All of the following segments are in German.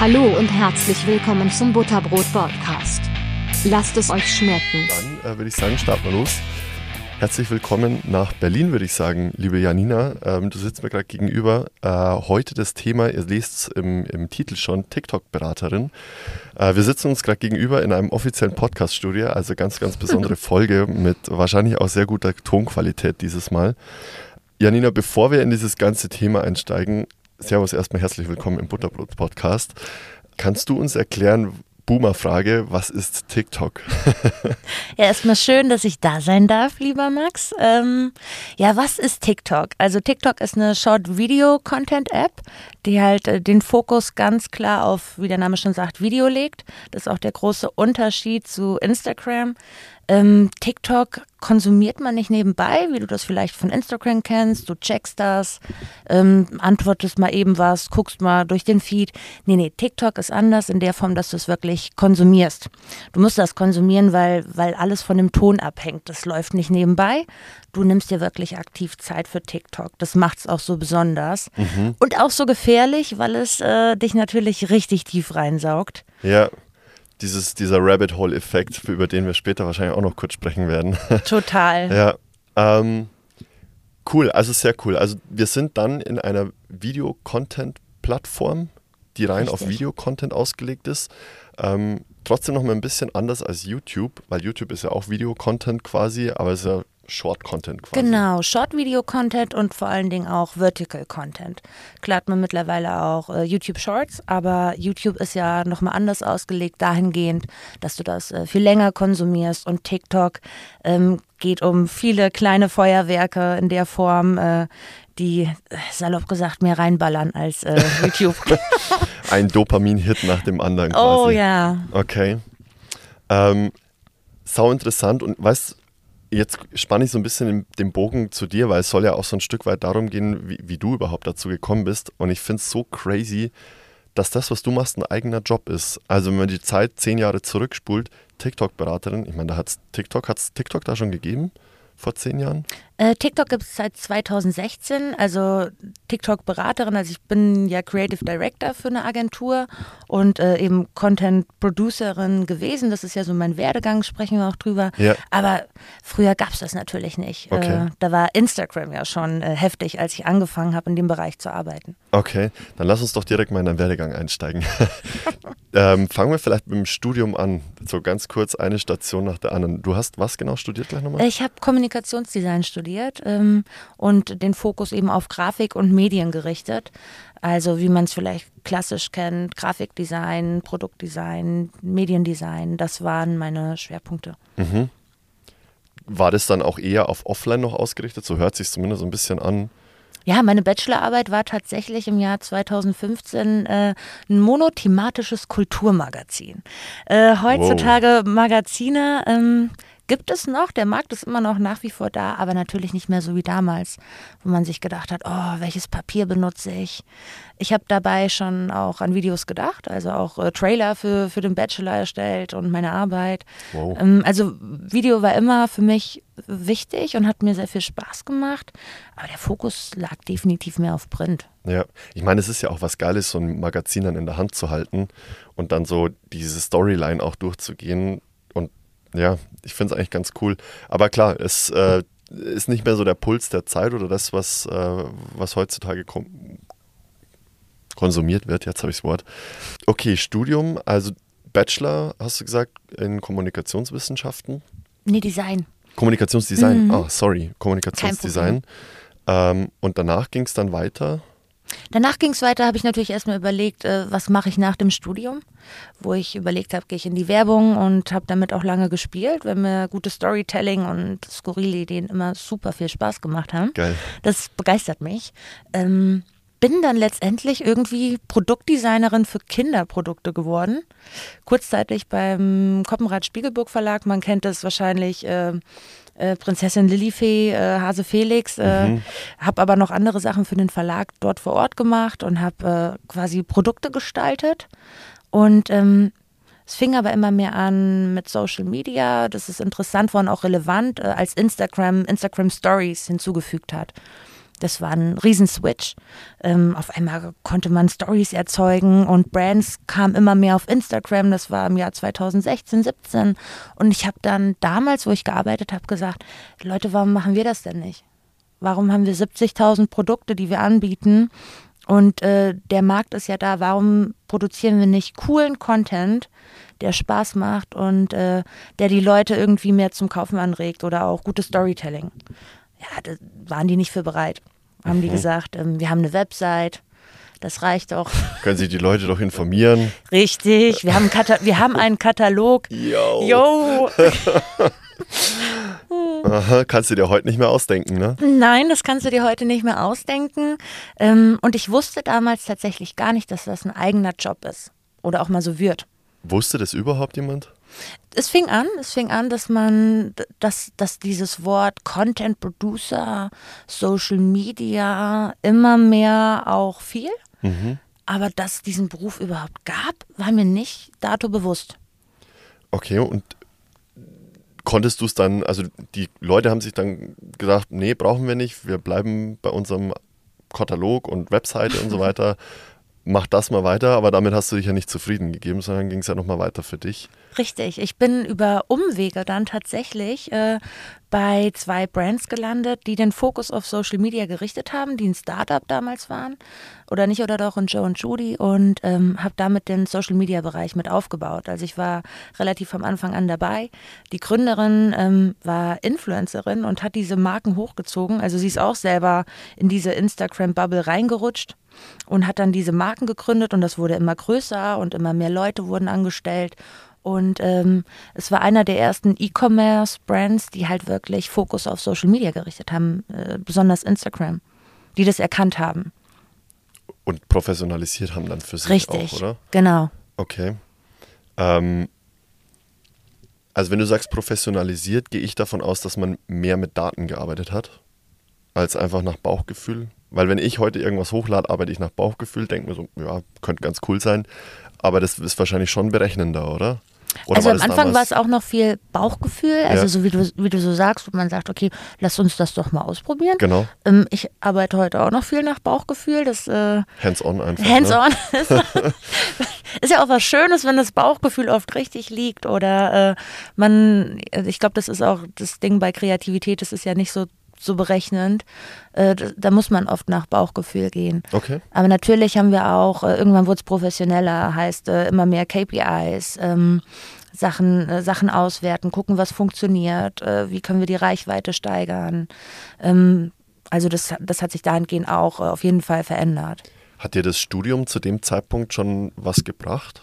Hallo und herzlich willkommen zum Butterbrot Podcast. Lasst es euch schmecken. Dann äh, würde ich sagen, starten wir los. Herzlich willkommen nach Berlin, würde ich sagen, liebe Janina. Ähm, du sitzt mir gerade gegenüber. Äh, heute das Thema, ihr lest es im, im, Titel schon, TikTok-Beraterin. Äh, wir sitzen uns gerade gegenüber in einem offiziellen Podcast-Studio, also ganz, ganz besondere Folge mit wahrscheinlich auch sehr guter Tonqualität dieses Mal. Janina, bevor wir in dieses ganze Thema einsteigen, Servus, erstmal herzlich willkommen im Butterbrot-Podcast. Kannst du uns erklären, Boomer-Frage, was ist TikTok? ja, erstmal schön, dass ich da sein darf, lieber Max. Ähm, ja, was ist TikTok? Also TikTok ist eine Short-Video-Content-App, die halt äh, den Fokus ganz klar auf, wie der Name schon sagt, Video legt. Das ist auch der große Unterschied zu Instagram. Ähm, TikTok konsumiert man nicht nebenbei, wie du das vielleicht von Instagram kennst. Du checkst das, ähm, antwortest mal eben was, guckst mal durch den Feed. Nee, nee, TikTok ist anders in der Form, dass du es wirklich konsumierst. Du musst das konsumieren, weil, weil alles von dem Ton abhängt. Das läuft nicht nebenbei. Du nimmst dir wirklich aktiv Zeit für TikTok. Das macht es auch so besonders. Mhm. Und auch so gefährlich, weil es äh, dich natürlich richtig tief reinsaugt. Ja dieses, dieser Rabbit Hole-Effekt, über den wir später wahrscheinlich auch noch kurz sprechen werden. Total. ja. Ähm, cool, also sehr cool. Also wir sind dann in einer Video-Content-Plattform, die rein Richtig. auf Video-Content ausgelegt ist. Ähm, trotzdem noch mal ein bisschen anders als YouTube, weil YouTube ist ja auch Video-Content quasi, aber es ist ja Short-Content quasi. Genau, Short-Video-Content und vor allen Dingen auch Vertical-Content. Klar hat man mittlerweile auch äh, YouTube-Shorts, aber YouTube ist ja nochmal anders ausgelegt dahingehend, dass du das äh, viel länger konsumierst und TikTok ähm, geht um viele kleine Feuerwerke in der Form, äh, die äh, salopp gesagt mehr reinballern als äh, YouTube. Ein Dopamin-Hit nach dem anderen quasi. Oh ja. Okay. Ähm, sau interessant und weißt Jetzt spanne ich so ein bisschen den Bogen zu dir, weil es soll ja auch so ein Stück weit darum gehen, wie, wie du überhaupt dazu gekommen bist. Und ich finde es so crazy, dass das, was du machst, ein eigener Job ist. Also wenn man die Zeit zehn Jahre zurückspult, TikTok-Beraterin, ich meine, da hat es TikTok, hat es TikTok da schon gegeben? vor zehn Jahren? Äh, TikTok gibt es seit 2016, also TikTok-Beraterin. Also ich bin ja Creative Director für eine Agentur und äh, eben Content-Producerin gewesen. Das ist ja so mein Werdegang, sprechen wir auch drüber. Ja. Aber früher gab es das natürlich nicht. Okay. Äh, da war Instagram ja schon äh, heftig, als ich angefangen habe, in dem Bereich zu arbeiten. Okay, dann lass uns doch direkt mal in deinen Werdegang einsteigen. ähm, fangen wir vielleicht mit dem Studium an. So ganz kurz eine Station nach der anderen. Du hast was genau studiert gleich nochmal? Ich habe Kommunikation Kommunikationsdesign studiert ähm, und den Fokus eben auf Grafik und Medien gerichtet. Also wie man es vielleicht klassisch kennt, Grafikdesign, Produktdesign, Mediendesign, das waren meine Schwerpunkte. Mhm. War das dann auch eher auf Offline noch ausgerichtet? So hört sich zumindest so ein bisschen an. Ja, meine Bachelorarbeit war tatsächlich im Jahr 2015 äh, ein monothematisches Kulturmagazin. Äh, heutzutage wow. Magazine ähm, gibt es noch. Der Markt ist immer noch nach wie vor da, aber natürlich nicht mehr so wie damals, wo man sich gedacht hat, oh, welches Papier benutze ich? Ich habe dabei schon auch an Videos gedacht, also auch äh, Trailer für, für den Bachelor erstellt und meine Arbeit. Wow. Ähm, also Video war immer für mich wichtig und hat mir sehr viel Spaß gemacht, aber der Fokus lag definitiv mehr auf Print. Ja, ich meine, es ist ja auch was Geiles, so ein Magazin dann in der Hand zu halten und dann so diese Storyline auch durchzugehen ja, ich finde es eigentlich ganz cool. Aber klar, es äh, ist nicht mehr so der Puls der Zeit oder das, was, äh, was heutzutage konsumiert wird. Jetzt habe ich das Wort. Okay, Studium, also Bachelor, hast du gesagt, in Kommunikationswissenschaften? Nee, Design. Kommunikationsdesign, mhm. ah, sorry, Kommunikationsdesign. Ähm, und danach ging es dann weiter? Danach ging es weiter, habe ich natürlich erstmal überlegt, äh, was mache ich nach dem Studium, wo ich überlegt habe, gehe ich in die Werbung und habe damit auch lange gespielt, weil mir gutes Storytelling und skurrile Ideen immer super viel Spaß gemacht haben. Geil. Das begeistert mich. Ähm, bin dann letztendlich irgendwie Produktdesignerin für Kinderprodukte geworden. Kurzzeitig beim Koppenrad Spiegelburg Verlag, man kennt es wahrscheinlich. Äh, äh, Prinzessin Lilifee, äh, Hase Felix, äh, mhm. habe aber noch andere Sachen für den Verlag dort vor Ort gemacht und habe äh, quasi Produkte gestaltet. Und ähm, es fing aber immer mehr an mit Social Media. Das ist interessant worden, auch relevant, äh, als Instagram Instagram Stories hinzugefügt hat. Das war ein Riesenswitch. Ähm, auf einmal konnte man Stories erzeugen und Brands kamen immer mehr auf Instagram. Das war im Jahr 2016, 17. Und ich habe dann damals, wo ich gearbeitet habe, gesagt, Leute, warum machen wir das denn nicht? Warum haben wir 70.000 Produkte, die wir anbieten? Und äh, der Markt ist ja da. Warum produzieren wir nicht coolen Content, der Spaß macht und äh, der die Leute irgendwie mehr zum Kaufen anregt oder auch gutes Storytelling? Ja, da waren die nicht für bereit. Haben die gesagt, ähm, wir haben eine Website, das reicht doch. Können sich die Leute doch informieren. Richtig, wir haben, Kata wir haben einen Katalog. Yo. Yo. Aha, kannst du dir heute nicht mehr ausdenken, ne? Nein, das kannst du dir heute nicht mehr ausdenken. Ähm, und ich wusste damals tatsächlich gar nicht, dass das ein eigener Job ist. Oder auch mal so wird. Wusste das überhaupt jemand? Es fing an, es fing an, dass man, dass, dass dieses Wort Content Producer, Social Media immer mehr auch fiel. Mhm. Aber dass es diesen Beruf überhaupt gab, war mir nicht dato bewusst. Okay, und konntest du es dann, also die Leute haben sich dann gesagt, nee, brauchen wir nicht, wir bleiben bei unserem Katalog und Webseite und so weiter. Mach das mal weiter, aber damit hast du dich ja nicht zufrieden gegeben, sondern ging es ja nochmal weiter für dich. Richtig, ich bin über Umwege dann tatsächlich äh, bei zwei Brands gelandet, die den Fokus auf Social Media gerichtet haben, die ein Startup damals waren. Oder nicht, oder doch, und Joe und Judy und ähm, habe damit den Social Media Bereich mit aufgebaut. Also ich war relativ am Anfang an dabei. Die Gründerin ähm, war Influencerin und hat diese Marken hochgezogen. Also sie ist auch selber in diese Instagram-Bubble reingerutscht und hat dann diese Marken gegründet und das wurde immer größer und immer mehr Leute wurden angestellt. Und ähm, es war einer der ersten E-Commerce-Brands, die halt wirklich Fokus auf Social Media gerichtet haben, äh, besonders Instagram, die das erkannt haben. Und professionalisiert haben dann für sich Richtig, auch, oder? genau. Okay. Ähm, also wenn du sagst professionalisiert, gehe ich davon aus, dass man mehr mit Daten gearbeitet hat, als einfach nach Bauchgefühl. Weil wenn ich heute irgendwas hochlade, arbeite ich nach Bauchgefühl, denke mir so, ja, könnte ganz cool sein. Aber das ist wahrscheinlich schon berechnender, oder? Oder also am Anfang war es auch noch viel Bauchgefühl, also Ja. so wie du, wie du so sagst, wo man sagt, okay, lass uns das doch mal ausprobieren. Genau, Ähm, ich arbeite heute auch noch viel nach Bauchgefühl, das äh, hands-on einfach. Ne? Hands-on ist, ist ja auch was Schönes, wenn das Bauchgefühl oft richtig liegt oder äh, man, ich glaube, das ist auch das Ding bei Kreativität, das ist ja nicht so so berechnend. Äh, da, muss man oft nach Bauchgefühl gehen. Okay, Aber natürlich haben wir auch, äh, irgendwann wurde es professioneller, heißt äh, immer mehr KPIs, ähm, Sachen, Sachen auswerten, gucken, was funktioniert, wie können wir die Reichweite steigern. Ähm, also das, das hat sich dahingehend auch auf jeden Fall verändert. hat dir das Studium zu dem Zeitpunkt schon was gebracht?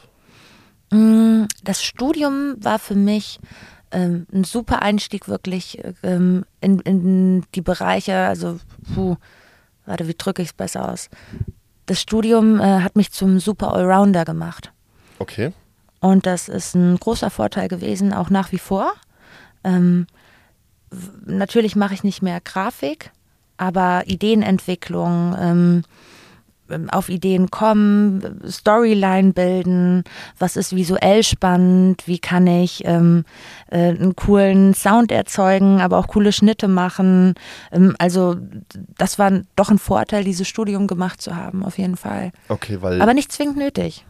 Mm, Das Studium war für mich ähm, ein super Einstieg wirklich ähm, in, in die Bereiche, also, puh, warte, wie drücke ich es besser aus? Das Studium äh, hat mich zum super Allrounder gemacht. Okay, Und das ist ein großer Vorteil gewesen, auch nach wie vor. Ähm, natürlich mache ich nicht mehr Grafik, aber Ideenentwicklung, ähm, auf Ideen kommen, Storyline bilden, was ist visuell spannend, wie kann ich ähm, äh, einen coolen Sound erzeugen, aber auch coole Schnitte machen. Ähm, also das war doch ein Vorteil, dieses Studium gemacht zu haben, auf jeden Fall. okay, weil Aber nicht zwingend nötig.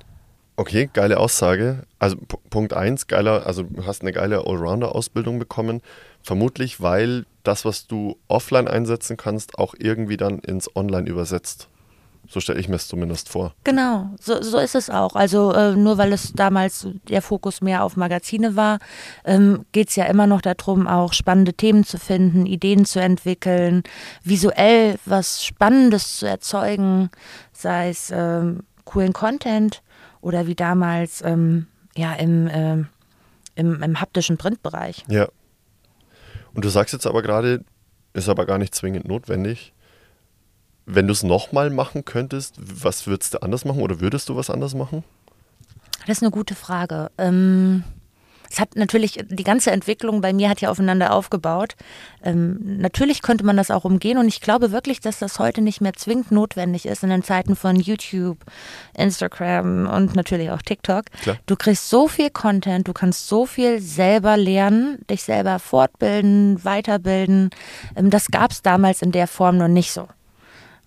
Okay, geile Aussage. Also P- Punkt eins, geiler, also du hast eine geile Allrounder-Ausbildung bekommen. Vermutlich, weil das, was du offline einsetzen kannst, auch irgendwie dann ins Online übersetzt. So stelle ich mir es zumindest vor. Genau, so, so ist es auch. Also äh, nur weil es damals der Fokus mehr auf Magazine war, ähm, geht es ja immer noch darum, auch spannende Themen zu finden, Ideen zu entwickeln, visuell was Spannendes zu erzeugen, sei es ähm, coolen Content oder wie damals ähm, ja im, ähm, im, im haptischen Printbereich. Ja. Und du sagst jetzt aber gerade, ist aber gar nicht zwingend notwendig. Wenn du es nochmal machen könntest, was würdest du anders machen oder würdest du was anders machen? Das ist eine gute Frage. Ähm, es hat natürlich, die ganze Entwicklung bei mir hat ja aufeinander aufgebaut. Ähm, natürlich könnte man das auch umgehen und ich glaube wirklich, dass das heute nicht mehr zwingend notwendig ist in den Zeiten von YouTube, Instagram und natürlich auch TikTok. Klar. Du kriegst so viel Content, du kannst so viel selber lernen, dich selber fortbilden, weiterbilden. Ähm, das gab es damals in der Form noch nicht so.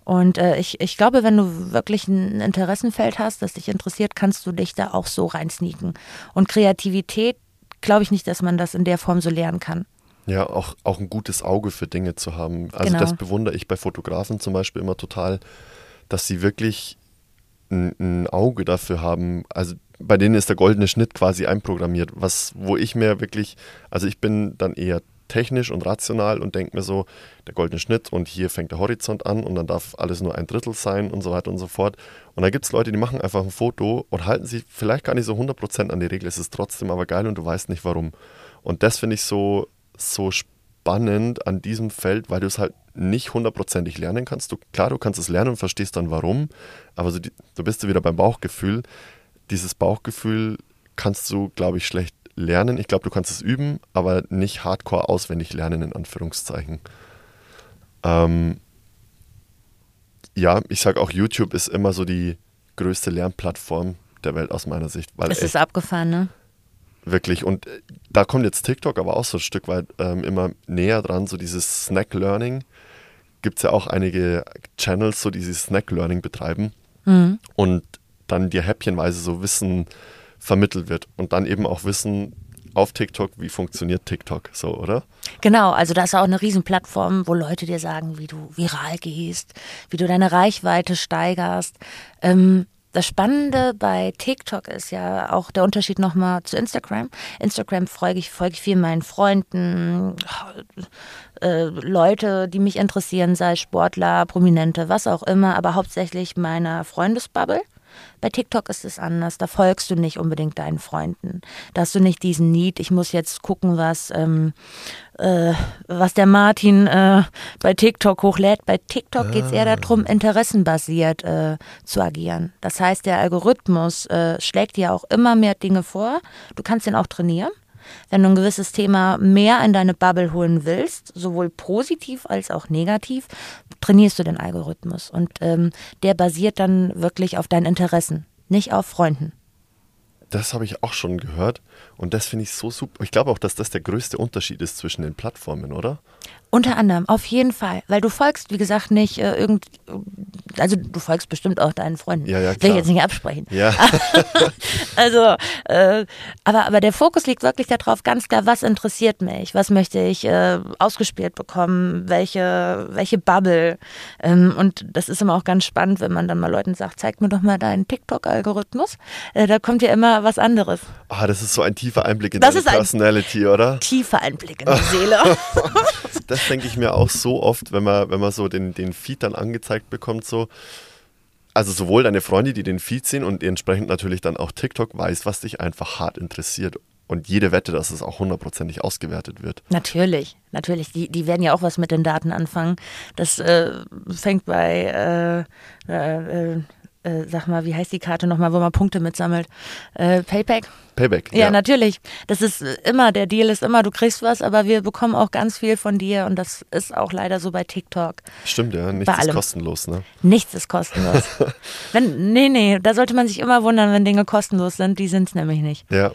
Und äh, ich, ich glaube, wenn du wirklich ein Interessenfeld hast, das dich interessiert, kannst du dich da auch so reinsneaken. Und Kreativität, glaube ich nicht, dass man das in der Form so lernen kann. Ja, auch, auch ein gutes Auge für Dinge zu haben. Also Genau. das bewundere ich bei Fotografen zum Beispiel immer total, dass sie wirklich ein, ein Auge dafür haben. Also bei denen ist der goldene Schnitt quasi einprogrammiert, was, wo ich mir wirklich, also ich bin dann eher technisch und rational und denke mir so, der goldene Schnitt und hier fängt der Horizont an und dann darf alles nur ein Drittel sein und so weiter und so fort. Und da gibt es Leute, die machen einfach ein Foto und halten sich vielleicht gar nicht so 100% an die Regel, es ist trotzdem aber geil und du weißt nicht warum. Und das finde ich so, so spannend an diesem Feld, weil du es halt nicht hundertprozentig lernen kannst. Du, klar, du kannst es lernen und verstehst dann warum, aber so die, du bist du wieder beim Bauchgefühl. Dieses Bauchgefühl kannst du, glaube ich, schlecht lernen. Ich glaube, du kannst es üben, aber nicht hardcore auswendig lernen, in Anführungszeichen. Ähm, ja, ich sage auch, YouTube ist immer so die größte Lernplattform der Welt aus meiner Sicht. Weil Es ist abgefahren, ne? Wirklich. Und äh, da kommt jetzt TikTok aber auch so ein Stück weit ähm, immer näher dran, so dieses Snack Learning. Gibt es ja auch einige Channels, so die dieses Snack Learning betreiben Mhm. und dann dir häppchenweise so Wissen vermittelt wird und dann eben auch Wissen auf TikTok, wie funktioniert TikTok, so, oder? Genau, also da ist auch eine Riesenplattform, wo Leute dir sagen, wie du viral gehst, wie du deine Reichweite steigerst. Ähm, das Spannende bei TikTok ist ja auch der Unterschied nochmal zu Instagram. Instagram folge ich, folge ich viel meinen Freunden, äh, Leute, die mich interessieren, sei Sportler, Prominente, was auch immer, aber hauptsächlich meiner Freundesbubble. Bei TikTok ist es anders. Da folgst du nicht unbedingt deinen Freunden. Da hast du nicht diesen Need, ich muss jetzt gucken, was, ähm, äh, was der Martin äh, bei TikTok hochlädt. Bei TikTok geht es eher darum, interessenbasiert äh, zu agieren. Das heißt, der Algorithmus äh, schlägt dir auch immer mehr Dinge vor. Du kannst ihn auch trainieren. Wenn du ein gewisses Thema mehr in deine Bubble holen willst, sowohl positiv als auch negativ, trainierst du den Algorithmus. Und ähm, der basiert dann wirklich auf deinen Interessen, nicht auf Freunden. Das habe ich auch schon gehört und das finde ich so super. Ich glaube auch, dass das der größte Unterschied ist zwischen den Plattformen, oder? Unter anderem, auf jeden Fall. Weil du folgst, wie gesagt, nicht äh, irgend. Also, du folgst bestimmt auch deinen Freunden. Ja, ja, Will ich klar. jetzt nicht absprechen. Ja. Also, äh, aber, aber der Fokus liegt wirklich darauf, ganz klar, was interessiert mich, was möchte ich äh, ausgespielt bekommen, welche, welche Bubble. Ähm, und das ist immer auch ganz spannend, wenn man dann mal Leuten sagt, zeig mir doch mal deinen TikTok-Algorithmus. Äh, da kommt ja immer was anderes. Ah, das ist so ein tiefer Einblick in Das deine ein- Personality, oder? Tiefer Einblick in die Seele. Das denke ich mir auch so oft, wenn man, wenn man so den, den Feed dann angezeigt bekommt, so. Also sowohl deine Freunde, die den Feed sehen und entsprechend natürlich dann auch TikTok weiß, was dich einfach hart interessiert. Und jede Wette, dass es auch hundertprozentig ausgewertet wird. Natürlich, natürlich. Die, die werden ja auch was mit den Daten anfangen. Das äh, fängt bei, äh, äh, äh, sag mal, wie heißt die Karte nochmal, wo man Punkte mitsammelt? Äh, Payback? Payback. Ja, natürlich. Das ist äh, immer, der Deal ist immer, du kriegst was, aber wir bekommen auch ganz viel von dir und das ist auch leider so bei TikTok. Stimmt, ja. Nichts ist kostenlos, ne? Nichts ist kostenlos. wenn, nee, nee, da sollte man sich immer wundern, wenn Dinge kostenlos sind. Die sind es nämlich nicht. Ja.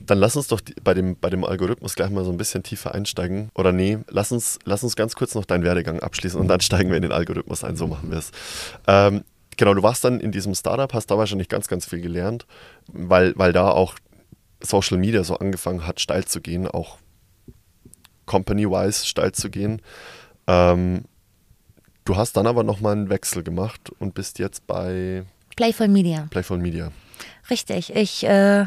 Dann lass uns doch bei, dem, bei dem Algorithmus gleich mal so ein bisschen tiefer einsteigen. Oder nee, lass uns, lass uns ganz kurz noch deinen Werdegang abschließen und dann steigen wir in den Algorithmus ein. So machen wir es. Ähm, genau, du warst dann in diesem Startup, hast da wahrscheinlich ganz, ganz viel gelernt, weil, weil da auch Social Media so angefangen hat, steil zu gehen, auch company-wise steil zu gehen. Ähm, du hast dann aber nochmal einen Wechsel gemacht und bist jetzt bei Playful Media. Playful Media. Richtig. Ich äh,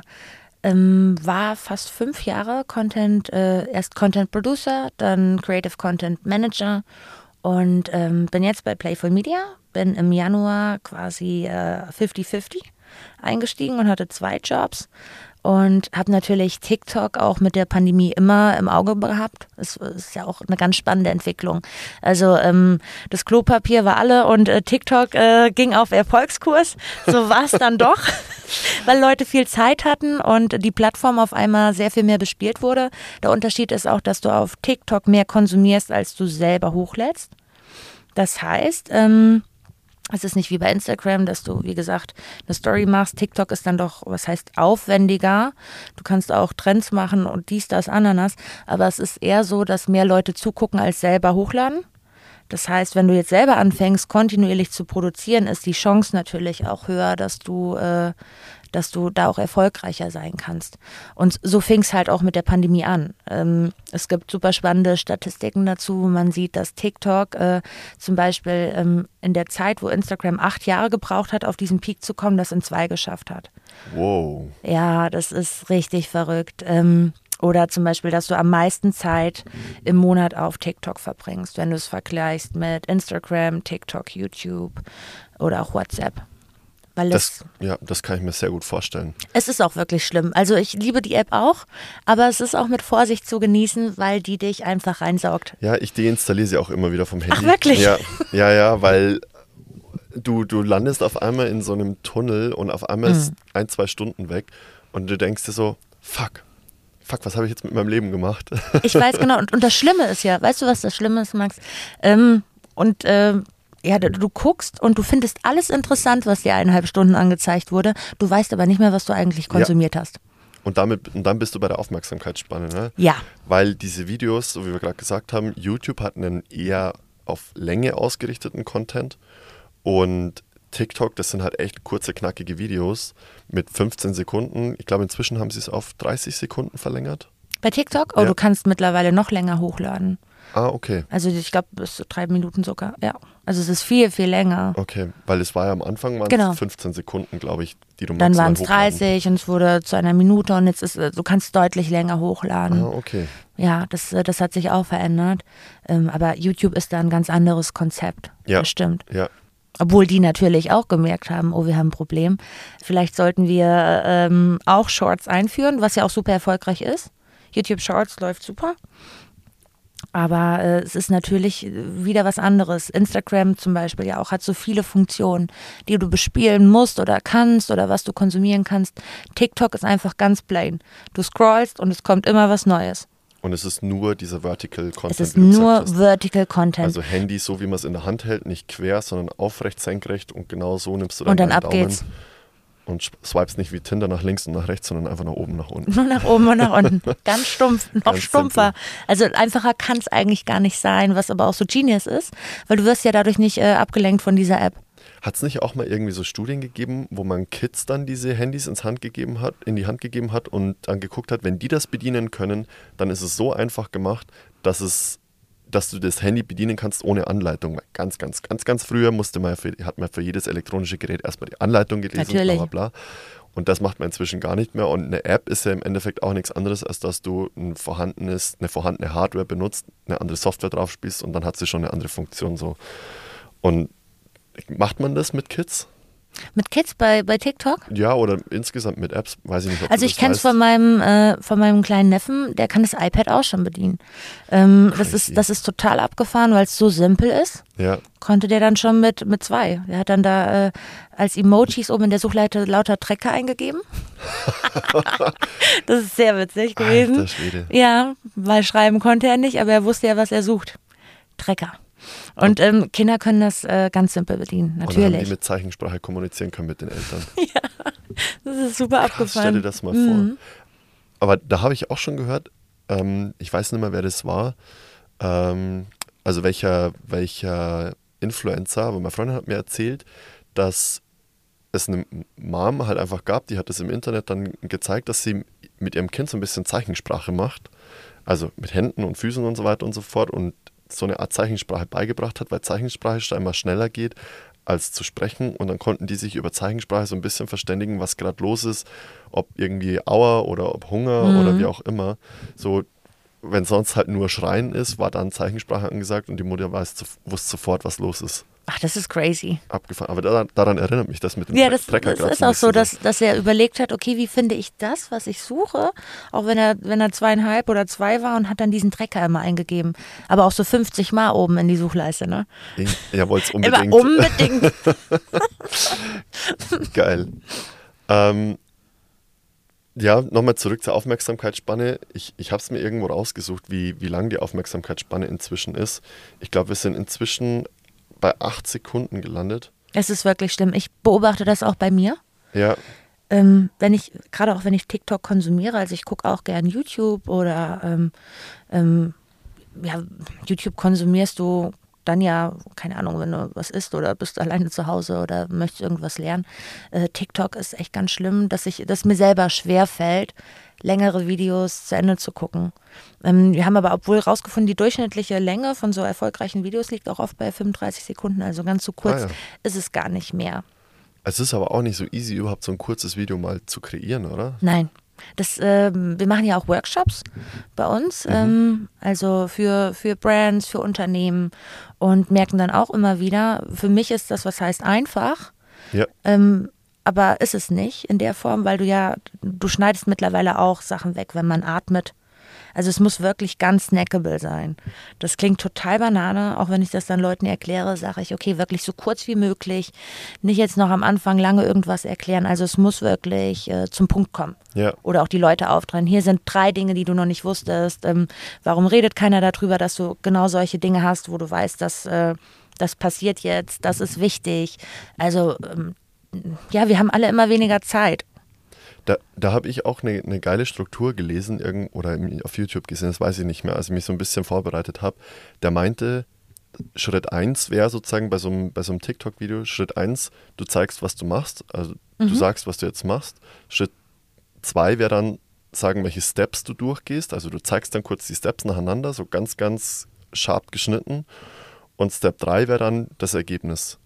ähm, war fast fünf Jahre Content, äh, erst Content Producer, dann Creative Content Manager und ähm, bin jetzt bei Playful Media. Bin im Januar quasi äh, 50-50 eingestiegen und hatte zwei Jobs und habe natürlich TikTok auch mit der Pandemie immer im Auge gehabt. Es ist ja auch eine ganz spannende Entwicklung. Also ähm, das Klopapier war alle und äh, TikTok äh, ging auf Erfolgskurs. So war es dann doch, weil Leute viel Zeit hatten und die Plattform auf einmal sehr viel mehr bespielt wurde. Der Unterschied ist auch, dass du auf TikTok mehr konsumierst, als du selber hochlädst. Das heißt, ähm, es ist nicht wie bei Instagram, dass du, wie gesagt, eine Story machst. TikTok ist dann doch, was heißt, aufwendiger. Du kannst auch Trends machen und dies, das, Ananas. Aber es ist eher so, dass mehr Leute zugucken als selber hochladen. Das heißt, wenn du jetzt selber anfängst, kontinuierlich zu produzieren, ist die Chance natürlich auch höher, dass du äh, dass du da auch erfolgreicher sein kannst. Und so fing es halt auch mit der Pandemie an. Ähm, es gibt super spannende Statistiken dazu, wo man sieht, dass TikTok äh, zum Beispiel ähm, in der Zeit, wo Instagram acht Jahre gebraucht hat, auf diesen Peak zu kommen, das in zwei geschafft hat. Wow. Ja, das ist richtig verrückt. Ähm, oder zum Beispiel, dass du am meisten Zeit im Monat auf TikTok verbringst, wenn du es vergleichst mit Instagram, TikTok, YouTube oder auch WhatsApp. Weil das, ja, das kann ich mir sehr gut vorstellen. Es ist auch wirklich schlimm. Also ich liebe die App auch, aber es ist auch mit Vorsicht zu genießen, weil die dich einfach reinsaugt. Ja, ich deinstalliere sie auch immer wieder vom Handy. Ach, wirklich? Ja, ja, ja weil du, du landest auf einmal in so einem Tunnel und auf einmal mhm. ist ein, zwei Stunden weg und du denkst dir so, fuck, fuck, was habe ich jetzt mit meinem Leben gemacht? Ich weiß genau. Und, und das Schlimme ist ja, weißt du, was das Schlimme ist, Max? Ähm, und äh, ja, du, guckst und du findest alles interessant, was dir eineinhalb Stunden angezeigt wurde. Du weißt aber nicht mehr, was du eigentlich konsumiert ja. hast. Und, damit, und dann bist du bei der Aufmerksamkeitsspanne, ne? Ja. Weil diese Videos, so wie wir gerade gesagt haben, YouTube hat einen eher auf Länge ausgerichteten Content und TikTok, das sind halt echt kurze, knackige Videos mit 15 Sekunden. Ich glaube, inzwischen haben sie es auf 30 Sekunden verlängert. Bei TikTok? Oh, ja. du kannst mittlerweile noch länger hochladen. Ah, okay. Also ich glaube, bis zu drei Minuten sogar, ja. Also es ist viel, viel länger. Okay, weil es war ja am Anfang waren genau. 15 Sekunden, glaube ich, die du Dann waren es 30 und es wurde zu einer Minute und jetzt ist, du kannst deutlich länger hochladen. Ah, okay. Ja, das, das hat sich auch verändert. Ähm, aber YouTube ist da ein ganz anderes Konzept. Ja. Das stimmt. Ja. Obwohl die natürlich auch gemerkt haben, oh, wir haben ein Problem. Vielleicht sollten wir ähm, auch Shorts einführen, was ja auch super erfolgreich ist. YouTube Shorts läuft super. Aber äh, es ist natürlich wieder was anderes. Instagram zum Beispiel ja auch hat so viele Funktionen, die du bespielen musst oder kannst oder was du konsumieren kannst. TikTok ist einfach ganz plain. Du scrollst und es kommt immer was Neues. Und es ist nur dieser Vertical Content. Es ist nur Vertical Content. Also Handy, so wie man es in der Hand hält, nicht quer, sondern aufrecht, senkrecht und genau so nimmst du dann Und dann ab Daumen. geht's und swipes nicht wie Tinder nach links und nach rechts, sondern einfach nach oben, nach unten. Nur nach oben und nach unten. Ganz stumpf, noch Ganz stumpfer. Simpel. Also einfacher kann es eigentlich gar nicht sein, was aber auch so Genius ist, weil du wirst ja dadurch nicht äh, abgelenkt von dieser App. Hat es nicht auch mal irgendwie so Studien gegeben, wo man Kids dann diese Handys ins Hand gegeben hat, in die Hand gegeben hat und dann geguckt hat, wenn die das bedienen können, dann ist es so einfach gemacht, dass es dass du das Handy bedienen kannst ohne Anleitung. Ganz, ganz, ganz, ganz früher musste man für, hat man für jedes elektronische Gerät erstmal die Anleitung gelesen, Natürlich. bla bla bla. Und das macht man inzwischen gar nicht mehr. Und eine App ist ja im Endeffekt auch nichts anderes, als dass du ein vorhandenes, eine vorhandene Hardware benutzt, eine andere Software drauf spielst und dann hat sie schon eine andere Funktion so. Und macht man das mit Kids? Mit Kids bei, bei TikTok? Ja, oder insgesamt mit Apps, weiß ich nicht. also ich kenne es von meinem, äh, von meinem kleinen Neffen, der kann das iPad auch schon bedienen. Ähm, das, ist, das ist total abgefahren, weil es so simpel ist. Ja. Konnte der dann schon mit, mit zwei. Der hat dann da äh, als Emojis oben in der Suchleiter lauter Trecker eingegeben. das ist sehr witzig gewesen. Alter Schwede. Ja, weil schreiben konnte er nicht, aber er wusste ja, was er sucht. Trecker. Und ähm, Kinder können das äh, ganz simpel bedienen, natürlich. Und haben die mit Zeichensprache kommunizieren können mit den Eltern. ja, das ist super Krass, abgefahren. Stell dir das mal mhm. vor. Aber da habe ich auch schon gehört, ähm, ich weiß nicht mehr, wer das war, ähm, also welcher, welcher Influencer, aber meine Freundin hat mir erzählt, dass es eine Mom halt einfach gab, die hat es im Internet dann gezeigt, dass sie mit ihrem Kind so ein bisschen Zeichensprache macht. Also mit Händen und Füßen und so weiter und so fort. Und so eine Art Zeichensprache beigebracht hat, weil Zeichensprache scheinbar schneller geht als zu sprechen und dann konnten die sich über Zeichensprache so ein bisschen verständigen, was gerade los ist, ob irgendwie Auer oder ob Hunger mhm. oder wie auch immer. So, wenn sonst halt nur Schreien ist, war dann Zeichensprache angesagt und die Mutter weiß, wusste sofort, was los ist. Ach, das ist crazy. Abgefahren. Aber daran, daran erinnert mich das mit dem ja, das, Trecker. Das ist auch so, dass, dass er überlegt hat, okay, wie finde ich das, was ich suche? Auch wenn er, wenn er zweieinhalb oder zwei war und hat dann diesen Trecker immer eingegeben. Aber auch so 50 Mal oben in die Suchleiste, ne? Er wollte es unbedingt. Immer unbedingt. Geil. Ähm, ja, nochmal zurück zur Aufmerksamkeitsspanne. Ich, ich habe es mir irgendwo rausgesucht, wie, wie lang die Aufmerksamkeitsspanne inzwischen ist. Ich glaube, wir sind inzwischen bei acht Sekunden gelandet. Es ist wirklich schlimm. Ich beobachte das auch bei mir. Ja. Ähm, wenn ich, gerade auch wenn ich TikTok konsumiere, also ich gucke auch gern YouTube oder ähm, ähm, ja, YouTube konsumierst du dann ja, keine Ahnung, wenn du was isst oder bist alleine zu Hause oder möchtest irgendwas lernen. Äh, TikTok ist echt ganz schlimm, dass ich, dass mir selber schwer fällt, längere Videos zu Ende zu gucken. Ähm, wir haben aber obwohl rausgefunden, die durchschnittliche Länge von so erfolgreichen Videos liegt auch oft bei 35 Sekunden, also ganz so kurz Ah, ja. ist es gar nicht mehr. Es ist aber auch nicht so easy, überhaupt so ein kurzes Video mal zu kreieren, oder? Nein. Das, ähm, wir machen ja auch Workshops bei uns, ähm, also für, für Brands, für Unternehmen und merken dann auch immer wieder, für mich ist das, was heißt einfach, Ja. ähm, aber ist es nicht in der Form, weil du ja, du schneidest mittlerweile auch Sachen weg, wenn man atmet. Also es muss wirklich ganz snackable sein. Das klingt total banane, auch wenn ich das dann Leuten erkläre, sage ich, okay, wirklich so kurz wie möglich, nicht jetzt noch am Anfang lange irgendwas erklären. Also es muss wirklich äh, zum Punkt kommen. Ja. Oder auch die Leute auftrennen. Hier sind drei Dinge, die du noch nicht wusstest. Ähm, warum redet keiner darüber, dass du genau solche Dinge hast, wo du weißt, dass äh, das passiert jetzt, das ist wichtig. Also ähm, ja, wir haben alle immer weniger Zeit. Da, da habe ich auch eine, eine geile Struktur gelesen irgend, oder auf YouTube gesehen, das weiß ich nicht mehr, als ich mich so ein bisschen vorbereitet habe. Der meinte, Schritt 1 wäre sozusagen bei so einem, bei so einem TikTok-Video, Schritt 1, du zeigst, was du machst, also du sagst, was du jetzt machst. Schritt 2 wäre dann sagen, welche Steps du durchgehst, also du zeigst dann kurz die Steps nacheinander, so ganz, ganz scharf geschnitten. Und Step 3 wäre dann das Ergebnis.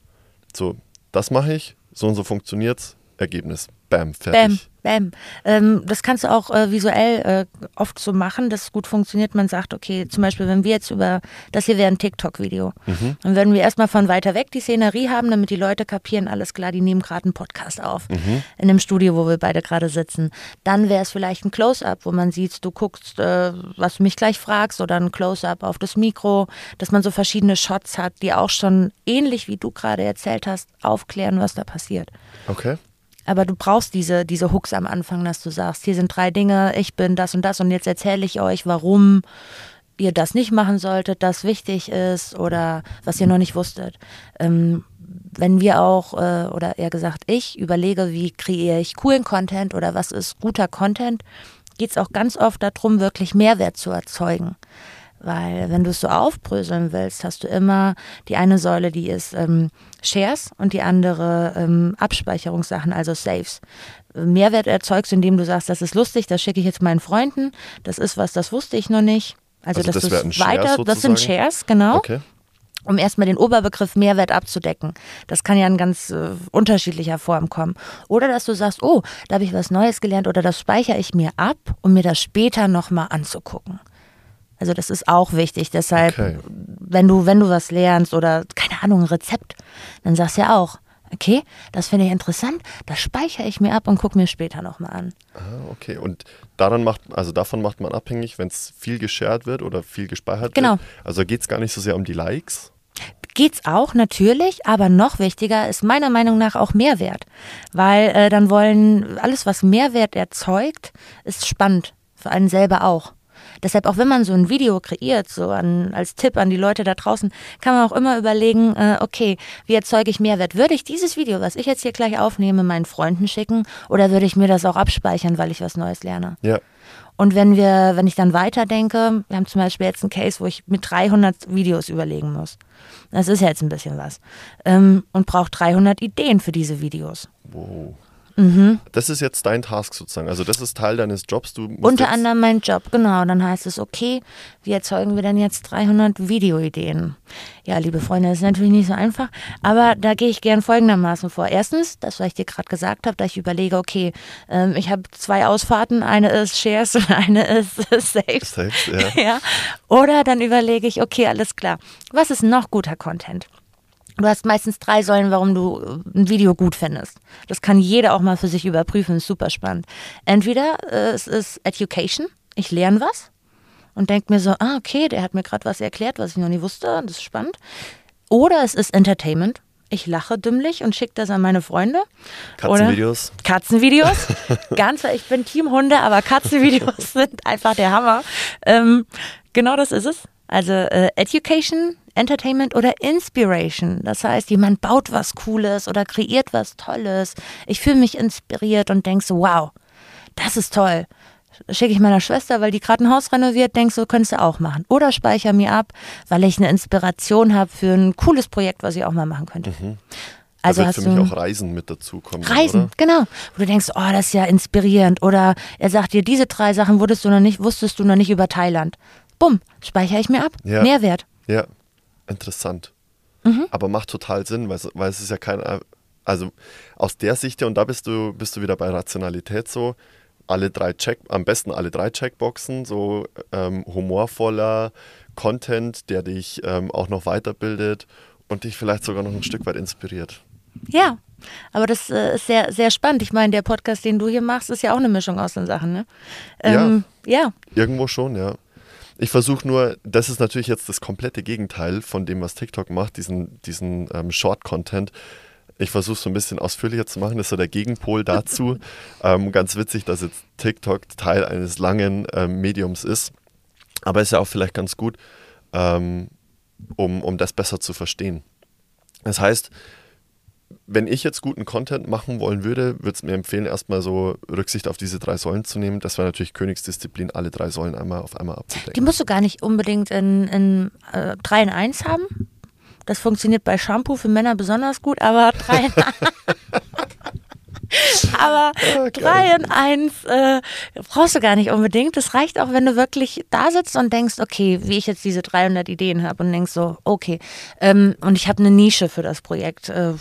So, das mache ich, so und so funktioniert's, Ergebnis. Bam, Bam, fertig. bam. Ähm, das kannst du auch äh, visuell äh, oft so machen, dass es gut funktioniert. Man sagt, okay, zum Beispiel, wenn wir jetzt über, das hier wäre ein TikTok-Video, dann würden wir erstmal von weiter weg die Szenerie haben, damit die Leute kapieren, alles klar, die nehmen gerade einen Podcast auf in dem Studio, wo wir beide gerade sitzen. Dann wäre es vielleicht ein Close-Up, wo man sieht, du guckst, äh, was du mich gleich fragst, oder ein Close-Up auf das Mikro, dass man so verschiedene Shots hat, die auch schon ähnlich wie du gerade erzählt hast, aufklären, was da passiert. Okay. Aber du brauchst diese, diese Hooks am Anfang, dass du sagst, hier sind drei Dinge, ich bin das und das und jetzt erzähle ich euch, warum ihr das nicht machen solltet, das wichtig ist oder was ihr noch nicht wusstet. Ähm, wenn wir auch, äh, oder eher gesagt ich, überlege, wie kreiere ich coolen Content oder was ist guter Content, geht es auch ganz oft darum, wirklich Mehrwert zu erzeugen. Weil wenn du es so aufbröseln willst, hast du immer die eine Säule, die ist ähm, Shares und die andere ähm, Abspeicherungssachen, also Saves. Mehrwert erzeugst, indem du sagst, das ist lustig, das schicke ich jetzt meinen Freunden, das ist was, das wusste ich noch nicht. Also, Also dass das Shares weiter, das sind sozusagen? Shares, genau Okay. um erstmal den Oberbegriff Mehrwert abzudecken. Das kann ja in ganz äh, unterschiedlicher Form kommen. Oder dass du sagst, oh, da habe ich was Neues gelernt oder das speichere ich mir ab, um mir das später nochmal anzugucken. Also das ist auch wichtig. Deshalb, Okay. wenn du, wenn du was lernst oder, keine Ahnung, ein Rezept, dann sagst du ja auch, okay, das finde ich interessant, das speichere ich mir ab und gucke mir später nochmal an. Ah, okay. Und daran macht, also davon macht man abhängig, wenn es viel geshared wird oder viel gespeichert Genau. wird. Also geht es gar nicht so sehr um die Likes. Geht's auch natürlich, aber noch wichtiger ist meiner Meinung nach auch Mehrwert, weil äh, dann wollen alles, was Mehrwert erzeugt, ist spannend für einen selber auch. Deshalb auch wenn man so ein Video kreiert, so an, als Tipp an die Leute da draußen, kann man auch immer überlegen, äh, okay, wie erzeuge ich Mehrwert? Würde ich dieses Video, was ich jetzt hier gleich aufnehme, meinen Freunden schicken oder würde ich mir das auch abspeichern, weil ich was Neues lerne? Ja. Und wenn wir, wenn ich dann weiterdenke, wir haben zum Beispiel jetzt einen Case, wo ich mit 300 Videos überlegen muss. Das ist jetzt ein bisschen was. Ähm, und braucht 300 Ideen für diese Videos. Wow. Mhm. Das ist jetzt dein Task sozusagen. Also das ist Teil deines Jobs. Du Unter anderem mein Job, genau. Dann heißt es, okay, wie erzeugen wir denn jetzt 300 Videoideen? Ja, liebe Freunde, das ist natürlich nicht so einfach, aber da gehe ich gern folgendermaßen vor. Erstens, das, was ich dir gerade gesagt habe, da ich überlege, okay, ähm, ich habe zwei Ausfahrten, eine ist Shares und eine ist Saves. Saves, ja. ja. Oder dann überlege ich, okay, alles klar, was ist noch guter Content? Du hast meistens drei Säulen, warum du äh, ein Video gut findest. Das kann jeder auch mal für sich überprüfen, ist super spannend. Entweder äh, es ist Education, ich lerne was und denke mir so, ah, okay, der hat mir gerade was erklärt, was ich noch nie wusste, das ist spannend. Oder es ist Entertainment, ich lache dümmlich und schicke das an meine Freunde. Katzenvideos. Oder Katzenvideos. Ganz, ich bin Team Hunde, aber Katzenvideos sind einfach der Hammer. Ähm, genau das ist es. Also äh, Education, Entertainment oder Inspiration. Das heißt, jemand baut was Cooles oder kreiert was Tolles. Ich fühle mich inspiriert und denke so, wow, das ist toll. schicke ich meiner Schwester, weil die gerade ein Haus renoviert, denkst du, könntest du auch machen. Oder speichere mir ab, weil ich eine Inspiration habe für ein cooles Projekt, was ich auch mal machen könnte. Mhm. Also da hast wird für du mich auch Reisen mit dazu kommen. Reisen, Oder? genau. Wo du denkst, oh, das ist ja inspirierend. Oder er sagt dir, diese drei Sachen wusstest du noch nicht, wusstest du noch nicht über Thailand. Bumm, speichere ich mir ab. Ja. Mehrwert. Ja, interessant. Mhm. Aber macht total Sinn, weil, es- weil es ist ja kein, also aus der Sicht, und da bist du, bist du wieder bei Rationalität so, alle drei Check, am besten alle drei Checkboxen, so ähm, humorvoller Content, der dich ähm, auch noch weiterbildet und dich vielleicht sogar noch ein Stück weit inspiriert. Ja. Aber das äh, ist sehr, sehr spannend. Ich meine, der Podcast, den du hier machst, ist ja auch eine Mischung aus den Sachen, ne? Ähm, ja. Irgendwo schon, ja. Ich versuche nur, das ist natürlich jetzt das komplette Gegenteil von dem, was TikTok macht, diesen, diesen ähm, Short-Content. Ich versuche es so ein bisschen ausführlicher zu machen, das ist so der Gegenpol dazu. ähm, ganz witzig, dass jetzt TikTok Teil eines langen ähm, Mediums ist. Aber ist ja auch vielleicht ganz gut, ähm, um, um das besser zu verstehen. Das heißt, wenn ich jetzt guten Content machen wollen würde, würde es mir empfehlen, erstmal so Rücksicht auf diese drei Säulen zu nehmen. Das wäre natürlich Königsdisziplin, alle drei Säulen einmal auf einmal Die abzudecken. musst du gar nicht unbedingt in, in äh, 3 in 1 haben. Das funktioniert bei Shampoo für Männer besonders gut, aber 3 in Aber Ah, geil. 3 in 1 äh, brauchst du gar nicht unbedingt. Das reicht auch, wenn du wirklich da sitzt und denkst, okay, wie ich jetzt diese 300 Ideen habe und denkst so, okay, ähm, und ich habe eine Nische für das Projekt. Äh,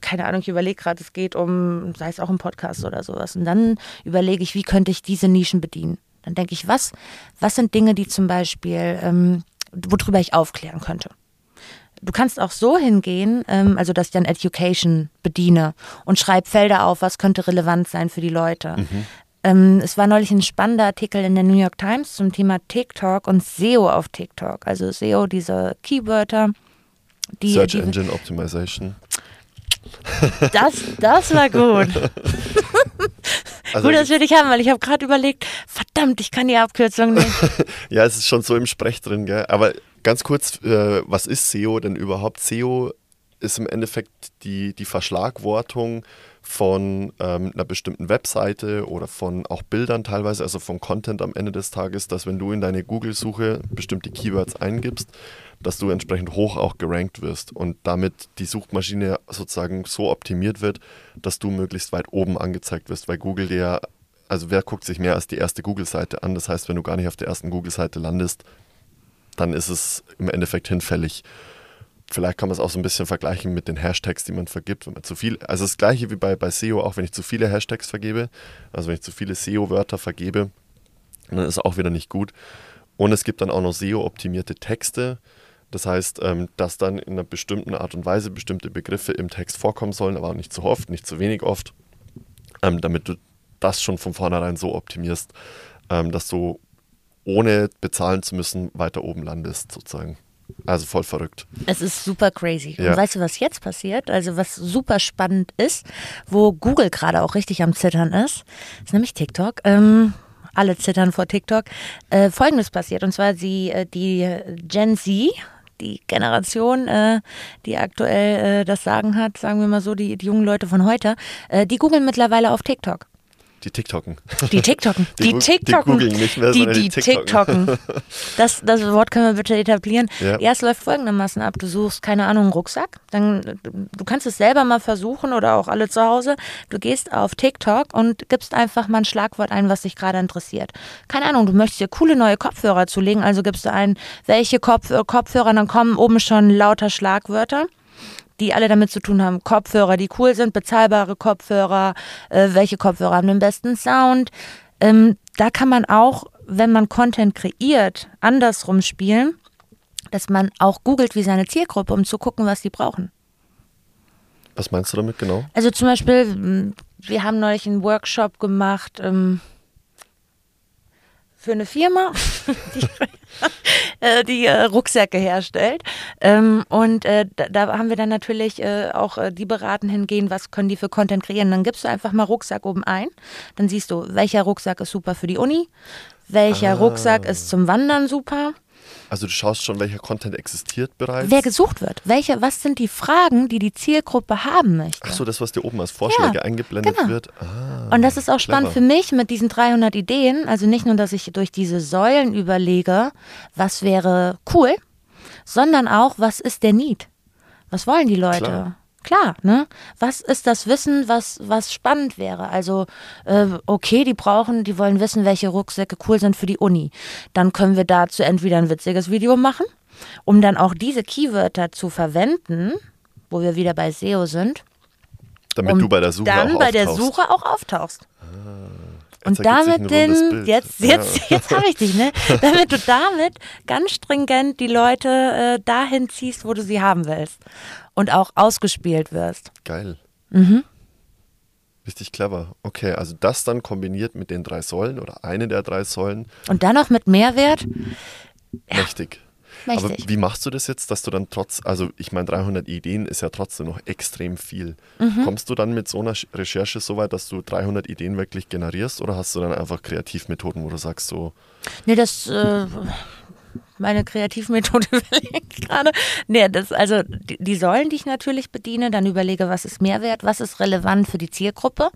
keine Ahnung, ich überlege gerade, es geht um, sei es auch ein Podcast oder sowas. Und dann überlege ich, wie könnte ich diese Nischen bedienen. Dann denke ich, was, was sind Dinge, die zum Beispiel, ähm, worüber ich aufklären könnte. Du kannst auch so hingehen, ähm, also dass ich dann Education bediene und schreibe Felder auf, was könnte relevant sein für die Leute. Ähm, es war neulich ein spannender Artikel in der New York Times zum Thema TikTok und SEO auf TikTok. Also SEO, diese Keywörter, die, Search die Engine Optimization. Das, das war gut. Also, gut, dass wir dich haben, weil ich habe gerade überlegt, verdammt, ich kann die Abkürzung nicht. ja, es ist schon so im Sprech drin, gell? Aber ganz kurz, äh, was ist SEO denn überhaupt? SEO ist im Endeffekt die, die Verschlagwortung von ähm, einer bestimmten Webseite oder von auch Bildern teilweise, also von Content am Ende des Tages, dass wenn du in deine Google-Suche bestimmte Keywords eingibst, dass du entsprechend hoch auch gerankt wirst und damit die Suchmaschine sozusagen so optimiert wird, dass du möglichst weit oben angezeigt wirst, weil Google dir, also wer guckt sich mehr als die erste Google-Seite an? Das heißt, wenn du gar nicht auf der ersten Google-Seite landest, dann ist es im Endeffekt hinfällig. Vielleicht kann man es auch so ein bisschen vergleichen mit den Hashtags, die man vergibt, wenn man zu viel, also das gleiche wie bei, bei SEO, auch wenn ich zu viele Hashtags vergebe, also wenn ich zu viele SEO-Wörter vergebe, dann ist es auch wieder nicht gut. Und es gibt dann auch noch SEO-optimierte Texte. Das heißt, ähm, dass dann in einer bestimmten Art und Weise bestimmte Begriffe im Text vorkommen sollen, aber auch nicht zu oft, nicht zu wenig oft, ähm, damit du das schon von vornherein so optimierst, ähm, dass du ohne bezahlen zu müssen weiter oben landest, sozusagen. Also voll verrückt. Es ist super crazy. Ja. Und weißt du, was jetzt passiert? Also was super spannend ist, wo Google gerade auch richtig am Zittern ist, ist nämlich TikTok. Ähm, alle zittern vor TikTok. Äh, Folgendes passiert, und zwar sie, äh, die Gen Z, die Generation, äh, die aktuell äh, das Sagen hat, sagen wir mal so, die, die jungen Leute von heute, äh, die googeln mittlerweile auf TikTok. Die TikToken. Die TikToken. Die Die, die TikToken. googeln nicht mehr, die, die die TikToken. TikToken. Das, das Wort können wir bitte etablieren. Ja. Ja. es läuft folgendermaßen ab. Du suchst, keine Ahnung, einen Rucksack. Dann, du kannst es selber mal versuchen oder auch alle zu Hause. Du gehst auf TikTok und gibst einfach mal ein Schlagwort ein, was dich gerade interessiert. Keine Ahnung, du möchtest dir coole neue Kopfhörer zulegen, also gibst du ein, welche Kopf, Kopfhörer, dann kommen oben schon lauter Schlagwörter die alle damit zu tun haben. Kopfhörer, die cool sind, bezahlbare Kopfhörer, äh, welche Kopfhörer haben den besten Sound. Ähm, da kann man auch, wenn man Content kreiert, andersrum spielen, dass man auch googelt wie seine Zielgruppe, um zu gucken, was die brauchen. Was meinst du damit genau? Also zum Beispiel, wir haben neulich einen Workshop gemacht ähm, für eine Firma, die, äh, die äh, Rucksäcke herstellt. Ähm, und äh, da, da haben wir dann natürlich auch die beraten hingehen, was können die für Content kreieren. Dann gibst du einfach mal Rucksack oben ein. Dann siehst du, welcher Rucksack ist super für die Uni, welcher Ah. Rucksack ist zum Wandern super. Also du schaust schon, welcher Content existiert bereits. Wer gesucht wird. Welche, was sind die Fragen, die die Zielgruppe haben möchte? Ach so, das, was dir oben als Vorschläge Ja, eingeblendet genau. wird. Ah, Und das ist auch spannend clever. für mich mit diesen 300 Ideen. Also nicht nur, dass ich durch diese Säulen überlege, was wäre cool, sondern auch, was ist der Need? Was wollen die Leute? Klar. Klar, ne? Was ist das Wissen, was, was spannend wäre? Also, äh, okay, die brauchen, die wollen wissen, welche Rucksäcke cool sind für die Uni. Dann können wir dazu entweder ein witziges Video machen, um dann auch diese Keywörter zu verwenden, wo wir wieder bei SEO sind, Damit um du bei der Suche dann auch bei der auftauchst. Suche auch auftauchst. Und Jetzt damit den, jetzt, jetzt, jetzt habe ich dich, ne? Damit du damit ganz stringent die Leute äh, dahin ziehst, wo du sie haben willst. Und auch ausgespielt wirst. Geil. Mhm. Richtig clever. Okay, also das dann kombiniert mit den drei Säulen oder eine der drei Säulen, Und dann noch mit Mehrwert. mächtig. Mächtig. Aber wie machst du das jetzt, dass du dann trotz, also ich meine 300 Ideen ist ja trotzdem noch extrem viel. Mhm. Kommst du dann mit so einer Recherche so weit, dass du 300 Ideen wirklich generierst oder hast du dann einfach Kreativmethoden, wo du sagst so, Nee, das, äh, meine Kreativmethode überlege ich gerade. Nee, das, also die, die Säulen, die ich natürlich bediene, dann überlege, was ist Mehrwert, was ist relevant für die Zielgruppe,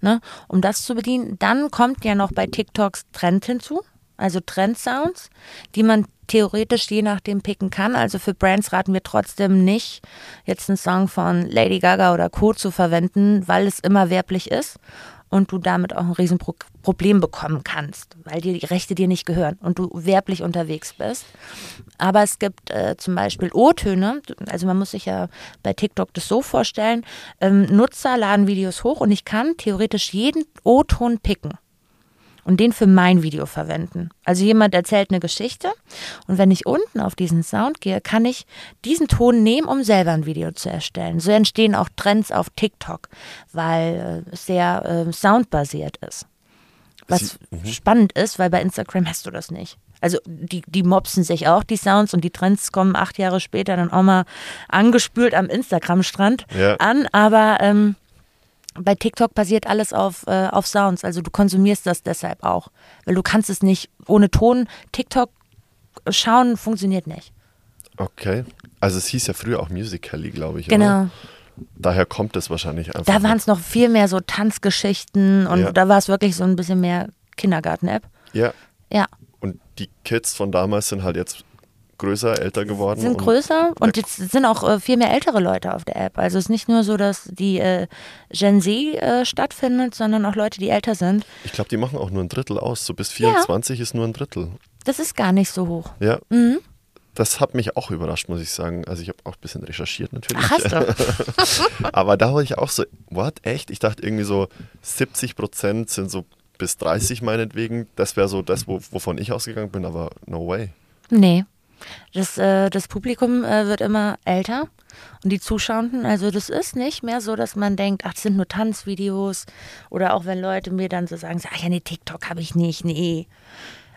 ne, um das zu bedienen. Dann kommt ja noch bei TikToks Trend hinzu, also Trendsounds, die man theoretisch je nachdem picken kann. Also für Brands raten wir trotzdem nicht, jetzt einen Song von Lady Gaga oder Co. zu verwenden, weil es immer werblich ist und du damit auch ein Riesenproblem bekommen kannst, weil dir die Rechte dir nicht gehören und du werblich unterwegs bist. Aber es gibt äh, zum Beispiel O-Töne, also man muss sich ja bei TikTok das so vorstellen, ähm, Nutzer laden Videos hoch und ich kann theoretisch jeden O-Ton picken und den für mein Video verwenden. Also jemand erzählt eine Geschichte und wenn ich unten auf diesen Sound gehe, kann ich diesen Ton nehmen, um selber ein Video zu erstellen. So entstehen auch Trends auf TikTok, weil äh, es sehr äh, soundbasiert ist. Was Sie- spannend ist, weil bei Instagram hast du das nicht. Also die, die mopsen sich auch, die Sounds, und die Trends kommen acht Jahre später dann auch mal angespült am Instagram-Strand Ja. an, aber ähm, bei TikTok basiert alles auf, äh, auf Sounds. Also du konsumierst das deshalb auch. Weil du kannst es nicht ohne Ton. TikTok schauen funktioniert nicht. okay. Also es hieß ja früher auch Musical.ly, glaube ich. Genau. Oder? Daher kommt es wahrscheinlich einfach. Da waren es noch viel mehr so Tanzgeschichten und Ja. da war es wirklich so ein bisschen mehr Kindergarten-App. Ja. Ja, Und die Kids von damals sind halt jetzt größer, älter geworden. sind und größer und jetzt sind auch äh, viel mehr ältere Leute auf der App. Also es ist nicht nur so, dass die äh, Gen Z äh, stattfindet, sondern auch Leute, die älter sind. Ich glaube, die machen auch nur ein Drittel aus. So bis 24 ist nur ein Drittel. Das ist gar nicht so hoch. Ja. Mhm. Das hat mich auch überrascht, muss ich sagen. Also ich habe auch ein bisschen recherchiert natürlich. Ach, hast du? Aber da war ich auch so, what, echt? Ich dachte irgendwie so 70 Prozent sind so bis 30 meinetwegen. Das wäre so das, wo, wovon ich ausgegangen bin, aber no way. Nee. Das, äh, das Publikum äh, wird immer älter und die Zuschauenden, also das ist nicht mehr so, dass man denkt, ach, das sind nur Tanzvideos oder auch wenn Leute mir dann so sagen, ach ja, nee, TikTok habe ich nicht, nee.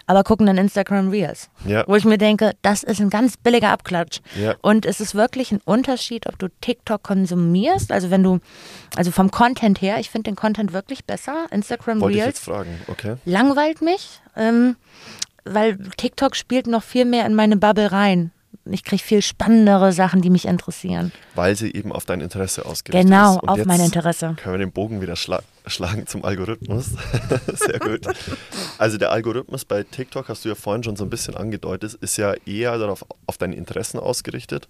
Aber gucken dann Instagram Reels, Ja. wo ich mir denke, das ist ein ganz billiger Abklatsch. Ja. Und es ist wirklich ein Unterschied, ob du TikTok konsumierst, also wenn du, also vom Content her, ich finde den Content wirklich besser, Instagram Wollte ich Reels jetzt fragen, okay? langweilt mich, ähm, weil TikTok spielt noch viel mehr in meine Bubble rein. Ich kriege viel spannendere Sachen, die mich interessieren. Weil sie eben auf dein Interesse ausgerichtet Genau, ist. Und auf mein Interesse. Können wir den Bogen wieder schla schlagen zum Algorithmus? Sehr gut. Also der Algorithmus bei TikTok, hast du ja vorhin schon so ein bisschen angedeutet, ist ja eher darauf auf deine Interessen ausgerichtet.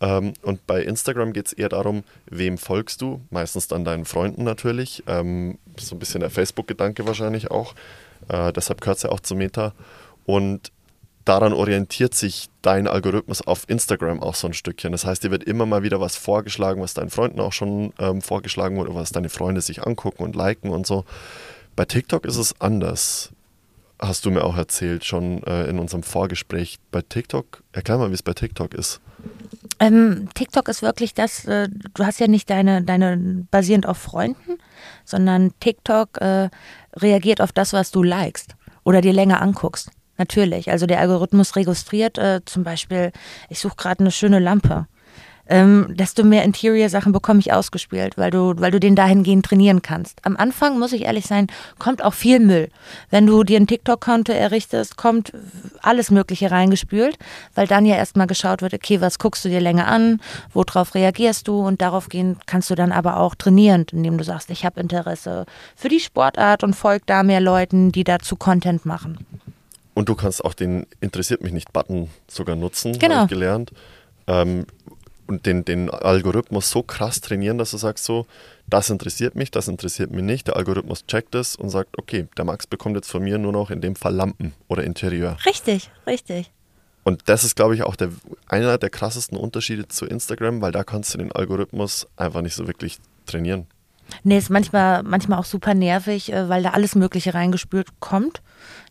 Ähm, und bei Instagram geht es eher darum, wem folgst du? Meistens dann deinen Freunden natürlich. Ähm, so ein bisschen der Facebook-Gedanke wahrscheinlich auch. Äh, deshalb gehört es ja auch zu Meta. Und daran orientiert sich dein Algorithmus auf Instagram auch so ein Stückchen. Das heißt, dir wird immer mal wieder was vorgeschlagen, was deinen Freunden auch schon ähm, vorgeschlagen wurde, was deine Freunde sich angucken und liken und so. Bei TikTok ist es anders. Hast du mir auch erzählt, schon äh, in unserem Vorgespräch. Bei TikTok, erklär mal, wie es bei TikTok ist. Ähm, TikTok ist wirklich das, äh, du hast ja nicht deine, deine basierend auf Freunden, sondern TikTok äh, reagiert auf das, was du likest oder dir länger anguckst. Natürlich. Also der Algorithmus registriert äh, zum Beispiel, ich suche gerade eine schöne Lampe. ähm, desto mehr Interior-Sachen bekomme ich ausgespielt, weil du, weil du den dahingehend trainieren kannst. Am Anfang, muss ich ehrlich sein, kommt auch viel Müll. Wenn du dir ein TikTok-Konto errichtest, kommt alles Mögliche reingespült, weil dann ja erstmal geschaut wird, okay, was guckst du dir länger an, worauf reagierst du und darauf gehen kannst du dann aber auch trainieren, indem du sagst, ich habe Interesse für die Sportart und folg da mehr Leuten, die dazu Content machen. Und du kannst auch den Interessiert mich nicht Button sogar nutzen, genau. habe ich gelernt. Ähm, und den, den Algorithmus so krass trainieren, dass du sagst so, das interessiert mich, das interessiert mich nicht. Der Algorithmus checkt es und sagt, okay, der Max bekommt jetzt von mir nur noch in dem Fall Lampen oder Interieur. Richtig, richtig. Und das ist, glaube ich, auch der, einer der krassesten Unterschiede zu Instagram, weil da kannst du den Algorithmus einfach nicht so wirklich trainieren. Nee, ist manchmal, manchmal auch super nervig, äh, weil da alles Mögliche reingespült kommt.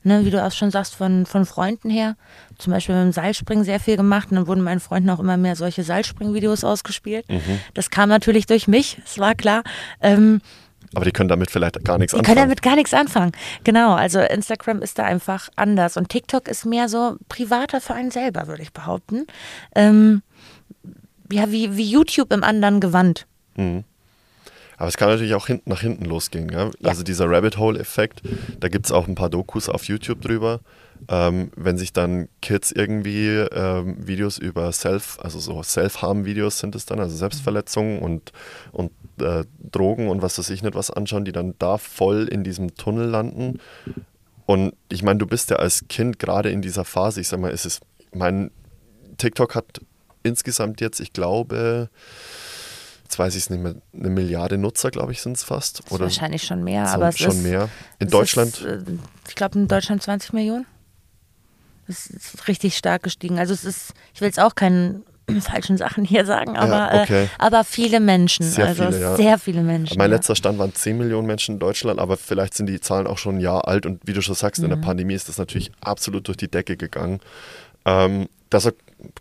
Ne, wie du auch schon sagst, von, von Freunden her. Zum Beispiel mit dem Seilspringen sehr viel gemacht und dann wurden meinen Freunden auch immer mehr solche Seilspringvideos ausgespielt. Mhm. Das kam natürlich durch mich, es war klar. Ähm, aber die können damit vielleicht gar nichts die anfangen. Die können damit gar nichts anfangen. Genau, also Instagram ist da einfach anders. Und TikTok ist mehr so privater für einen selber, würde ich behaupten. Ähm, ja, wie, wie YouTube im anderen Gewand. Mhm. Aber es kann natürlich auch hinten nach hinten losgehen. Ja? Ja. Also dieser Rabbit Hole-Effekt, da gibt es auch ein paar Dokus auf YouTube drüber. Ähm, wenn sich dann Kids irgendwie ähm, Videos über Self, also so Self-Harm-Videos sind es dann, also Selbstverletzungen und, und äh, Drogen und was weiß ich nicht was anschauen, die dann da voll in diesem Tunnel landen. Und ich meine, du bist ja als Kind gerade in dieser Phase, ich sag mal, ist es, mein TikTok hat insgesamt jetzt, ich glaube, jetzt weiß ich es nicht mehr, eine Milliarde Nutzer, glaube ich, sind es fast. Oder wahrscheinlich schon mehr, so, aber es schon ist, mehr. In Deutschland? Ist, äh, ich glaube in Deutschland 20 Millionen. Das ist richtig stark gestiegen. Also es ist, ich will jetzt auch keinen falschen Sachen hier sagen, aber, ja, okay. äh, aber viele Menschen. Sehr also viele, ja. sehr viele Menschen. Mein ja. letzter Stand waren 10 Millionen Menschen in Deutschland, aber vielleicht sind die Zahlen auch schon ein Jahr alt und wie du schon sagst, mhm. in der mhm. Pandemie ist das natürlich absolut durch die Decke gegangen. Ähm, deshalb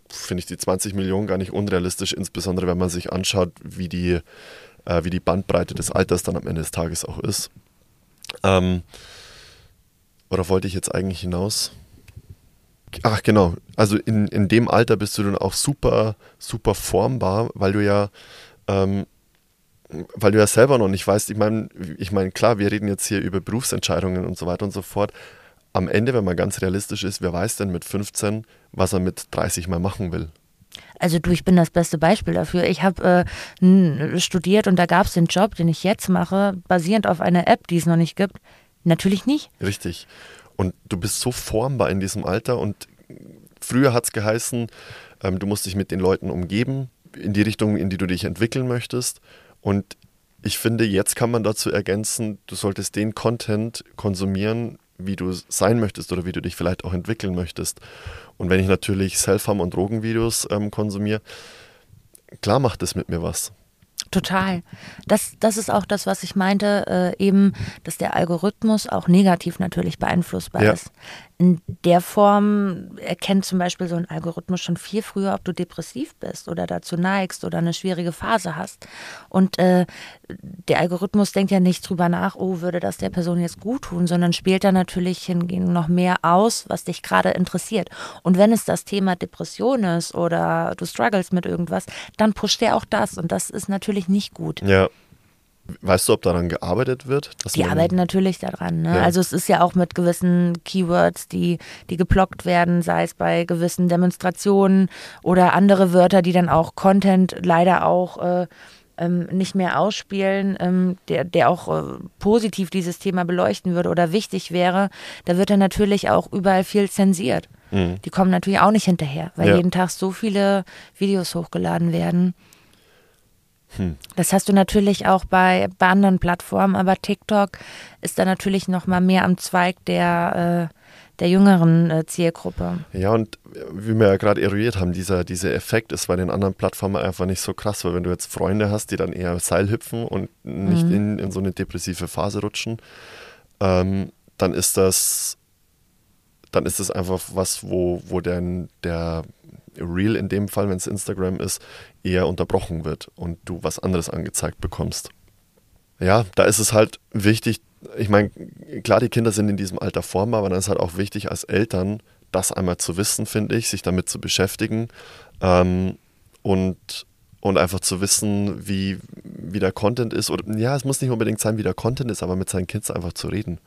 finde ich die 20 Millionen gar nicht unrealistisch, insbesondere wenn man sich anschaut, wie die, äh, wie die Bandbreite des Alters dann am Ende des Tages auch ist. Ähm, oder wollte ich jetzt eigentlich hinaus? Ach genau, also in, in dem Alter bist du dann auch super, super formbar, weil du ja, ähm, weil du ja selber noch nicht weißt, ich meine, ich meine, klar, wir reden jetzt hier über Berufsentscheidungen und so weiter und so fort, am Ende, wenn man ganz realistisch ist, wer weiß denn mit 15, was er mit 30 mal machen will? Also du, ich bin das beste Beispiel dafür. Ich habe äh, studiert und da gab es den Job, den ich jetzt mache, basierend auf einer App, die es noch nicht gibt. Natürlich nicht. Richtig. Und du bist so formbar in diesem Alter und früher hat es geheißen, ähm, du musst dich mit den Leuten umgeben, in die Richtung, in die du dich entwickeln möchtest. Und ich finde, jetzt kann man dazu ergänzen, du solltest den Content konsumieren, wie du sein möchtest oder wie du dich vielleicht auch entwickeln möchtest. Und wenn ich natürlich Selfharm- und Drogenvideos ähm, konsumiere, klar macht es mit mir was. Total. Das, das ist auch das, was ich meinte, äh, eben, dass der Algorithmus auch negativ natürlich beeinflussbar ja. ist in der Form erkennt zum Beispiel so ein Algorithmus schon viel früher, ob du depressiv bist oder dazu neigst oder eine schwierige Phase hast. Und äh, der Algorithmus denkt ja nicht drüber nach, oh, würde das der Person jetzt gut tun, sondern spielt da natürlich hingegen noch mehr aus, was dich gerade interessiert. Und wenn es das Thema Depression ist oder du struggles mit irgendwas, dann pusht er auch das. Und das ist natürlich nicht gut. Ja. Weißt du, ob daran gearbeitet wird? die arbeiten natürlich daran. Ne? Ja. Also es ist ja auch mit gewissen Keywords, die, die geblockt werden, sei es bei gewissen Demonstrationen oder andere Wörter, die dann auch Content leider auch äh, ähm, nicht mehr ausspielen, ähm, der, der auch äh, positiv dieses Thema beleuchten würde oder wichtig wäre. Da wird dann natürlich auch überall viel zensiert. Mhm. Die kommen natürlich auch nicht hinterher, weil ja. jeden Tag so viele Videos hochgeladen werden. Hm. Das hast du natürlich auch bei, bei anderen Plattformen, aber TikTok ist da natürlich noch mal mehr am Zweig der, äh, der jüngeren äh, Zielgruppe. Ja, und wie wir ja gerade eruiert haben, dieser, dieser Effekt ist bei den anderen Plattformen einfach nicht so krass, weil wenn du jetzt Freunde hast, die dann eher Seil hüpfen und nicht mhm. in, in so eine depressive Phase rutschen, ähm, dann ist das dann ist das einfach was, wo, wo denn der Real in dem Fall, wenn es Instagram ist, eher unterbrochen wird und du was anderes angezeigt bekommst. Ja, da ist es halt wichtig, ich meine, klar, die Kinder sind in diesem Alter formbar, aber dann ist halt auch wichtig als Eltern, das einmal zu wissen, finde ich, sich damit zu beschäftigen ähm, und und einfach zu wissen, wie, wie der Content ist. Oder ja, es muss nicht unbedingt sein, wie der Content ist, aber mit seinen Kids einfach zu reden.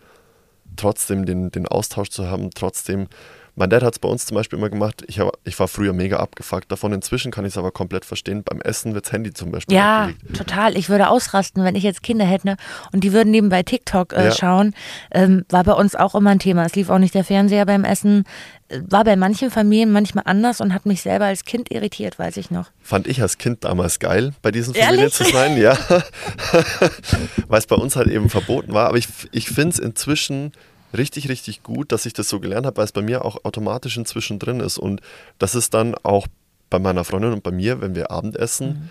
Trotzdem den, den Austausch zu haben, trotzdem mein Dad hat es bei uns zum Beispiel immer gemacht. Ich, hab, ich war früher mega abgefuckt davon. Inzwischen kann ich es aber komplett verstehen. Beim Essen wird das Handy zum Beispiel Ja, weggelegt. total. Ich würde ausrasten, wenn ich jetzt Kinder hätte und die würden nebenbei TikTok äh, Ja. schauen. Ähm, war bei uns auch immer ein Thema. Es lief auch nicht der Fernseher beim Essen. Äh, War bei manchen Familien manchmal anders und hat mich selber als Kind irritiert, weiß ich noch. Fand ich als Kind damals geil, bei diesen Ehrlich? Familien zu sein, ja. Weil es bei uns halt eben verboten war. Aber ich, ich finde es inzwischen richtig, richtig gut, dass ich das so gelernt habe, weil es bei mir auch automatisch inzwischen drin ist. Und das ist dann auch bei meiner Freundin und bei mir, wenn wir Abendessen, Mhm.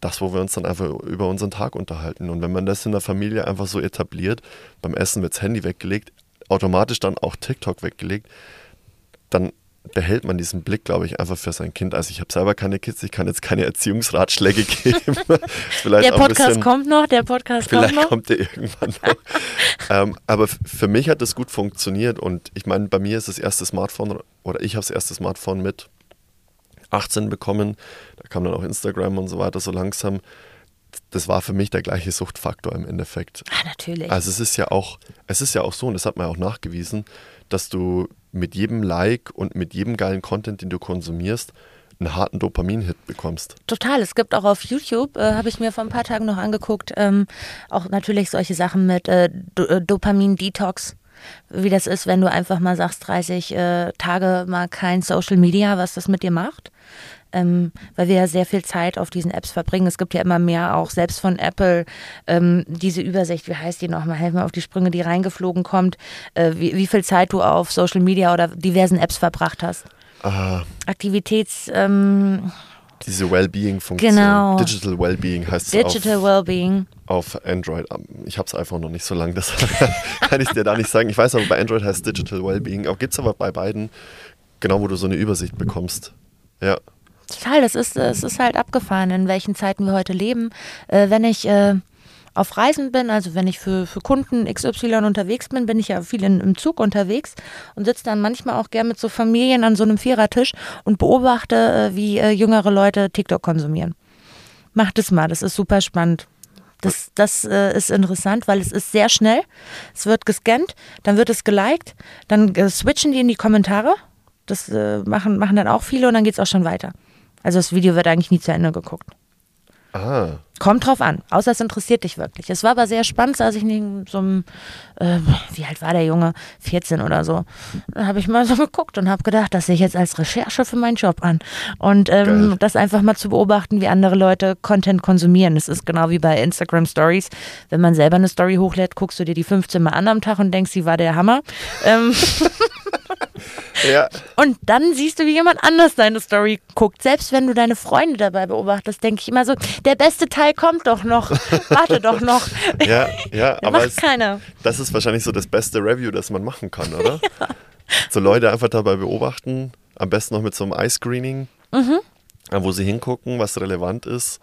das, wo wir uns dann einfach über unseren Tag unterhalten. Und wenn man das in der Familie einfach so etabliert, beim Essen wird das Handy weggelegt, automatisch dann auch TikTok weggelegt, dann behält man diesen Blick, glaube ich, einfach für sein Kind. Also ich habe selber keine Kids, ich kann jetzt keine Erziehungsratschläge geben. Vielleicht Der Podcast bisschen, kommt noch, der Podcast kommt Vielleicht noch. kommt der irgendwann noch. ähm, aber für mich hat das gut funktioniert und ich meine, bei mir ist das erste Smartphone oder ich habe das erste Smartphone mit 18 bekommen. Da kam dann auch Instagram und so weiter so langsam. Das war für mich der gleiche Suchtfaktor im Endeffekt. Ah, natürlich. Also es ist ja auch, es ist ja auch so, und das hat man ja auch nachgewiesen, dass du mit jedem Like und mit jedem geilen Content, den du konsumierst, einen harten Dopamin-Hit bekommst. Total. Es gibt auch auf YouTube, äh, habe ich mir vor ein paar Tagen noch angeguckt, ähm, auch natürlich solche Sachen mit äh, Do äh, Dopamin-Detox. Wie das ist, wenn du einfach mal sagst, 30 äh, Tage mal kein Social Media, was das mit dir macht. Ähm, weil wir ja sehr viel Zeit auf diesen Apps verbringen. Es gibt ja immer mehr auch, selbst von Apple, ähm, diese Übersicht, wie heißt die nochmal, helf mir auf die Sprünge, die reingeflogen kommt, äh, wie, wie viel Zeit du auf Social Media oder diversen Apps verbracht hast. Ah, Aktivitäts, ähm, diese Wellbeing-Funktion. Genau. Digital Wellbeing heißt es Digital auf, Wellbeing. auf Android. Ich habe es einfach noch nicht so lange, das kann ich dir da nicht sagen. Ich weiß aber, bei Android heißt es Digital Wellbeing. Auch gibt es aber bei beiden, genau wo du so eine Übersicht bekommst. Ja. Total, das ist, es ist halt abgefahren, in welchen Zeiten wir heute leben. Äh, wenn ich äh, auf Reisen bin, also wenn ich für, für Kunden XY unterwegs bin, bin ich ja viel in, im Zug unterwegs und sitze dann manchmal auch gern mit so Familien an so einem Vierertisch und beobachte, äh, wie äh, jüngere Leute TikTok konsumieren. Macht es mal, das ist super spannend. Das, das äh, ist interessant, weil es ist sehr schnell. Es wird gescannt, dann wird es geliked, dann äh, switchen die in die Kommentare. Das äh, machen, machen dann auch viele und dann geht es auch schon weiter. Also das Video wird eigentlich nie zu Ende geguckt. Ah, Kommt drauf an, außer es interessiert dich wirklich. Es war aber sehr spannend, als ich in so einem, äh, wie alt war der Junge? 14 oder so. Da habe ich mal so geguckt und habe gedacht, das sehe ich jetzt als Recherche für meinen Job an. Und ähm, das einfach mal zu beobachten, wie andere Leute Content konsumieren. Das ist genau wie bei Instagram Stories. Wenn man selber eine Story hochlädt, guckst du dir die 15 Mal an am Tag und denkst, sie war der Hammer. Ähm, ja. und dann siehst du, wie jemand anders deine Story guckt. Selbst wenn du deine Freunde dabei beobachtest, denke ich immer so, der beste Teil kommt doch noch. Warte doch noch. Ja, ja, aber Macht es, keiner. das ist wahrscheinlich so das beste Review, das man machen kann, oder? So Leute einfach dabei beobachten, am besten noch mit so einem Eye-Screening, Mhm. wo sie hingucken, was relevant ist.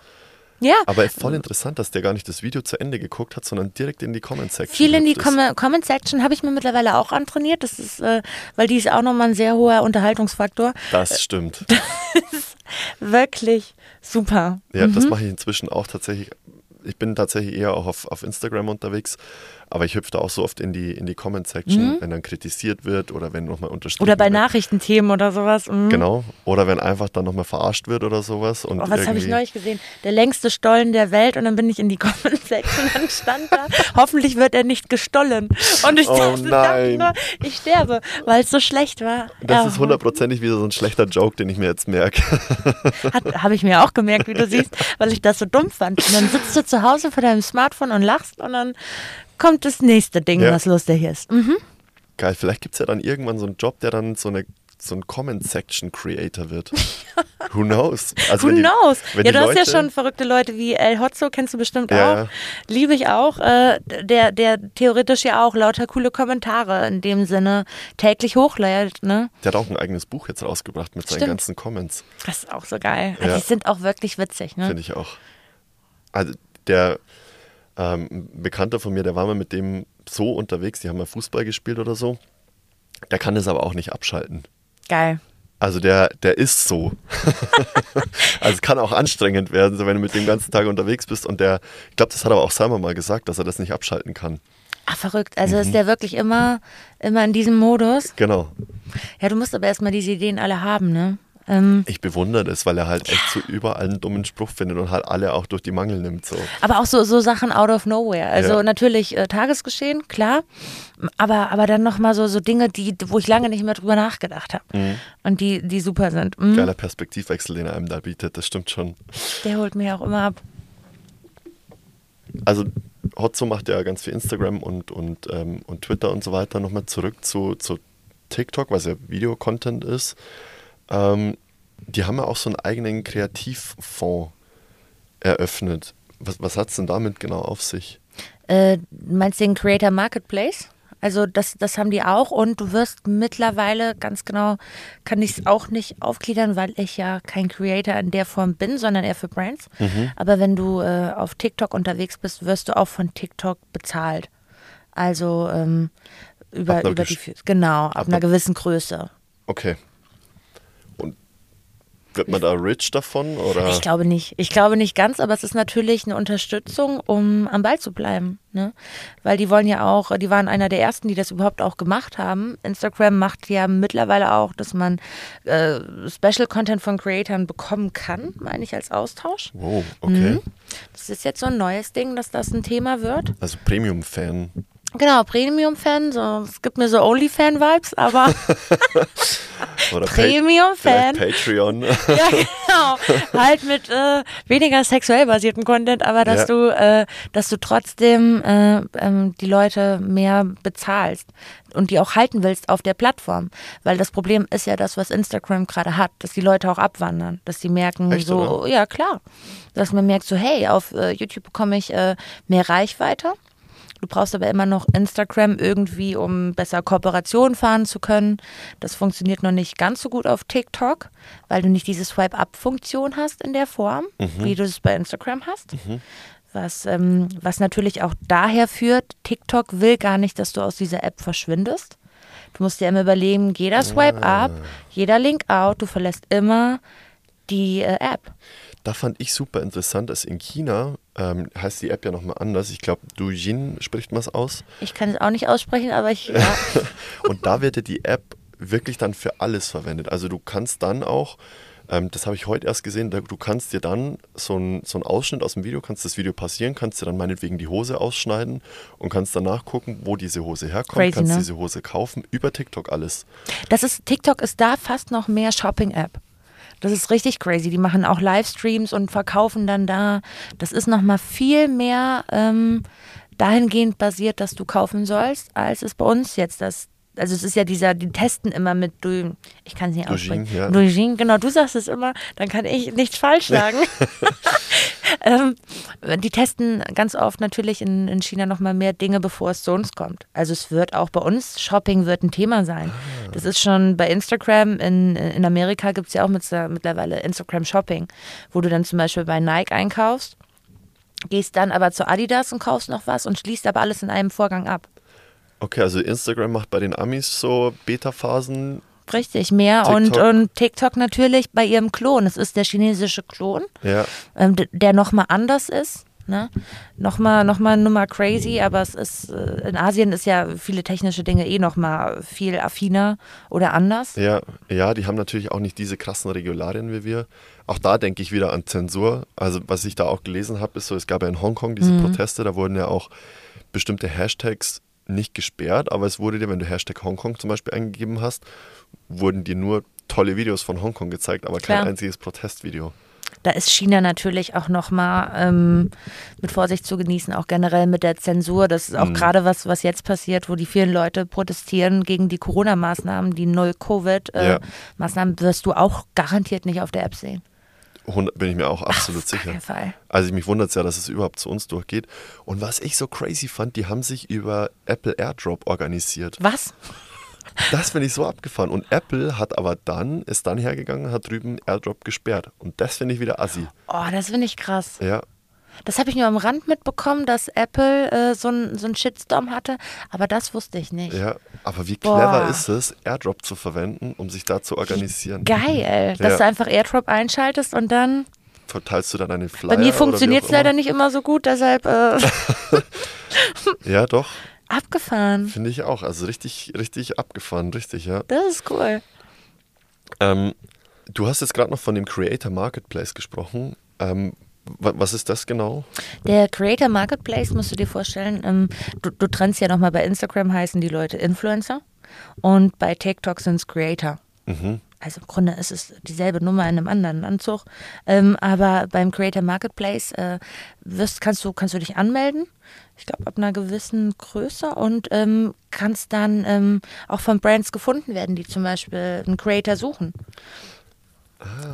Ja. Aber voll interessant, dass der gar nicht das Video zu Ende geguckt hat, sondern direkt in die Comment-Section. Viel in die ist. Com Comment Section habe ich mir mittlerweile auch antrainiert. Das ist, äh, weil die ist auch nochmal ein sehr hoher Unterhaltungsfaktor. Das stimmt. Wirklich super. Ja, Mhm. das mache ich inzwischen auch tatsächlich. Ich bin tatsächlich eher auch auf, auf Instagram unterwegs, aber ich hüpfe da auch so oft in die, in die Comment-Section, wenn dann kritisiert wird oder wenn nochmal unterstrichen Mhm. Oder bei wird. Nachrichtenthemen oder sowas. Mhm. Genau. Oder wenn einfach dann nochmal verarscht wird oder sowas. Und Oh, was habe ich neulich gesehen? Der längste Stollen der Welt und dann bin ich in die Comment Section und stand da. Hoffentlich wird er nicht gestollen. Und ich Oh dachte, nein. dachte nur, ich sterbe, weil es so schlecht war. Das Ja, ist hundertprozentig wieder so ein schlechter Joke, den ich mir jetzt merke. Habe ich mir auch gemerkt, wie du siehst, weil ich das so dumm fand. Und dann sitzt du zu Hause vor deinem Smartphone und lachst und dann kommt das nächste Ding, Ja. was lustig ist. Mhm. Geil, vielleicht gibt es ja dann irgendwann so einen Job, der dann so eine so ein Comment-Section-Creator wird. Who knows? Also Who die- knows? Ja, du hast ja Leute- schon verrückte Leute wie El Hotzo, kennst du bestimmt Ja. auch. Liebe ich auch. Äh, der, der theoretisch ja auch lauter coole Kommentare in dem Sinne täglich hochlädt. Ne? Der hat auch ein eigenes Buch jetzt rausgebracht mit seinen Stimmt. ganzen Comments. Das ist auch so geil. Ja. Die sind auch wirklich witzig. Ne? Finde ich auch. Also der ähm, ein Bekannter von mir, der war mal mit dem so unterwegs, die haben mal Fußball gespielt oder so. Der kann das aber auch nicht abschalten. Geil. Also der, der ist so. also es kann auch anstrengend werden, so wenn du mit dem ganzen Tag unterwegs bist. Und der, ich glaube, das hat aber auch Simon mal gesagt, dass er das nicht abschalten kann. Ach, verrückt. Also ist der wirklich immer, immer in diesem Modus? Genau. Ja, du musst aber erstmal diese Ideen alle haben, ne? Ähm, Ich bewundere das, weil er halt echt so überall einen dummen Spruch findet und halt alle auch durch die Mangel nimmt. So. aber auch so, so Sachen out of nowhere. Also Ja. natürlich äh, Tagesgeschehen, klar. Aber, aber dann nochmal so, so Dinge, die, wo ich lange nicht mehr drüber nachgedacht habe. Und die, die super sind. Mhm. Geiler Perspektivwechsel, den er einem da bietet, das stimmt schon. Der holt mich auch immer ab. Also Hotzo macht ja ganz viel Instagram und, und, ähm, und Twitter und so weiter. Nochmal zurück zu, zu TikTok, was ja Videocontent ist. Ähm, die haben ja auch so einen eigenen Kreativfonds eröffnet. Was, was hat es denn damit genau auf sich? Äh, meinst du den Creator Marketplace? Also das, das haben die auch und du wirst mittlerweile, ganz genau, kann ich es auch nicht aufgliedern, weil ich ja kein Creator in der Form bin, sondern eher für Brands. Aber wenn du äh, auf TikTok unterwegs bist, wirst du auch von TikTok bezahlt. Also ähm, über, über die, genau, ab, ab einer- gewissen Größe. Okay. Wird man da rich davon? Oder? Ich glaube nicht. Ich glaube nicht ganz, aber es ist natürlich eine Unterstützung, um am Ball zu bleiben. Ne? Weil die wollen ja auch, die waren einer der ersten, die das überhaupt auch gemacht haben. Instagram macht ja mittlerweile auch, dass man äh, Special Content von Creatoren bekommen kann, meine ich, als Austausch. Wow, okay. Das ist jetzt so ein neues Ding, dass das ein Thema wird. Also Premium-Fan. Genau, Premium-Fan, so, es gibt mir so Only-Fan-Vibes, aber Premium-Fan. vielleicht Patreon. Ja, genau. halt mit äh, weniger sexuell basiertem Content, aber dass Ja. du, äh, dass du trotzdem äh, ähm, die Leute mehr bezahlst und die auch halten willst auf der Plattform. Weil das Problem ist ja das, was Instagram gerade hat, dass die Leute auch abwandern, dass sie merken, Echt, so, oder? ja klar, dass man merkt, so, hey, auf äh, YouTube bekomme ich äh, mehr Reichweite. Du brauchst aber immer noch Instagram irgendwie, um besser Kooperation fahren zu können. Das funktioniert noch nicht ganz so gut auf TikTok, weil du nicht diese Swipe-Up-Funktion hast in der Form, wie du es bei Instagram hast. Was, ähm, was natürlich auch daher führt, TikTok will gar nicht, dass du aus dieser App verschwindest. Du musst dir immer überlegen, jeder Swipe up, jeder Link out, du verlässt immer die äh, App. Da fand ich super interessant, dass in China ähm, heißt die App ja nochmal anders. Ich glaube, Douyin spricht man es aus. Ich kann es auch nicht aussprechen, aber ich, ja, Und da wird ja die App wirklich dann für alles verwendet. Also du kannst dann auch, ähm, das habe ich heute erst gesehen, du kannst dir dann so einen so Ausschnitt aus dem Video, kannst das Video passieren, kannst dir dann meinetwegen die Hose ausschneiden und kannst danach gucken, wo diese Hose herkommt, Crazy, kannst ne? diese Hose kaufen, über TikTok alles. Das ist, TikTok ist da fast noch mehr Shopping-App. Das ist richtig crazy. Die machen auch Livestreams und verkaufen dann da. Das ist nochmal viel mehr ähm, dahingehend basiert, dass du kaufen sollst, als es bei uns jetzt das. Also es ist ja dieser, die testen immer mit Du, ich kann es nicht aussprechen. ja. Genau, du sagst es immer, dann kann ich nichts falsch sagen. ähm, die testen ganz oft natürlich in, in China nochmal mehr Dinge, bevor es zu uns kommt. Also es wird auch bei uns, Shopping wird ein Thema sein. Das ist schon bei Instagram, in, in Amerika gibt es ja auch mit, mittlerweile Instagram Shopping, wo du dann zum Beispiel bei Nike einkaufst, gehst dann aber zu Adidas und kaufst noch was und schließt aber alles in einem Vorgang ab. Okay, also Instagram macht bei den Amis so Beta-Phasen. Richtig, mehr und, TikTok. und TikTok natürlich bei ihrem Klon. Es ist der chinesische Klon. Ja, ähm, der nochmal anders ist. Ne? Nochmal noch mal eine Nummer crazy, aber es ist, äh, in Asien ist ja viele technische Dinge eh nochmal viel affiner oder anders. ja, ja, die haben natürlich auch nicht diese krassen Regularien wie wir. Auch da denke ich wieder an Zensur. Also was ich da auch gelesen habe, ist so, es gab ja in Hongkong diese Proteste, da wurden ja auch bestimmte Hashtags nicht gesperrt, aber es wurde dir, wenn du Hashtag Hongkong zum Beispiel eingegeben hast, wurden dir nur tolle Videos von Hongkong gezeigt, aber kein Klar. einziges Protestvideo. Da ist China natürlich auch nochmal ähm, mit Vorsicht zu genießen, auch generell mit der Zensur. Das ist auch Mhm. gerade was, was jetzt passiert, wo die vielen Leute protestieren gegen die Corona-Maßnahmen, die Ja. Null-Covid-Maßnahmen, wirst du auch garantiert nicht auf der App sehen. Bin ich mir auch absolut gar sicher. Fall. Also mich wundert es ja, dass es überhaupt zu uns durchgeht. Und was ich so crazy fand, die haben sich über Apple AirDrop organisiert. Was? Das finde ich so abgefahren. Und Apple hat aber dann, ist dann hergegangen, hat drüben AirDrop gesperrt. Und das finde ich wieder assi. Oh, das finde ich krass. Ja. Das habe ich nur am Rand mitbekommen, dass Apple äh, so einen so Shitstorm hatte, aber das wusste ich nicht. Ja, aber wie clever Boah. ist es, AirDrop zu verwenden, um sich da zu organisieren? Geil, dass Ja. du einfach AirDrop einschaltest und dann. Verteilst du dann einen Flyer? Bei mir funktioniert es leider nicht immer so gut, deshalb äh, Ja, doch, abgefahren. finde ich auch. Also richtig, richtig abgefahren, richtig, ja. Das ist cool. Ähm, du hast jetzt gerade noch von dem Creator Marketplace gesprochen. Ähm, was ist das genau? Der Creator Marketplace musst du dir vorstellen, ähm, du, du trennst ja nochmal bei Instagram heißen die Leute Influencer und bei TikTok sind es Creator. Mhm. Also im Grunde ist es dieselbe Nummer in einem anderen Anzug. Ähm, aber beim Creator Marketplace äh, wirst, kannst, du, kannst du dich anmelden. Ich glaube, ab einer gewissen Größe und ähm, kannst dann ähm, auch von Brands gefunden werden, die zum Beispiel einen Creator suchen.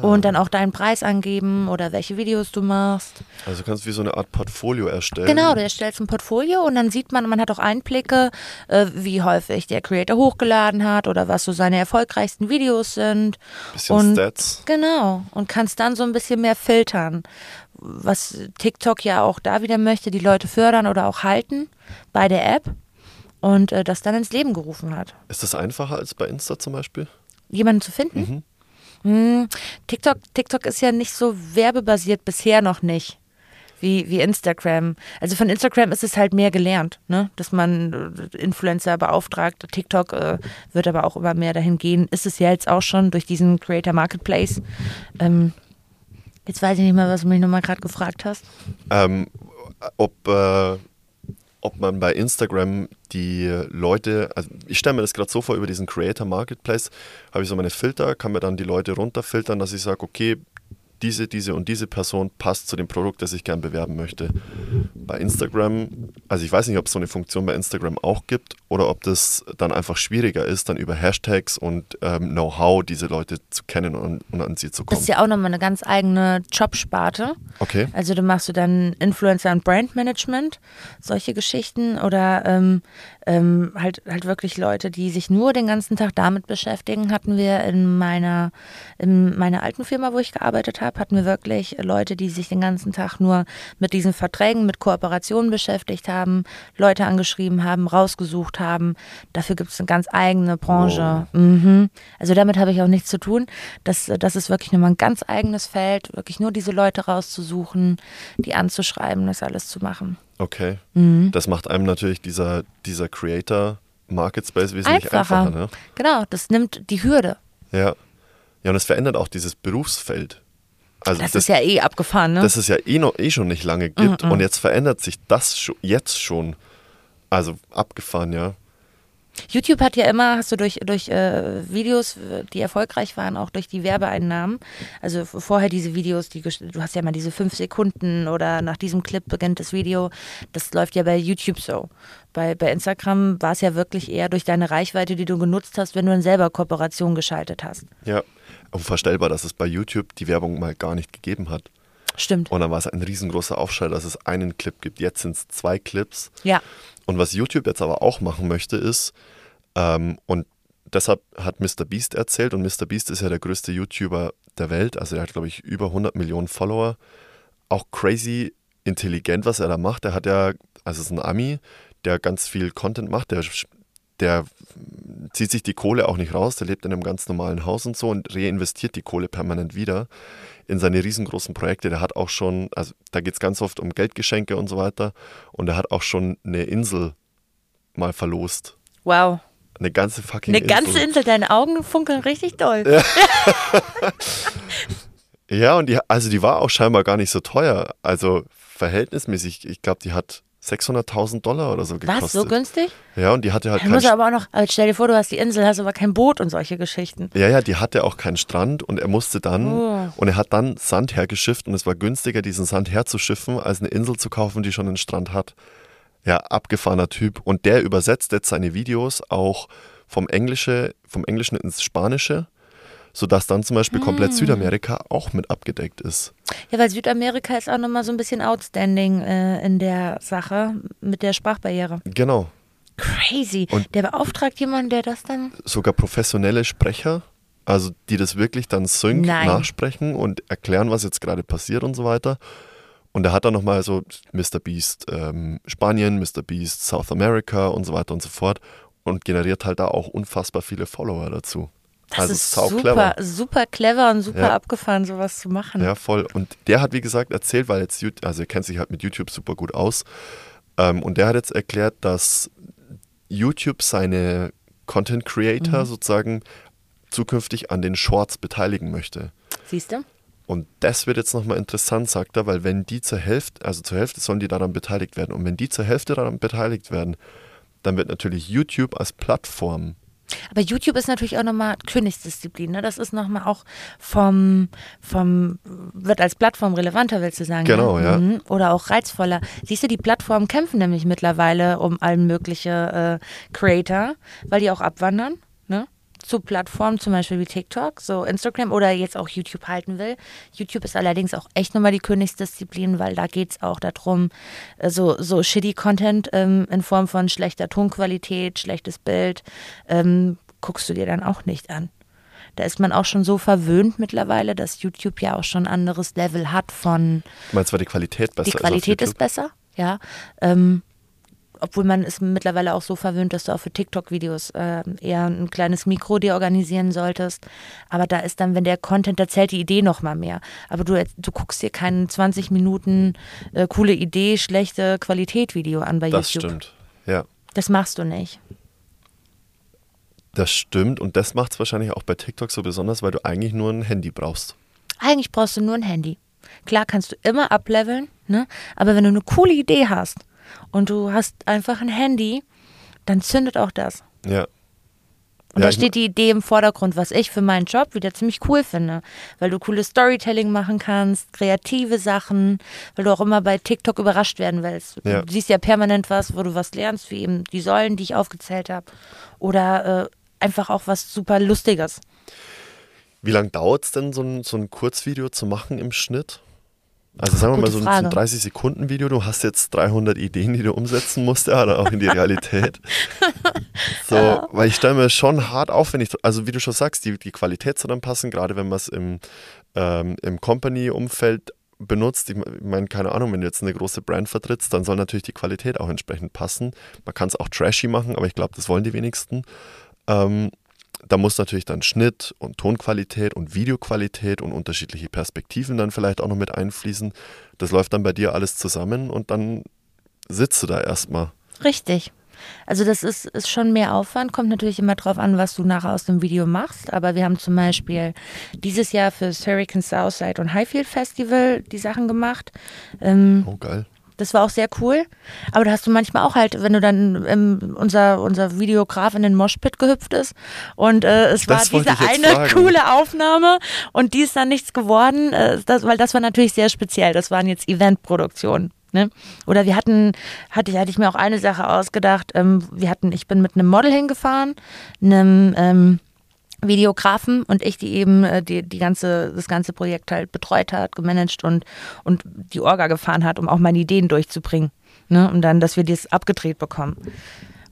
Und dann auch deinen Preis angeben oder welche Videos du machst. Also du kannst wie so eine Art Portfolio erstellen. Genau, du erstellst ein Portfolio und dann sieht man, man hat auch Einblicke, äh, wie häufig der Creator hochgeladen hat oder was so seine erfolgreichsten Videos sind. Bisschen und Stats. Genau, und kannst dann so ein bisschen mehr filtern, was TikTok ja auch da wieder möchte, die Leute fördern oder auch halten bei der App und äh, das dann ins Leben gerufen hat. Ist das einfacher als bei Insta zum Beispiel? Jemanden zu finden? Hm, TikTok, TikTok ist ja nicht so werbebasiert, bisher noch nicht. Wie, wie Instagram. Also von Instagram ist es halt mehr gelernt, ne? dass man äh, Influencer beauftragt. TikTok äh, wird aber auch immer mehr dahin gehen. Ist es ja jetzt auch schon durch diesen Creator Marketplace. Ähm, jetzt weiß ich nicht mehr, was du mich nochmal gerade gefragt hast. Ähm, ob, äh, ob man bei Instagram die Leute, also ich stelle mir das gerade so vor, über diesen Creator Marketplace habe ich so meine Filter, kann mir dann die Leute runterfiltern, dass ich sage, okay, diese, diese und diese Person passt zu dem Produkt, das ich gern bewerben möchte. Bei Instagram, also ich weiß nicht, ob es so eine Funktion bei Instagram auch gibt oder ob das dann einfach schwieriger ist, dann über Hashtags und ähm, Know-how diese Leute zu kennen und, und an sie zu Das kommen. ist ja auch nochmal eine ganz eigene Jobsparte. Okay. Also du machst du dann Influencer und Brandmanagement, solche Geschichten oder ähm, ähm, halt halt wirklich Leute, die sich nur den ganzen Tag damit beschäftigen. Hatten wir in meiner in meiner alten Firma, wo ich gearbeitet habe, hatten wir wirklich Leute, die sich den ganzen Tag nur mit diesen Verträgen, mit Kooperationen beschäftigt haben, Leute angeschrieben haben, rausgesucht haben. Dafür gibt es eine ganz eigene Branche. Mhm. Also damit habe ich auch nichts zu tun. Das, das ist wirklich nochmal ein ganz eigenes Feld, wirklich nur diese Leute rauszusuchen, die anzuschreiben, das alles zu machen. Okay. Mhm. Das macht einem natürlich dieser, dieser Creator Market Space wesentlich Einfacher. einfacher. ne? Genau, das nimmt die Hürde. Ja. Ja, und es verändert auch dieses Berufsfeld. Also Das, ist ja eh abgefahren, ne? das es ja eh, noch, eh schon nicht lange gibt. Und jetzt verändert sich das scho- jetzt schon. Also abgefahren, ja. YouTube hat ja immer, hast du durch, durch äh, Videos, die erfolgreich waren, auch durch die Werbeeinnahmen, also vorher diese Videos, die du hast ja mal diese fünf Sekunden oder nach diesem Clip beginnt das Video, das läuft ja bei YouTube so. Bei, bei Instagram war es ja wirklich eher durch deine Reichweite, die du genutzt hast, wenn du dann selber Kooperation geschaltet hast. Ja. Unvorstellbar, dass es bei YouTube die Werbung mal gar nicht gegeben hat. Stimmt. Und dann war es ein riesengroßer Aufschrei, dass es einen Clip gibt. Jetzt sind es zwei Clips. Ja. Und was YouTube jetzt aber auch machen möchte, ist, ähm, und deshalb hat Mr. Beast erzählt, und Mr. Beast ist ja der größte YouTuber der Welt, also er hat, glaube ich, über 100 Millionen Follower. Auch crazy intelligent, was er da macht. Er hat ja, also es ist ein Ami, der ganz viel Content macht, der, der zieht sich die Kohle auch nicht raus, der lebt in einem ganz normalen Haus und so und reinvestiert die Kohle permanent wieder in seine riesengroßen Projekte. Der hat auch schon, also da geht es ganz oft um Geldgeschenke und so weiter. Und er hat auch schon eine Insel mal verlost. Wow. Eine ganze fucking Eine Insel. ganze Insel, deine Augen funkeln richtig doll. Ja, und die, also die war auch scheinbar gar nicht so teuer. Also verhältnismäßig, ich glaube, die hat 600.000 Dollar oder so gekostet. Was, so günstig? Ja, und die hatte halt Dann muss er aber auch noch, also stell dir vor, du hast die Insel, hast aber kein Boot und solche Geschichten. Ja, ja, die hatte auch keinen Strand und er musste dann Oh. und er hat dann Sand hergeschifft und es war günstiger, diesen Sand herzuschiffen, als eine Insel zu kaufen, die schon einen Strand hat. Ja, abgefahrener Typ. Und der übersetzt jetzt seine Videos auch vom Englische, vom Englischen ins Spanische, sodass dann zum Beispiel komplett Südamerika auch mit abgedeckt ist. Ja, weil Südamerika ist auch nochmal so ein bisschen outstanding äh, in der Sache mit der Sprachbarriere. Genau. Crazy. Und- der beauftragt jemanden, der das dann. Sogar professionelle Sprecher, also die das wirklich dann sync Nein. nachsprechen und erklären, was jetzt gerade passiert und so weiter. Und er hat dann nochmal so Mr. Beast ähm, Spanien, Mr. Beast South America und so weiter und so fort und generiert halt da auch unfassbar viele Follower dazu. Das also ist super, clever. super clever und super Ja. abgefahren, sowas zu machen. Ja, voll. Und der hat, wie gesagt, erzählt, weil jetzt, YouTube- also er kennt sich halt mit YouTube super gut aus. Ähm, und der hat jetzt erklärt, dass YouTube seine Content Creator sozusagen zukünftig an den Shorts beteiligen möchte. Siehst du? Und das wird jetzt nochmal interessant, sagt er, weil wenn die zur Hälfte, also zur Hälfte sollen die daran beteiligt werden. Und wenn die zur Hälfte daran beteiligt werden, dann wird natürlich YouTube als Plattform Aber YouTube ist natürlich auch nochmal Königsdisziplin. Ne? Das ist nochmal auch vom, vom, wird als Plattform relevanter, willst du sagen? Genau, ja. Mhm. Oder auch reizvoller. Siehst du, die Plattformen kämpfen nämlich mittlerweile um allen mögliche äh, Creator, weil die auch abwandern, ne? Zu Plattformen zum Beispiel wie TikTok, so Instagram oder jetzt auch YouTube halten will. YouTube ist allerdings auch echt nochmal die Königsdisziplin, weil da geht es auch darum, äh, so, so shitty Content ähm, in Form von schlechter Tonqualität, schlechtes Bild, ähm, guckst du dir dann auch nicht an. Da ist man auch schon so verwöhnt mittlerweile, dass YouTube ja auch schon ein anderes Level hat von Du meinst, war die Qualität besser? die Qualität ist besser, ja. Ähm, obwohl man ist mittlerweile auch so verwöhnt, dass du auch für TikTok-Videos äh, eher ein kleines Mikro dir organisieren solltest. Aber da ist dann, wenn der Content, da zählt die Idee noch mal mehr. Aber du, du guckst dir keinen 20 Minuten äh, coole Idee, schlechte Qualität-Video an bei Das YouTube. stimmt. Ja, Das machst du nicht. das stimmt. Und das macht es wahrscheinlich auch bei TikTok so besonders, weil du eigentlich nur ein Handy brauchst. Eigentlich brauchst du nur ein Handy. Klar kannst du immer ableveln, ne? aber wenn du eine coole Idee hast und du hast einfach ein Handy, dann zündet auch das. Ja. Und Ja, da steht die Idee im Vordergrund, was ich für meinen Job wieder ziemlich cool finde, weil du cooles Storytelling machen kannst, kreative Sachen, weil du auch immer bei TikTok überrascht werden willst. Ja. Du siehst ja permanent was, wo du was lernst, wie eben die Säulen, die ich aufgezählt habe. Oder äh, einfach auch was super Lustiges. Wie lange dauert es denn, so ein, so ein Kurzvideo zu machen im Schnitt? Also sagen wir mal so ein, so ein Frage. 30-Sekunden-Video, du hast jetzt 300 Ideen, die du umsetzen musst, ja, oder auch in die Realität. so, weil ich stelle mir schon hart auf, wenn ich, also wie du schon sagst, die, die Qualität soll dann passen, gerade wenn man es im, ähm, im Company-Umfeld benutzt. Ich meine, keine Ahnung, wenn du jetzt eine große Brand vertrittst, dann soll natürlich die Qualität auch entsprechend passen. Man kann es auch trashy machen, aber ich glaube, das wollen die wenigsten. Ähm, da muss natürlich dann Schnitt und Tonqualität und Videoqualität und unterschiedliche Perspektiven dann vielleicht auch noch mit einfließen. Das läuft dann bei dir alles zusammen und dann sitzt du da erstmal. Richtig. Also das ist, ist schon mehr Aufwand, kommt natürlich immer drauf an, was du nachher aus dem Video machst. Aber wir haben zum Beispiel dieses Jahr für das Hurricane Southside und Highfield Festival die Sachen gemacht. Ähm, Oh, geil. Das war auch sehr cool. Aber da hast du manchmal auch halt, wenn du dann ähm, unser, unser Videograf in den Moshpit gehüpft ist und äh, es war Das wollte diese ich eine fragen. coole Aufnahme und die ist dann nichts geworden, äh, das, weil das war natürlich sehr speziell. Das waren jetzt Eventproduktionen. Ne? Oder wir hatten, hatte, hatte ich mir auch eine Sache ausgedacht. Ähm, wir hatten, ich bin mit einem Model hingefahren, einem ähm, Videografen und ich, die eben äh, die, die ganze, das ganze Projekt halt betreut hat, gemanagt und, und die Orga gefahren hat, um auch meine Ideen durchzubringen. Ne? Und dann, dass wir das abgedreht bekommen.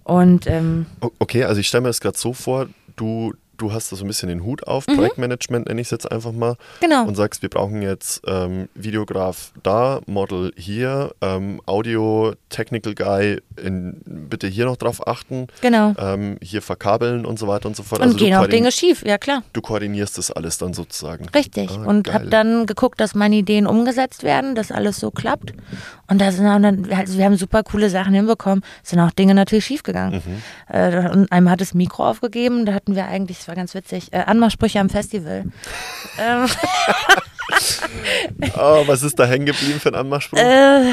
Und ähm, Okay, also ich stelle mir das gerade so vor, du, du hast da so ein bisschen den Hut auf, Projektmanagement nenne ich es jetzt einfach mal. Mhm. Genau. Und sagst, wir brauchen jetzt ähm, Videograf da, Model hier, ähm, Audio, Technical Guy, in, bitte hier noch drauf achten, genau. ähm, hier verkabeln und so weiter und so fort. Und Also gehen auch Dinge schief, ja klar. Du koordinierst das alles dann sozusagen. Richtig. Ah, und habe dann geguckt, dass meine Ideen umgesetzt werden, dass alles so klappt. Und da sind auch dann, also wir haben super coole Sachen hinbekommen. Es sind auch Dinge natürlich schiefgegangen. Mhm. Äh, und einem hat das Mikro aufgegeben. Da hatten wir eigentlich, das war ganz witzig, äh, Anmachsprüche am Festival. ähm, Oh, was ist da hängen geblieben für ein Anmachspruch? äh,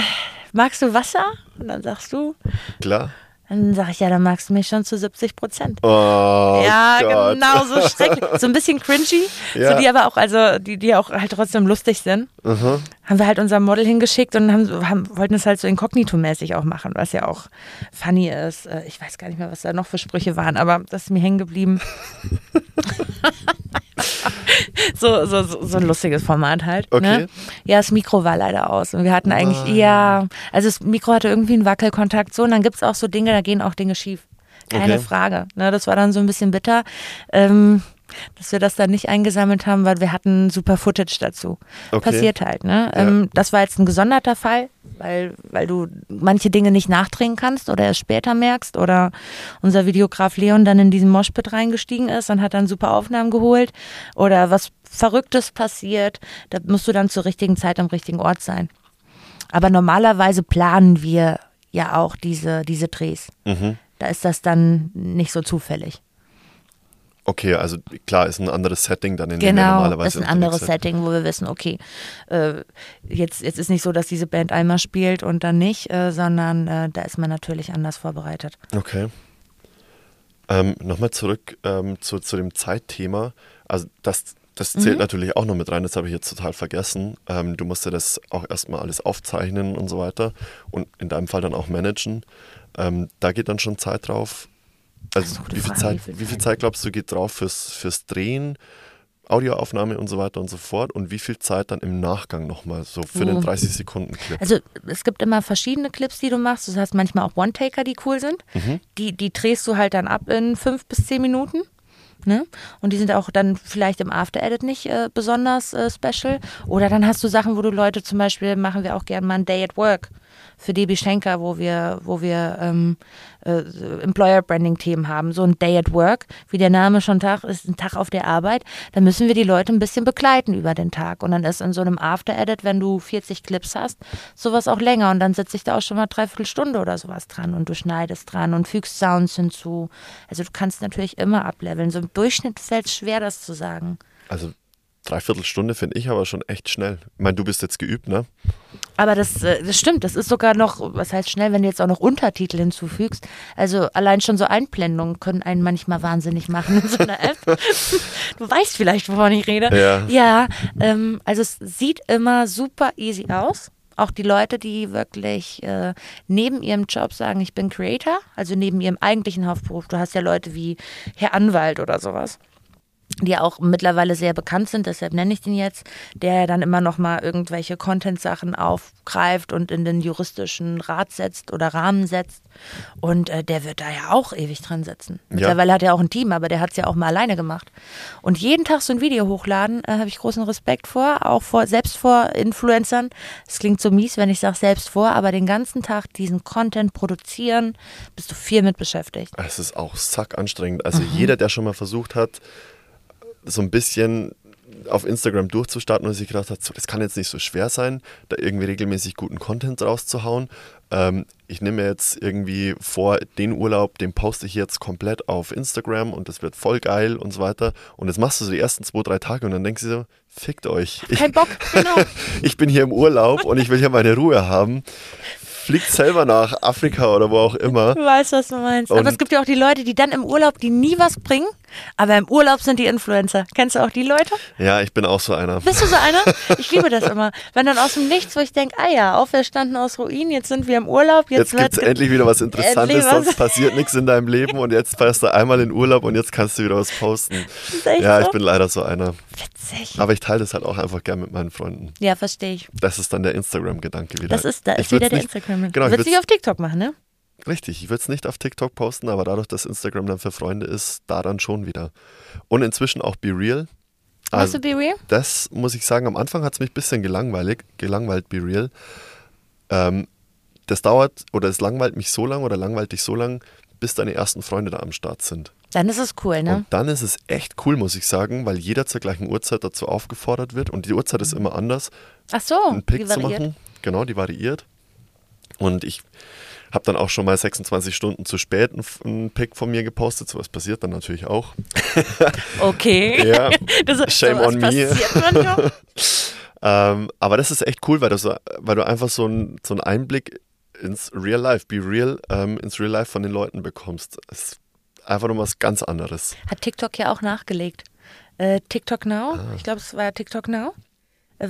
magst du Wasser? Und dann sagst du, Klar. Dann sag ich, ja, dann magst du mich schon zu 70 Prozent. Oh, ja, Gott. genau, so schrecklich. So ein bisschen cringy, Ja. so die aber auch, also die, die auch halt trotzdem lustig sind. Aha. Haben wir halt unser Model hingeschickt und haben, haben, wollten es halt so inkognito-mäßig auch machen, was ja auch funny ist. Äh, Ich weiß gar nicht mehr, was da noch für Sprüche waren, aber das ist mir hängen geblieben. so, so, so, so ein lustiges Format halt. Okay. Ne? Ja, das Mikro war leider aus. Und wir hatten eigentlich, Nein. ja, also das Mikro hatte irgendwie einen Wackelkontakt so und dann gibt es auch so Dinge, da gehen auch Dinge schief. Keine Okay. Frage. Ne, das war dann so ein bisschen bitter. Ähm, dass wir das dann nicht eingesammelt haben, weil wir hatten super Footage dazu. Okay. Passiert halt, ne? Ja. Ähm, das war jetzt ein gesonderter Fall, weil, weil du manche Dinge nicht nachdrehen kannst oder erst später merkst oder unser Videograf Leon dann in diesen Moshpit reingestiegen ist und hat dann super Aufnahmen geholt oder was Verrücktes passiert. Da musst du dann zur richtigen Zeit am richtigen Ort sein. Aber normalerweise planen wir ja auch diese, diese Drehs. Mhm. Da ist das dann nicht so zufällig. Okay, also klar, ist ein anderes Setting dann, in dem ihr Genau, normalerweise ist ein anderes. Setting, wo wir wissen, okay, äh, jetzt, jetzt ist nicht so, dass diese Band einmal spielt und dann nicht, äh, sondern äh, da ist man natürlich anders vorbereitet. Okay. Ähm, Nochmal zurück ähm, zu, zu dem Zeitthema. Also das, das Mhm. zählt natürlich auch noch mit rein, das habe ich jetzt total vergessen. Ähm, du musst ja das auch erstmal alles aufzeichnen und so weiter und in deinem Fall dann auch managen. Ähm, da geht dann schon Zeit drauf. Also wie viel, Zeit, wie viel Zeit? Glaubst du geht drauf fürs, fürs Drehen, Audioaufnahme und so weiter und so fort und wie viel Zeit dann im Nachgang nochmal so für den Uh. 30 Sekunden Clip? Also es gibt immer verschiedene Clips, die du machst. Du hast manchmal auch One-Taker, die cool sind. Mhm. Die, die drehst du halt dann ab in fünf bis zehn Minuten. Ne? Und die sind auch dann vielleicht im After Edit nicht äh, besonders äh, special. Oder dann hast du Sachen, wo du Leute zum Beispiel machen wir auch gerne mal ein Day at Work für DB Schenker, wo wir, wo wir ähm, äh, Employer Branding Themen haben. So ein Day at Work, wie der Name schon Tag ist, ein Tag auf der Arbeit. Da müssen wir die Leute ein bisschen begleiten über den Tag. Und dann ist in so einem After Edit, wenn du 40 Clips hast, sowas auch länger. Und dann sitze ich da auch schon mal dreiviertel Stunde oder sowas dran und du schneidest dran und fügst Sounds hinzu. Also du kannst natürlich immer ableveln. So im Durchschnitt fällt es schwer, das zu sagen. Also dreiviertel Stunde finde ich aber schon echt schnell. Ich meine, du bist jetzt geübt, ne? Aber das, äh, das stimmt, das ist sogar noch, was heißt schnell, wenn du jetzt auch noch Untertitel hinzufügst. Also allein schon so Einblendungen können einen manchmal wahnsinnig machen in so einer App. Du weißt vielleicht, wovon ich rede. Ja. Ja, ähm, also es sieht immer super easy aus. Auch die Leute, die wirklich äh, neben ihrem Job sagen, ich bin Creator, also neben ihrem eigentlichen Hauptberuf. Du hast ja Leute wie Herr Anwalt oder sowas die ja auch mittlerweile sehr bekannt sind, deshalb nenne ich den jetzt, der dann immer noch mal irgendwelche Content-Sachen aufgreift und in den juristischen Rat setzt oder Rahmen setzt. Und äh, der wird da ja auch ewig dran sitzen. Mittlerweile hat er auch ein Team, aber der hat es ja auch mal alleine gemacht. Und jeden Tag so ein Video hochladen, äh, habe ich großen Respekt vor, auch vor, selbst vor Influencern. Es klingt so mies, wenn ich sage selbst vor, aber den ganzen Tag diesen Content produzieren, bist du viel mit beschäftigt. Es ist auch sack anstrengend. Also Mhm. jeder, der schon mal versucht hat, so ein bisschen auf Instagram durchzustarten und sich gedacht hat, so, das kann jetzt nicht so schwer sein, da irgendwie regelmäßig guten Content rauszuhauen. Ähm, ich nehme mir jetzt irgendwie vor, den Urlaub, den poste ich jetzt komplett auf Instagram und das wird voll geil und so weiter. Und jetzt machst du so die ersten zwei, drei Tage und dann denkst du so, fickt euch. Ich, Kein Bock, genau. ich bin hier im Urlaub und ich will hier meine Ruhe haben. Fliegt selber nach Afrika oder wo auch immer. Ich weiß, was du meinst. Und- aber es gibt ja auch die Leute, die dann im Urlaub, die nie was bringen, aber im Urlaub sind die Influencer. Kennst du auch die Leute? Ja, ich bin auch so einer. Bist du so einer? Ich liebe das immer. Wenn dann aus dem Nichts, wo ich denke, ah ja, auferstanden aus Ruinen, jetzt sind wir im Urlaub, jetzt, Jetzt gibt es endlich wieder was Interessantes, was. sonst passiert nichts in deinem Leben und jetzt fährst du einmal in Urlaub und jetzt kannst du wieder was posten. Ja, so. ich bin leider so einer. witzig. Aber ich teile das halt auch einfach gern mit meinen Freunden. Ja, verstehe ich. Das ist dann der Instagram-Gedanke wieder. Das ist, da Ich ist wieder der nicht, Instagram. Genau, Willst du auf TikTok machen, ne? Richtig, ich würde es nicht auf TikTok posten, aber dadurch, dass Instagram dann für Freunde ist, da dann schon wieder. Und inzwischen auch Be Real. Machst Also, du Be Real? das muss ich sagen, am Anfang hat es mich ein bisschen gelangweilig, gelangweilt, Be Real. Ähm, das dauert oder es langweilt mich so lang oder langweilt dich so lang, bis deine ersten Freunde da am Start sind. Dann ist es cool, ne? Und dann ist es echt cool, muss ich sagen, weil jeder zur gleichen Uhrzeit dazu aufgefordert wird und die Uhrzeit ist immer anders, Ach so, einen Pick zu variiert. machen. Genau, die variiert. Und ich habe dann auch schon mal 26 Stunden zu spät einen, Pick von mir gepostet. Sowas passiert dann natürlich auch. Okay. Ja, das, shame on me. Ähm, aber das ist echt cool, weil du, so, weil du einfach so, ein, so einen Einblick ins Real Life, be real, ähm, ins Real Life von den Leuten bekommst. Das ist einfach nochmal was ganz anderes. Hat TikTok ja auch nachgelegt. Äh, TikTok Now, Ah. ich glaube, es war TikTok Now,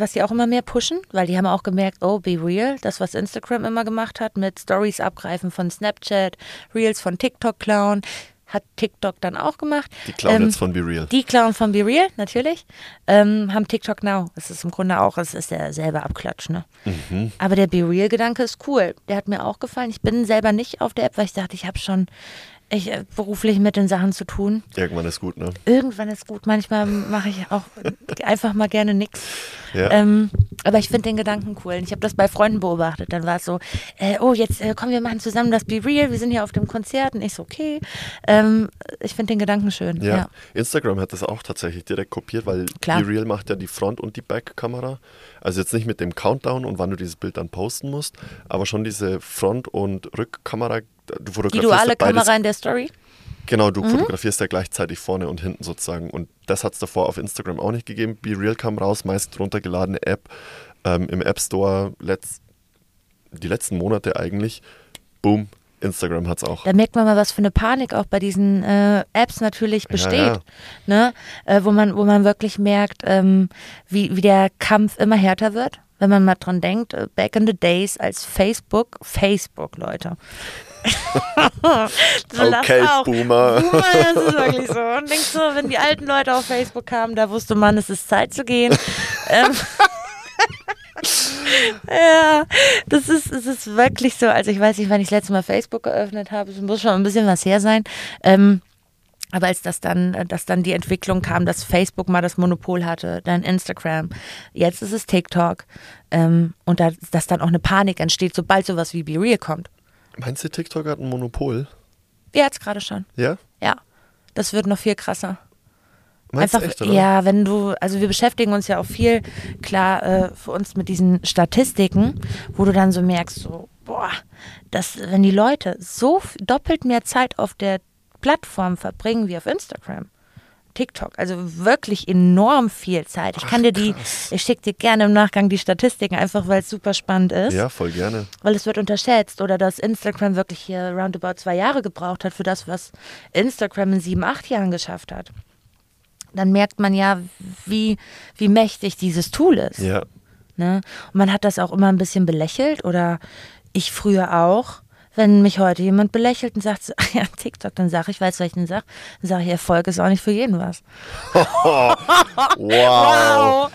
was die auch immer mehr pushen, weil die haben auch gemerkt, oh, be real, das, was Instagram immer gemacht hat, mit Stories abgreifen von Snapchat, Reels von TikTok klauen, hat TikTok dann auch gemacht. Die klauen Ähm, jetzt von Be Real. Die klauen von Be Real, natürlich, ähm, haben TikTok Now. Es ist im Grunde auch, es ist derselbe Abklatsch, ne? Mhm. Aber der Be Real-Gedanke ist cool. Der hat mir auch gefallen. Ich bin selber nicht auf der App, weil ich dachte, ich habe schon ich äh, beruflich mit den Sachen zu tun. Irgendwann ist gut, ne? Irgendwann ist gut. Manchmal mache ich auch einfach mal gerne nichts. Ja. Ähm, aber ich finde den Gedanken cool. Ich habe das bei Freunden beobachtet. Dann war es so, äh, oh, jetzt äh, kommen wir machen zusammen das Be Real. Wir sind hier auf dem Konzert. Und ich so, okay. Ähm, ich finde den Gedanken schön. Ja. Ja. Instagram hat das auch tatsächlich direkt kopiert, weil Klar. Be Real macht ja die Front- und die Back-Kamera. Also jetzt nicht mit dem Countdown und wann du dieses Bild dann posten musst, aber schon diese Front- und Rückkamera. Du Die fotografierst duale ja beides Kamera in der Story. Genau, Mhm. du fotografierst ja gleichzeitig vorne und hinten sozusagen. Und das hat es davor auf Instagram auch nicht gegeben. Be Real kam raus, meist runtergeladene App ähm, im App Store letzt, die letzten Monate eigentlich. Boom, Instagram hat es auch. Da merkt man mal, was für eine Panik auch bei diesen äh, Apps natürlich besteht. ja. Ne? Äh, wo, man, wo man wirklich merkt, ähm, wie, wie der Kampf immer härter wird. Wenn man mal dran denkt, äh, back in the days als Facebook, Facebook, Leute. So Okay. Boomer. Boomer, das ist wirklich so. Und denkst so, wenn die alten Leute auf Facebook kamen, da wusste man, es ist Zeit zu gehen. ähm, ja, das ist, es ist wirklich so. Also ich weiß nicht, wann ich das letzte Mal Facebook geöffnet habe. Es muss schon ein bisschen was her sein. Ähm, aber als das dann, dass dann die Entwicklung kam, dass Facebook mal das Monopol hatte, dann Instagram, jetzt ist es TikTok ähm, und da, dass dann auch eine Panik entsteht, sobald sowas wie Be Real kommt. Meinst du, TikTok hat ein Monopol? Ja, jetzt gerade schon. Ja? Ja, das wird noch viel krasser. Meinst Einfach, du echt, oder? ja, wenn du, also wir beschäftigen uns ja auch viel, klar, äh, für uns mit diesen Statistiken, wo du dann so merkst, so, boah, dass, wenn die Leute so doppelt mehr Zeit auf der Plattform verbringen wie auf Instagram, TikTok, also wirklich enorm viel Zeit. Ich kann dir die, ich schicke dir gerne im Nachgang die Statistiken, einfach weil es super spannend ist Ja, voll gerne. weil es wird unterschätzt oder dass Instagram wirklich hier roundabout zwei Jahre gebraucht hat für das, was Instagram in sieben, acht Jahren geschafft hat. Dann merkt man ja, wie, wie mächtig dieses Tool ist. Ja. Ne? Und man hat das auch immer ein bisschen belächelt oder ich früher auch. Wenn mich heute jemand belächelt und sagt, so, "Ah ja, TikTok, dann sage ich, weißt du, was ich denn sage? Dann sage ich, Erfolg ist auch nicht für jeden was. Wow.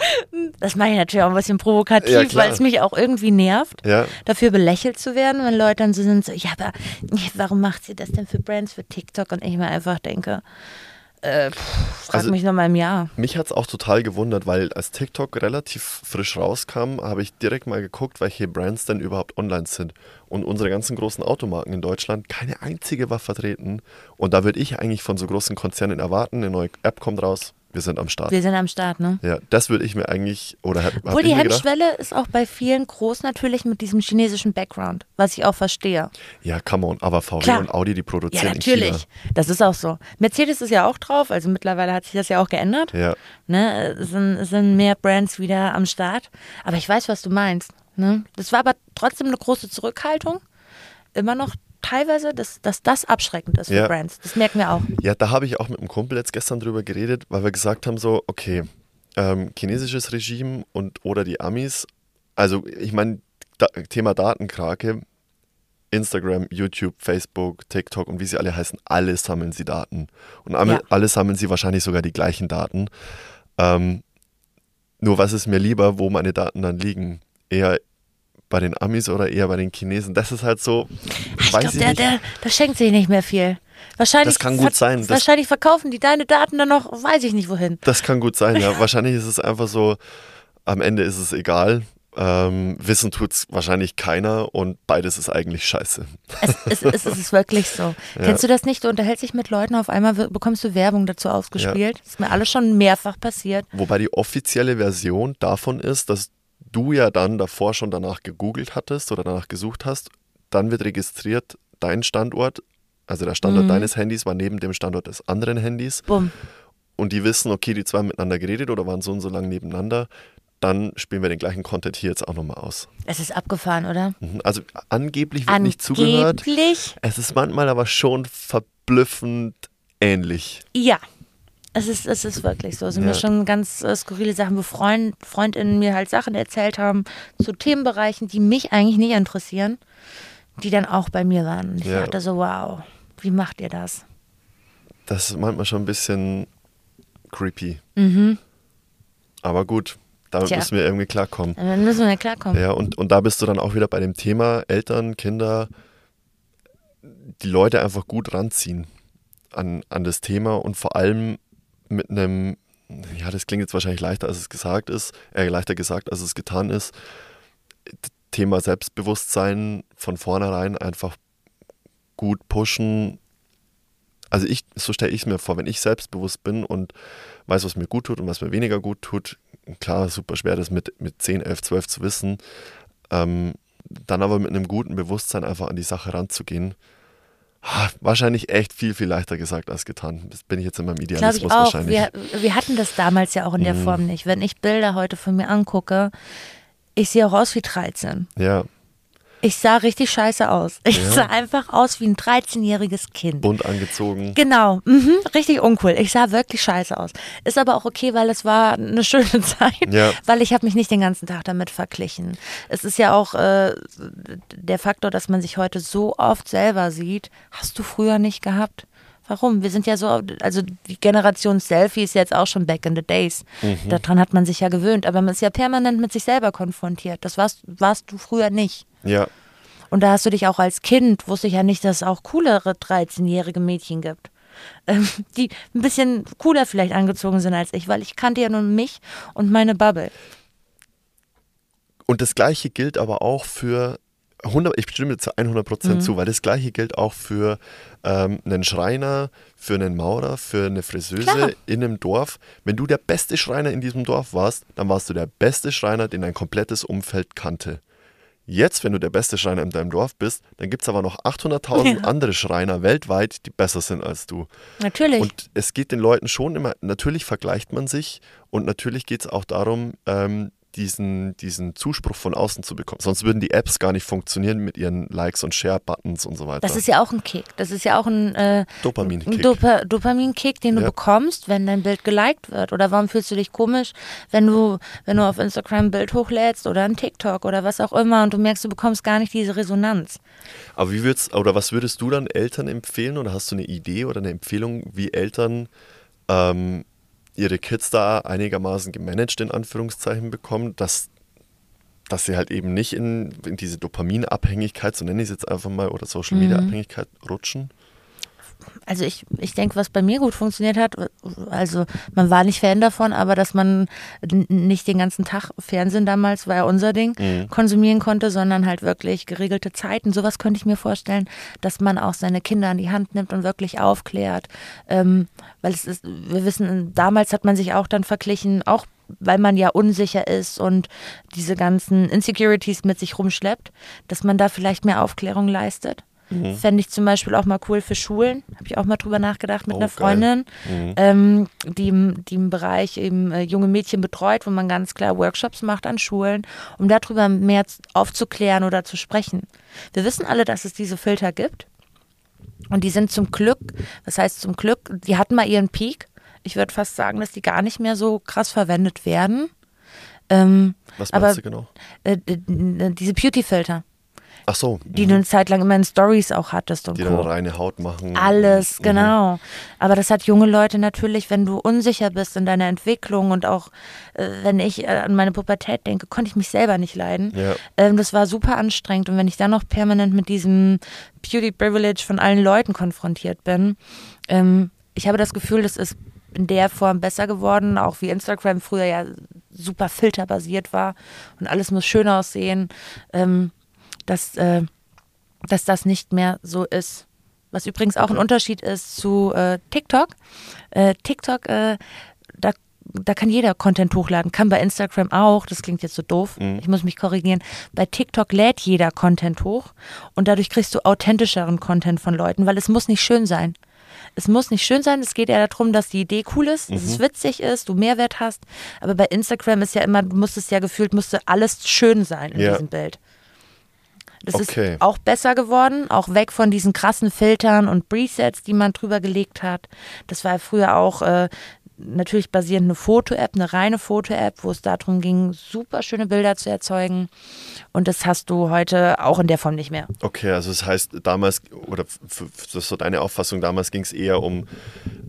Das mache ich natürlich auch ein bisschen provokativ, Ja, weil es mich auch irgendwie nervt. Ja. dafür belächelt zu werden, wenn Leute dann so sind, so, ja, aber warum macht sie das denn für Brands, für TikTok? Und ich mir einfach denke, äh, pff, frag Also- mich noch mal im Jahr. Mich hat es auch total gewundert, weil als TikTok relativ frisch rauskam, habe ich direkt mal geguckt, welche Brands denn überhaupt online sind. Und unsere ganzen großen Automarken in Deutschland, keine einzige war vertreten. Und da würde ich eigentlich von so großen Konzernen erwarten, eine neue App kommt raus, wir sind am Start. Wir sind am Start, ne? Ja, das würde ich mir eigentlich, oder hab, Obwohl die Hemmschwelle ist auch bei vielen groß natürlich mit diesem chinesischen Background, was ich auch verstehe. ja, come on, aber VW Klar. und Audi, die Ja, produzieren in natürlich. Das ist auch so. Mercedes ist ja auch drauf, also mittlerweile hat sich das ja auch geändert. Ja, Ne, sind, sind mehr Brands wieder am Start. Aber ich weiß, was du meinst. Ne? Das war aber trotzdem eine große Zurückhaltung. Immer noch teilweise, dass, dass das abschreckend ist für Ja. Brands. Das merken wir auch. Ja, da habe ich auch mit einem Kumpel jetzt gestern drüber geredet, weil wir gesagt haben so, okay, ähm, chinesisches Regime und oder die Amis, also ich meine, da, Thema Datenkrake, Instagram, YouTube, Facebook, TikTok und wie sie alle heißen, alle sammeln sie Daten. Und alle, Ja. alle sammeln sie wahrscheinlich sogar die gleichen Daten. Ähm, nur was ist mir lieber, wo meine Daten dann liegen? Eher bei den Amis oder eher bei den Chinesen? Das ist halt so, Ich weiß glaube, ich der, nicht. der, der schenkt sich nicht mehr viel. Wahrscheinlich Das kann gut sein. Das- wahrscheinlich verkaufen die deine Daten dann noch, weiß ich nicht wohin. Das kann gut sein, ja. Wahrscheinlich ist es einfach so, am Ende ist es egal. Ähm, wissen tut es wahrscheinlich keiner und beides ist eigentlich scheiße. Es, es, es, es ist wirklich so. Kennst du das nicht? Du unterhältst dich mit Leuten, auf einmal bekommst du Werbung dazu ausgespielt. Das ist mir alles schon mehrfach passiert. Wobei die offizielle Version davon ist, dass du ja dann davor schon danach gegoogelt hattest oder danach gesucht hast. Dann wird registriert, dein Standort, also der Standort deines Handys war neben dem Standort des anderen Handys. Bumm. Und die wissen, okay, die zwei haben miteinander geredet oder waren so und so lange nebeneinander. Dann spielen wir den gleichen Content hier jetzt auch nochmal aus. Es ist abgefahren, oder? Mhm. Also angeblich wird nicht zugehört. Angeblich, Es ist manchmal aber schon verblüffend ähnlich. ja. Es ist, es ist wirklich so. Es sind Ja. mir schon ganz äh, skurrile Sachen, wo Freund, FreundInnen mir halt Sachen erzählt haben zu Themenbereichen, die mich eigentlich nicht interessieren, die dann auch bei mir waren. Und ich Ja. dachte so, wow, wie macht ihr das? Das ist manchmal schon ein bisschen creepy. Aber gut, damit Tja. müssen wir irgendwie klarkommen. Dann müssen wir ja klarkommen. Ja, und, und da bist du dann auch wieder bei dem Thema Eltern, Kinder. die Leute einfach gut ranziehen an, an das Thema und vor allem mit einem, ja, das klingt jetzt wahrscheinlich leichter, als es gesagt ist, äh, leichter gesagt, als es getan ist. Thema Selbstbewusstsein von vornherein einfach gut pushen. Also ich, so stelle ich es mir vor, wenn ich selbstbewusst bin und weiß, was mir gut tut und was mir weniger gut tut, klar, super schwer, das mit, mit 10, 11, 12 zu wissen, ähm, dann aber mit einem guten Bewusstsein einfach an die Sache ranzugehen. Ah, wahrscheinlich echt viel, viel leichter gesagt als getan. Das bin ich jetzt in meinem Idealismus Glaube ich auch. wahrscheinlich. Wir, wir hatten das damals ja auch in der Mhm. Form nicht. Wenn ich Bilder heute von mir angucke, ich sehe auch aus wie 13. Ja, Ich sah richtig scheiße aus. Ich Ja. sah einfach aus wie ein 13-jähriges Kind. bunt angezogen. Genau, mhm, richtig uncool. Ich sah wirklich scheiße aus. Ist aber auch okay, weil es war eine schöne Zeit, Ja. weil ich habe mich nicht den ganzen Tag damit verglichen. Es ist ja auch äh, der Faktor, dass man sich heute so oft selber sieht, hast du früher nicht gehabt. Warum? Wir sind ja so, also die Generation Selfie ist jetzt auch schon back in the days. Daran hat man sich ja gewöhnt, aber man ist ja permanent mit sich selber konfrontiert. Das warst, warst du früher nicht. Ja, Und da hast du dich auch als Kind, wusste ich ja nicht, dass es auch coolere 13-jährige Mädchen gibt. Ähm, die ein bisschen cooler vielleicht angezogen sind als ich, weil ich kannte ja nur mich und meine Bubble. Und das Gleiche gilt aber auch für 100, ich stimme zu 100 Prozent Mhm. zu, weil das Gleiche gilt auch für ähm, einen Schreiner, für einen Maurer, für eine Friseuse Klar. in einem Dorf. Wenn du der beste Schreiner in diesem Dorf warst, dann warst du der beste Schreiner, den dein komplettes Umfeld kannte. Jetzt, wenn du der beste Schreiner in deinem Dorf bist, dann gibt es aber noch 800.000 Ja. andere Schreiner weltweit, die besser sind als du. Natürlich. Und es geht den Leuten schon immer, natürlich vergleicht man sich und natürlich geht es auch darum, ähm, diesen, diesen Zuspruch von außen zu bekommen. Sonst würden die Apps gar nicht funktionieren mit ihren Likes und Share-Buttons und so weiter. das ist ja auch ein Kick. Das ist ja auch ein, äh, ein Dopamin-Kick. Dopa Dopamin-Kick, den du Ja. bekommst, wenn dein Bild geliked wird. Oder warum fühlst du dich komisch, wenn du, wenn du auf Instagram ein Bild hochlädst oder ein TikTok oder was auch immer und du merkst, du bekommst gar nicht diese Resonanz. Aber wie würdest, oder was würdest du dann Eltern empfehlen oder hast du eine Idee oder eine Empfehlung, wie Eltern ähm, ihre Kids da einigermaßen gemanagt in Anführungszeichen bekommen, dass, dass sie halt eben nicht in, in diese Dopaminabhängigkeit, so nenne ich es jetzt einfach mal, oder Social Media Abhängigkeit rutschen? Also ich, ich denke, was bei mir gut funktioniert hat, also man war nicht Fan davon, aber dass man nicht den ganzen Tag Fernsehen damals, war ja unser Ding, konsumieren konnte, sondern halt wirklich geregelte Zeiten. Sowas könnte ich mir vorstellen, dass man auch seine Kinder an die Hand nimmt und wirklich aufklärt. Ähm, weil es ist, wir wissen, damals hat man sich auch dann verglichen, auch weil man ja unsicher ist und diese ganzen Insecurities mit sich rumschleppt, dass man da vielleicht mehr Aufklärung leistet. Fände ich zum Beispiel auch mal cool für Schulen. Habe ich auch mal drüber nachgedacht mit Oh, einer. Freundin, ähm, die, im- die im Bereich eben äh, junge Mädchen betreut, wo man ganz klar Workshops macht an Schulen, um darüber mehr aufzuklären oder zu sprechen. Wir wissen alle, dass es diese Filter gibt. Und die sind zum Glück, was heißt zum Glück, die hatten mal ihren Peak. Ich würde fast sagen, dass die gar nicht mehr so krass verwendet werden. Ähm, Was Aber- meinst du genau? äh, diese Beauty-Filter, Ach so, die du eine Zeit lang immer in Stories auch hattest und die Co. dann reine Haut machen. Alles, Mhm. genau. Aber das hat junge Leute natürlich, wenn du unsicher bist in deiner Entwicklung und auch, äh, wenn ich äh, an meine Pubertät denke, konnte ich mich selber nicht leiden. Ja. Ähm, das war super anstrengend. Und wenn ich dann noch permanent mit diesem Beauty Privilege von allen Leuten konfrontiert bin, ähm, ich habe das Gefühl, das ist in der Form besser geworden, auch wie Instagram früher ja super filterbasiert war und alles muss schön aussehen, ähm, dass, äh, dass das nicht mehr so ist. Was übrigens auch ein Unterschied ist zu äh, TikTok. Äh, TikTok, äh, da, da kann jeder Content hochladen, kann bei Instagram auch, das klingt jetzt so doof, ich muss mich korrigieren. Bei TikTok lädt jeder Content hoch und dadurch kriegst du authentischeren Content von Leuten, weil es muss nicht schön sein. Es muss nicht schön sein, es geht eher darum, dass die Idee cool ist, dass es witzig ist, du Mehrwert hast. Aber bei Instagram ist ja immer, du musst es ja gefühlt, musste alles schön sein in Ja. diesem Bild. Das Okay. ist auch besser geworden, auch weg von diesen krassen Filtern und Presets, die man drüber gelegt hat. Das war früher auch äh, natürlich basierend eine Foto-App, eine reine Foto-App, wo es darum ging, super schöne Bilder zu erzeugen. Und das hast du heute auch in der Form nicht mehr. Okay, also das heißt, damals, oder das ist so deine Auffassung, damals ging es eher um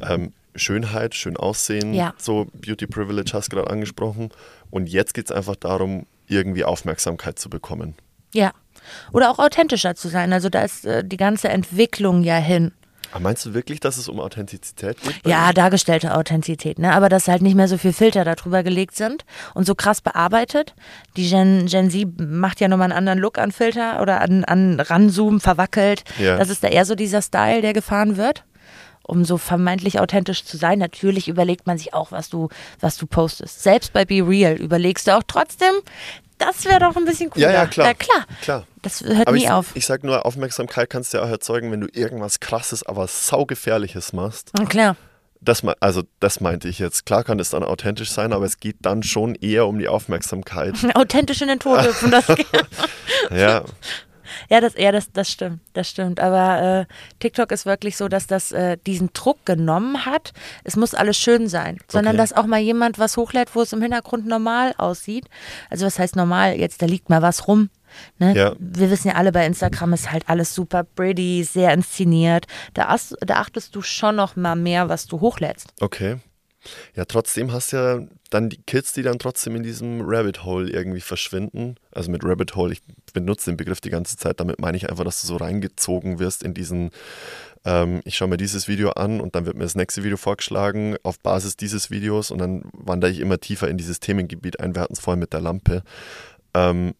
ähm, Schönheit, schön aussehen, Ja. so Beauty Privilege hast du gerade angesprochen. Und jetzt geht es einfach darum, irgendwie Aufmerksamkeit zu bekommen. Ja. Oder auch authentischer zu sein. Also da ist äh, die ganze Entwicklung ja hin. Aber meinst du wirklich, dass es um Authentizität geht? Ja, dargestellte Authentizität, ne? Aber dass halt nicht mehr so viel Filter darüber gelegt sind und so krass bearbeitet. Die Gen, Gen Z macht ja nochmal einen anderen Look an Filter oder an, an Ranzoomen, verwackelt. Ja. Das ist da eher so dieser Style, der gefahren wird. Um so vermeintlich authentisch zu sein. Natürlich überlegt man sich auch, was du, was du postest. Selbst bei Be Real überlegst du auch trotzdem, das wäre doch ein bisschen cooler. Ja, ja, klar. Ja, klar. Klar. Das hört Aber nie ich, auf. ich sag nur, Aufmerksamkeit kannst du ja auch erzeugen, wenn du irgendwas krasses, aber saugefährliches machst. Na klar. Das, also das meinte ich jetzt. Klar kann es dann authentisch sein, aber es geht dann schon eher um die Aufmerksamkeit. Authentisch in den Tod hüpfen, das ja, Ja, das, ja, das, das stimmt, das stimmt. Aber äh, TikTok ist wirklich so, dass das äh, diesen Druck genommen hat. Es muss alles schön sein, sondern Okay. dass auch mal jemand was hochlädt, wo es im Hintergrund normal aussieht. Also was heißt normal? Jetzt da liegt mal was rum. Ne? Ja. Wir wissen ja alle, bei Instagram ist halt alles super pretty, sehr inszeniert. Da, ast- da achtest du schon noch mal mehr, was du hochlädst. okay. Ja, trotzdem hast du ja dann die Kids, die dann trotzdem in diesem Rabbit Hole irgendwie verschwinden. Also mit Rabbit Hole, ich benutze den Begriff die ganze Zeit, damit meine ich einfach, dass du so reingezogen wirst in diesen, ähm, ich schaue mir dieses Video an und dann wird mir das nächste Video vorgeschlagen auf Basis dieses Videos und dann wandere ich immer tiefer in dieses Themengebiet ein. Wir hatten es vorhin mit der Lampe. Ähm,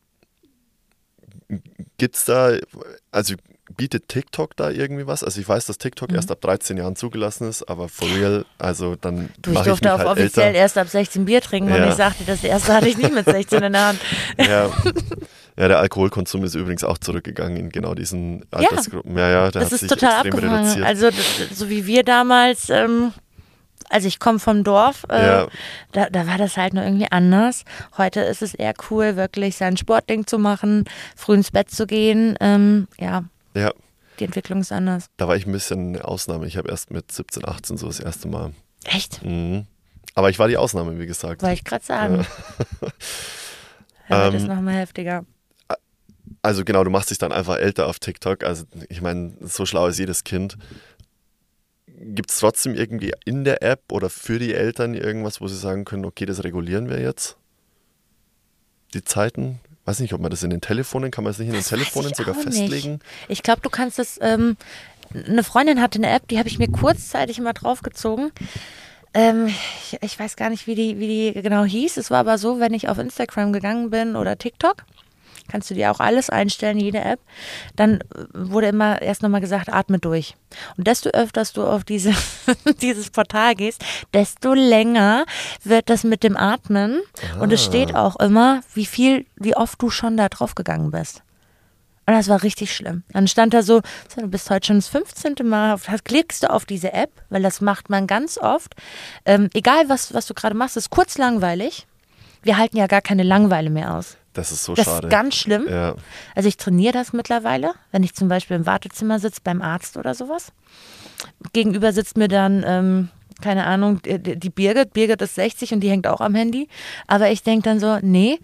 Gibt es da, also bietet TikTok da irgendwie was? Also ich weiß, dass Mhm. TikTok erst ab 13 Jahren zugelassen ist, aber for real, also dann Du, ich mache ich durfte mich auf halt offiziell älter. erst ab 16 Bier trinken und Ja. ich sagte, das erste hatte ich nicht mit 16 in der Hand. Ja. ja, der Alkoholkonsum ist übrigens auch zurückgegangen in genau diesen Altersgruppen. Ja, ja, der Das hat ist sich total abgefangen. reduziert. Also das, so wie wir damals, ähm, also ich komme vom Dorf, äh, Ja. da, da war das halt nur irgendwie anders. Heute ist es eher cool, wirklich sein Sportding zu machen, früh ins Bett zu gehen. Ähm, ja, ja, die Entwicklung ist anders. da war ich ein bisschen eine Ausnahme. Ich habe erst mit 17, 18 so das erste Mal. Echt? Mhm. Aber ich war die Ausnahme, wie gesagt. Wollte ich gerade sagen. Ja. Heute ist Ähm, nochmal heftiger. Also genau, du machst dich dann einfach älter auf TikTok. Also ich meine, so schlau ist jedes Kind. Gibt es trotzdem irgendwie in der App oder für die Eltern irgendwas, wo sie sagen können, okay, das regulieren wir jetzt? Die Zeiten? Weiß nicht, ob man das in den Telefonen, kann man das nicht in den Das Telefonen ich sogar festlegen? Nicht. Ich glaube, du kannst es. Ähm, eine Freundin hatte eine App, die habe ich mir kurzzeitig mal draufgezogen. Ähm, ich, ich weiß gar nicht, wie die, wie die genau hieß. Es war aber so, wenn ich auf Instagram gegangen bin oder TikTok, kannst du dir auch alles einstellen, jede App. Dann äh, wurde immer erst nochmal gesagt, atme durch. Und desto öfters du auf diese, dieses Portal gehst, desto länger wird das mit dem Atmen. Und es steht auch immer, wie viel, wie oft du schon da drauf gegangen bist. Und das war richtig schlimm. Dann stand da so, du bist heute schon das 15. Mal, auf- klickst du auf diese App, weil das macht man ganz oft. Ähm, egal, was, was du gerade machst, ist kurz langweilig. Wir halten ja gar keine Langeweile mehr aus. Das ist so Das schade. ist ganz schlimm. ja. Also ich trainiere das mittlerweile, wenn ich zum Beispiel im Wartezimmer sitze beim Arzt oder sowas. Gegenüber sitzt mir dann, ähm, keine Ahnung, die, die Birgit. Birgit ist 60 und die hängt auch am Handy. Aber ich denke dann so, nee,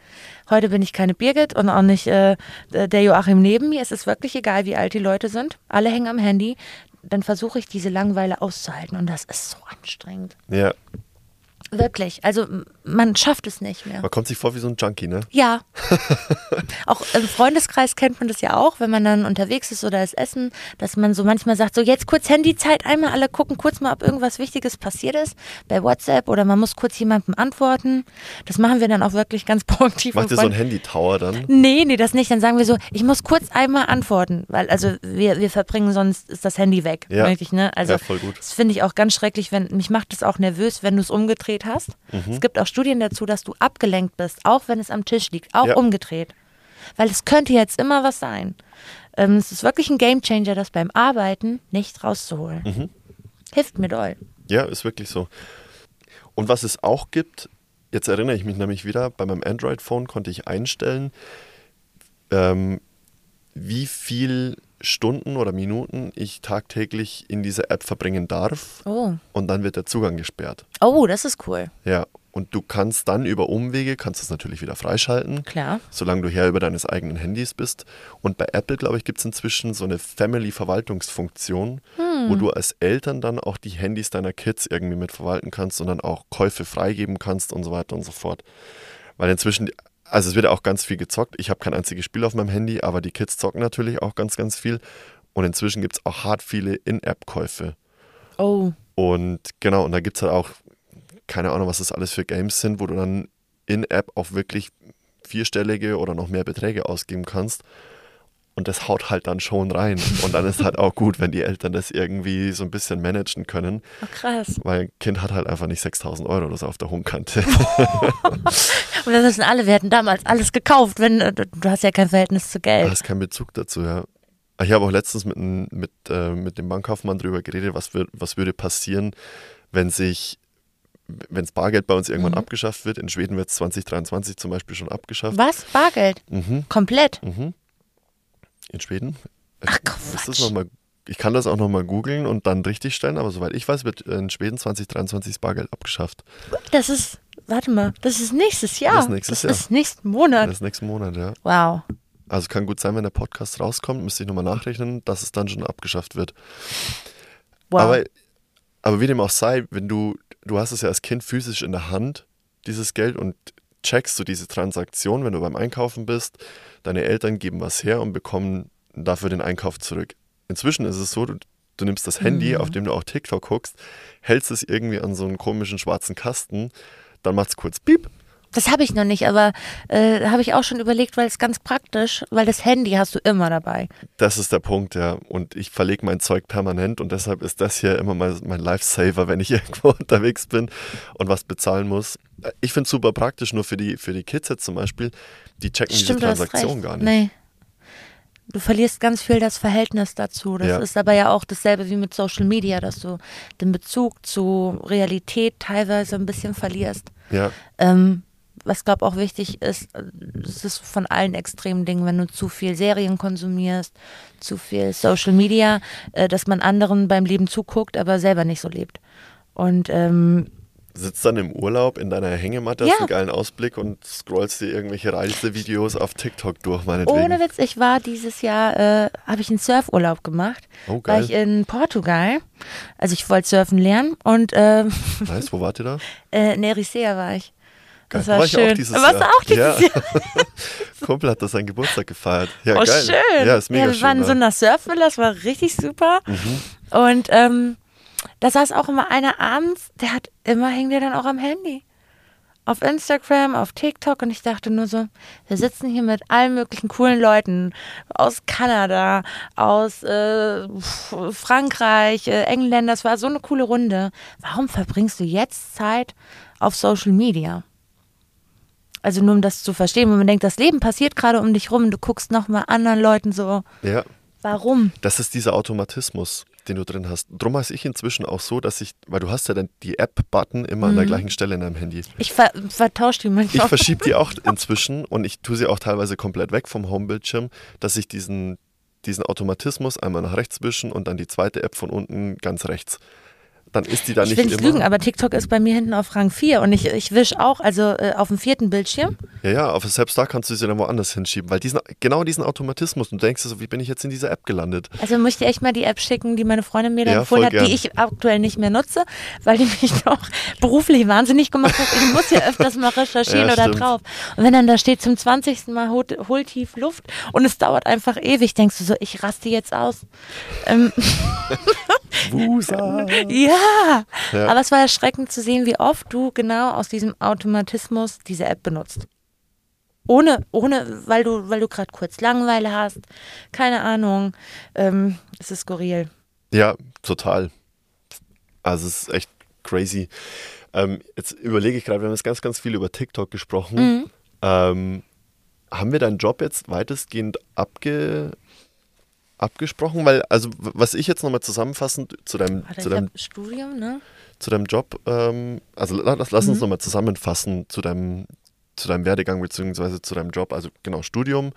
heute bin ich keine Birgit und auch nicht äh, der Joachim neben mir. Es ist wirklich egal, wie alt die Leute sind. Alle hängen am Handy. Dann versuche ich diese Langeweile auszuhalten und das ist so anstrengend. ja, Wirklich. Also man schafft es nicht mehr. man kommt sich vor wie so ein Junkie, ne? Ja. auch im Freundeskreis kennt man das ja auch, wenn man dann unterwegs ist oder es essen, dass man so manchmal sagt, so jetzt kurz Handyzeit, einmal alle gucken kurz mal, ob irgendwas Wichtiges passiert ist bei WhatsApp oder man muss kurz jemandem antworten. Das machen wir dann auch wirklich ganz proaktiv. Macht ihr so ein freundlich. Handy-Tower dann? Nee, nee, das nicht. Dann sagen wir so, ich muss kurz einmal antworten, weil also wir, wir verbringen sonst ist das Handy weg. Ja. Richtig, ne? Also Ja, voll gut. das finde ich auch ganz schrecklich, wenn mich macht das auch nervös, wenn du es umgedreht hast. Mhm. Es gibt auch Studien dazu, dass du abgelenkt bist, auch wenn es am Tisch liegt, auch Ja. umgedreht. Weil es könnte jetzt immer was sein. Ähm, es ist wirklich ein Gamechanger, das beim Arbeiten nicht rauszuholen. Mhm. Hilft mir doll. Ja, ist wirklich so. Und was es auch gibt, jetzt erinnere ich mich nämlich wieder, bei meinem Android-Phone konnte ich einstellen, ähm, wie viel Stunden oder Minuten ich tagtäglich in dieser App verbringen darf. Oh. Und dann wird der Zugang gesperrt. Oh, das ist cool. Ja. Und du kannst dann über Umwege, kannst es natürlich wieder freischalten. Klar. Solange du Herr über deines eigenen Handys bist. Und bei Apple, glaube ich, gibt es inzwischen so eine Family-Verwaltungsfunktion, wo du als Eltern dann auch die Handys deiner Kids irgendwie mit verwalten kannst und dann auch Käufe freigeben kannst und so weiter und so fort. Weil inzwischen, Also es wird auch ganz viel gezockt. Ich habe kein einziges Spiel auf meinem Handy, aber die Kids zocken natürlich auch ganz, ganz viel. Und inzwischen gibt es auch hart viele In-App-Käufe. Oh. Und genau, und da gibt es halt auch, keine Ahnung, was das alles für Games sind, wo du dann in-App auch wirklich vierstellige oder noch mehr Beträge ausgeben kannst. Und das haut halt dann schon rein. Und dann ist halt auch gut, wenn die Eltern das irgendwie so ein bisschen managen können. Oh, krass. Weil ein Kind hat halt einfach nicht 6000 Euro oder so auf der Hohenkante. Und das wissen alle, wir hätten damals alles gekauft, wenn äh, du hast ja kein Verhältnis zu Geld. hast keinen Bezug dazu, ja. Ich habe auch letztens mit, mit, äh, mit dem Bankkaufmann drüber geredet, was, wür was würde passieren, wenn sich, wenn das Bargeld bei uns irgendwann Mhm. abgeschafft wird. In Schweden wird es 2023 zum Beispiel schon abgeschafft. Was? Bargeld? Mhm, Komplett? mhm. In Schweden? Ach, Quatsch. noch mal, ich kann das auch nochmal googeln und dann richtig stellen, aber soweit ich weiß, wird in Schweden 2023 das Bargeld abgeschafft. Das ist, warte mal, das ist nächstes Jahr. Das ist nächstes Jahr. Das ist nächsten Monat. Das ist nächsten Monat, ja. Wow. Also kann gut sein, wenn der Podcast rauskommt, müsste ich nochmal nachrechnen, dass es dann schon abgeschafft wird. Wow. Aber, aber wie dem auch sei, wenn du, du hast es ja als Kind physisch in der Hand, dieses Geld, und checkst du diese Transaktion, wenn du beim Einkaufen bist, deine Eltern geben was her und bekommen dafür den Einkauf zurück. Inzwischen ist es so, du, du nimmst das Handy, Mhm. auf dem du auch TikTok guckst, hältst es irgendwie an so einen komischen schwarzen Kasten, dann macht es kurz Piep. Das habe ich noch nicht, aber äh, habe ich auch schon überlegt, weil es ganz praktisch, weil das Handy hast du immer dabei. Das ist der Punkt, ja. Und ich verlege mein Zeug permanent und deshalb ist das hier immer mal mein Lifesaver, wenn ich irgendwo unterwegs bin und was bezahlen muss. Ich finde es super praktisch, nur für die, für die Kids jetzt zum Beispiel, die checken Stimmt, diese Transaktion gar nicht. Nee. Du verlierst ganz viel das Verhältnis dazu. Das Ja. ist aber ja auch dasselbe wie mit Social Media, dass du den Bezug zu Realität teilweise ein bisschen verlierst. Ja, Ähm, was glaube auch wichtig ist, äh, es ist von allen extremen Dingen, wenn du zu viel Serien konsumierst, zu viel Social Media, äh, dass man anderen beim Leben zuguckt, aber selber nicht so lebt. Und ähm, sitzt dann im Urlaub in deiner Hängematte, Ja. hast einen geilen Ausblick und scrollst dir irgendwelche Reisevideos auf TikTok durch, meinetwegen. ohne Witz, ich war dieses Jahr, äh, habe ich einen Surfurlaub gemacht. Oh, War geil. ich in Portugal. Also ich wollte surfen lernen und ähm, Nice, wo wart ihr da? äh, in Erisea war ich. Das Geil. war, War ich auch schön. dieses Warst Jahr. auch dieses Ja. Jahr? Kumpel hat das seinen Geburtstag gefeiert. Ja, Oh, geil. schön. Ja, ist mega wir schön. waren in da. so einer Surfvilla, das war richtig super. Und ähm, da saß auch immer einer abends, der hat immer, hing der dann auch am Handy. Auf Instagram, auf TikTok und ich dachte nur so, wir sitzen hier mit allen möglichen coolen Leuten aus Kanada, aus äh, Frankreich, äh, Engländer, das war so eine coole Runde. Warum verbringst du jetzt Zeit auf Social Media? Also nur um das zu verstehen, wenn man denkt, das Leben passiert gerade um dich rum, du guckst nochmal anderen Leuten so, ja, warum? Das ist dieser Automatismus, den du drin hast. Drum heiße ich inzwischen auch so, dass ich, weil du hast ja dann die App-Button immer an der gleichen Stelle in deinem Handy. Ich ver vertausche die Ich manchmal. verschiebe die auch inzwischen und ich tue sie auch teilweise komplett weg vom Homebildschirm, dass ich diesen, diesen Automatismus einmal nach rechts wischen und dann die zweite App von unten ganz rechts. Dann ist die da Ich nicht will nicht immer. lügen, aber TikTok ist bei mir hinten auf Rang 4 und ich, ich wisch auch, also äh, auf dem vierten Bildschirm. Ja, ja, aber selbst da kannst du sie dann woanders hinschieben, weil diesen, genau diesen Automatismus, und du denkst so, wie bin ich jetzt in dieser App gelandet? Also muss ich echt mal die App schicken, die meine Freundin mir da Ja, empfohlen hat, gern. die ich aktuell nicht mehr nutze, weil die mich doch beruflich wahnsinnig gemacht hat. Ich muss ja öfters mal recherchieren Ja, oder stimmt. drauf. Und wenn dann da steht zum 20. Mal hol, hol tief Luft und es dauert einfach ewig, denkst du so, ich raste jetzt aus. Ähm, Wusa! Ja. Ja. aber es war erschreckend zu sehen, wie oft du genau aus diesem Automatismus diese App benutzt. Ohne, ohne, weil du, weil du gerade kurz Langeweile hast, keine Ahnung. Ähm, es ist skurril. Ja, total. Also es ist echt crazy. Ähm, jetzt überlege ich gerade, wir haben jetzt ganz, ganz viel über TikTok gesprochen. Mhm. Ähm, haben wir deinen Job jetzt weitestgehend abge, abgesprochen? Weil, also was ich jetzt nochmal zusammenfassend zu deinem, Warte, zu deinem, Studium, ne? zu deinem Job, ähm, also la- lass, lass uns nochmal zusammenfassen zu deinem, zu deinem Werdegang beziehungsweise zu deinem Job. Also genau, Studium,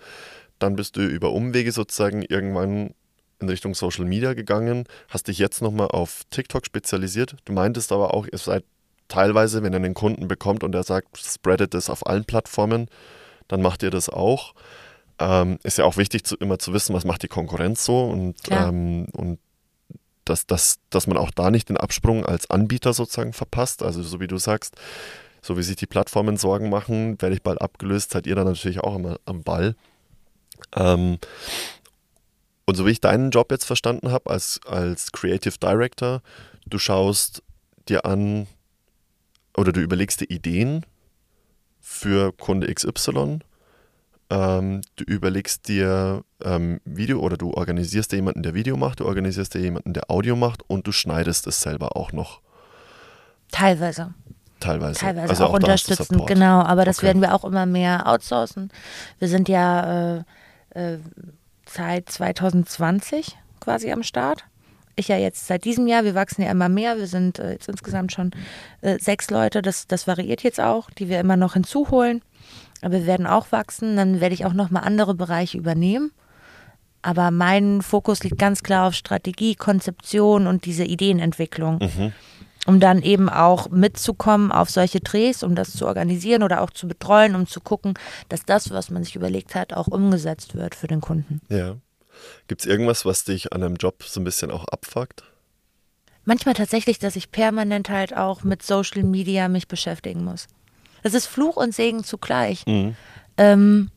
dann bist du über Umwege sozusagen irgendwann in Richtung Social Media gegangen, hast dich jetzt nochmal auf TikTok spezialisiert. Du meintest aber auch, ihr seid teilweise, wenn ihr einen Kunden bekommt und er sagt, spreadet das auf allen Plattformen, dann macht ihr das auch. Ähm, ist ja auch wichtig, zu, immer zu wissen, was macht die Konkurrenz so und, ähm, und dass, dass, dass man auch da nicht den Absprung als Anbieter sozusagen verpasst. Also so wie du sagst, so wie sich die Plattformen Sorgen machen, werde ich bald abgelöst, seid ihr dann natürlich auch immer am Ball. Ähm, und so wie ich deinen Job jetzt verstanden habe als, als Creative Director, du schaust dir an oder du überlegst dir Ideen für Kunde XY. Ähm, du überlegst dir ähm, Video oder du organisierst dir jemanden, der Video macht, du organisierst dir jemanden, der Audio macht und du schneidest es selber auch noch. Teilweise. Teilweise. Teilweise also auch, auch da hast du unterstützen, Support. genau. Aber das Okay. werden wir auch immer mehr outsourcen. Wir sind ja äh, äh, seit 2020 quasi am Start. Ich ja jetzt seit diesem Jahr, wir wachsen ja immer mehr. Wir sind äh, jetzt insgesamt schon äh, sechs Leute. Das, das variiert jetzt auch, die wir immer noch hinzuholen. Aber wir werden auch wachsen. Dann werde ich auch nochmal andere Bereiche übernehmen. Aber mein Fokus liegt ganz klar auf Strategie, Konzeption und diese Ideenentwicklung um dann eben auch mitzukommen auf solche Drehs, um das zu organisieren oder auch zu betreuen, um zu gucken, dass das, was man sich überlegt hat, auch umgesetzt wird für den Kunden. Ja. Gibt es irgendwas, was dich an einem Job so ein bisschen auch abfuckt? Manchmal tatsächlich, dass ich permanent halt auch mit Social Media mich beschäftigen muss. Das ist Fluch und Segen zugleich. Ähm,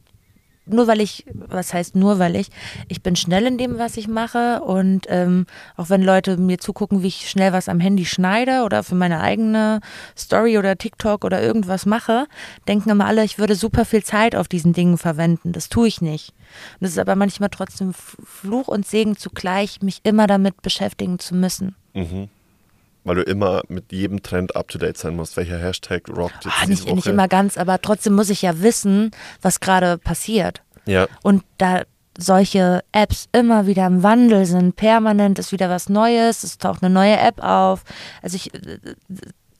nur weil ich, was heißt nur weil ich, ich bin schnell in dem, was ich mache und ähm, auch wenn Leute mir zugucken, wie ich schnell was am Handy schneide oder für meine eigene Story oder TikTok oder irgendwas mache, denken immer alle, ich würde super viel Zeit auf diesen Dingen verwenden. Das tue ich nicht. Und das ist aber manchmal trotzdem Fluch und Segen zugleich, mich immer damit beschäftigen zu müssen. Weil du immer mit jedem Trend up to date sein musst. Welcher Hashtag rockt jetzt Ah, nicht, Woche? nicht immer ganz, aber trotzdem muss ich ja wissen, was gerade passiert. Ja, Und da solche Apps immer wieder im Wandel sind, permanent ist wieder was Neues, es taucht eine neue App auf. Also ich, äh,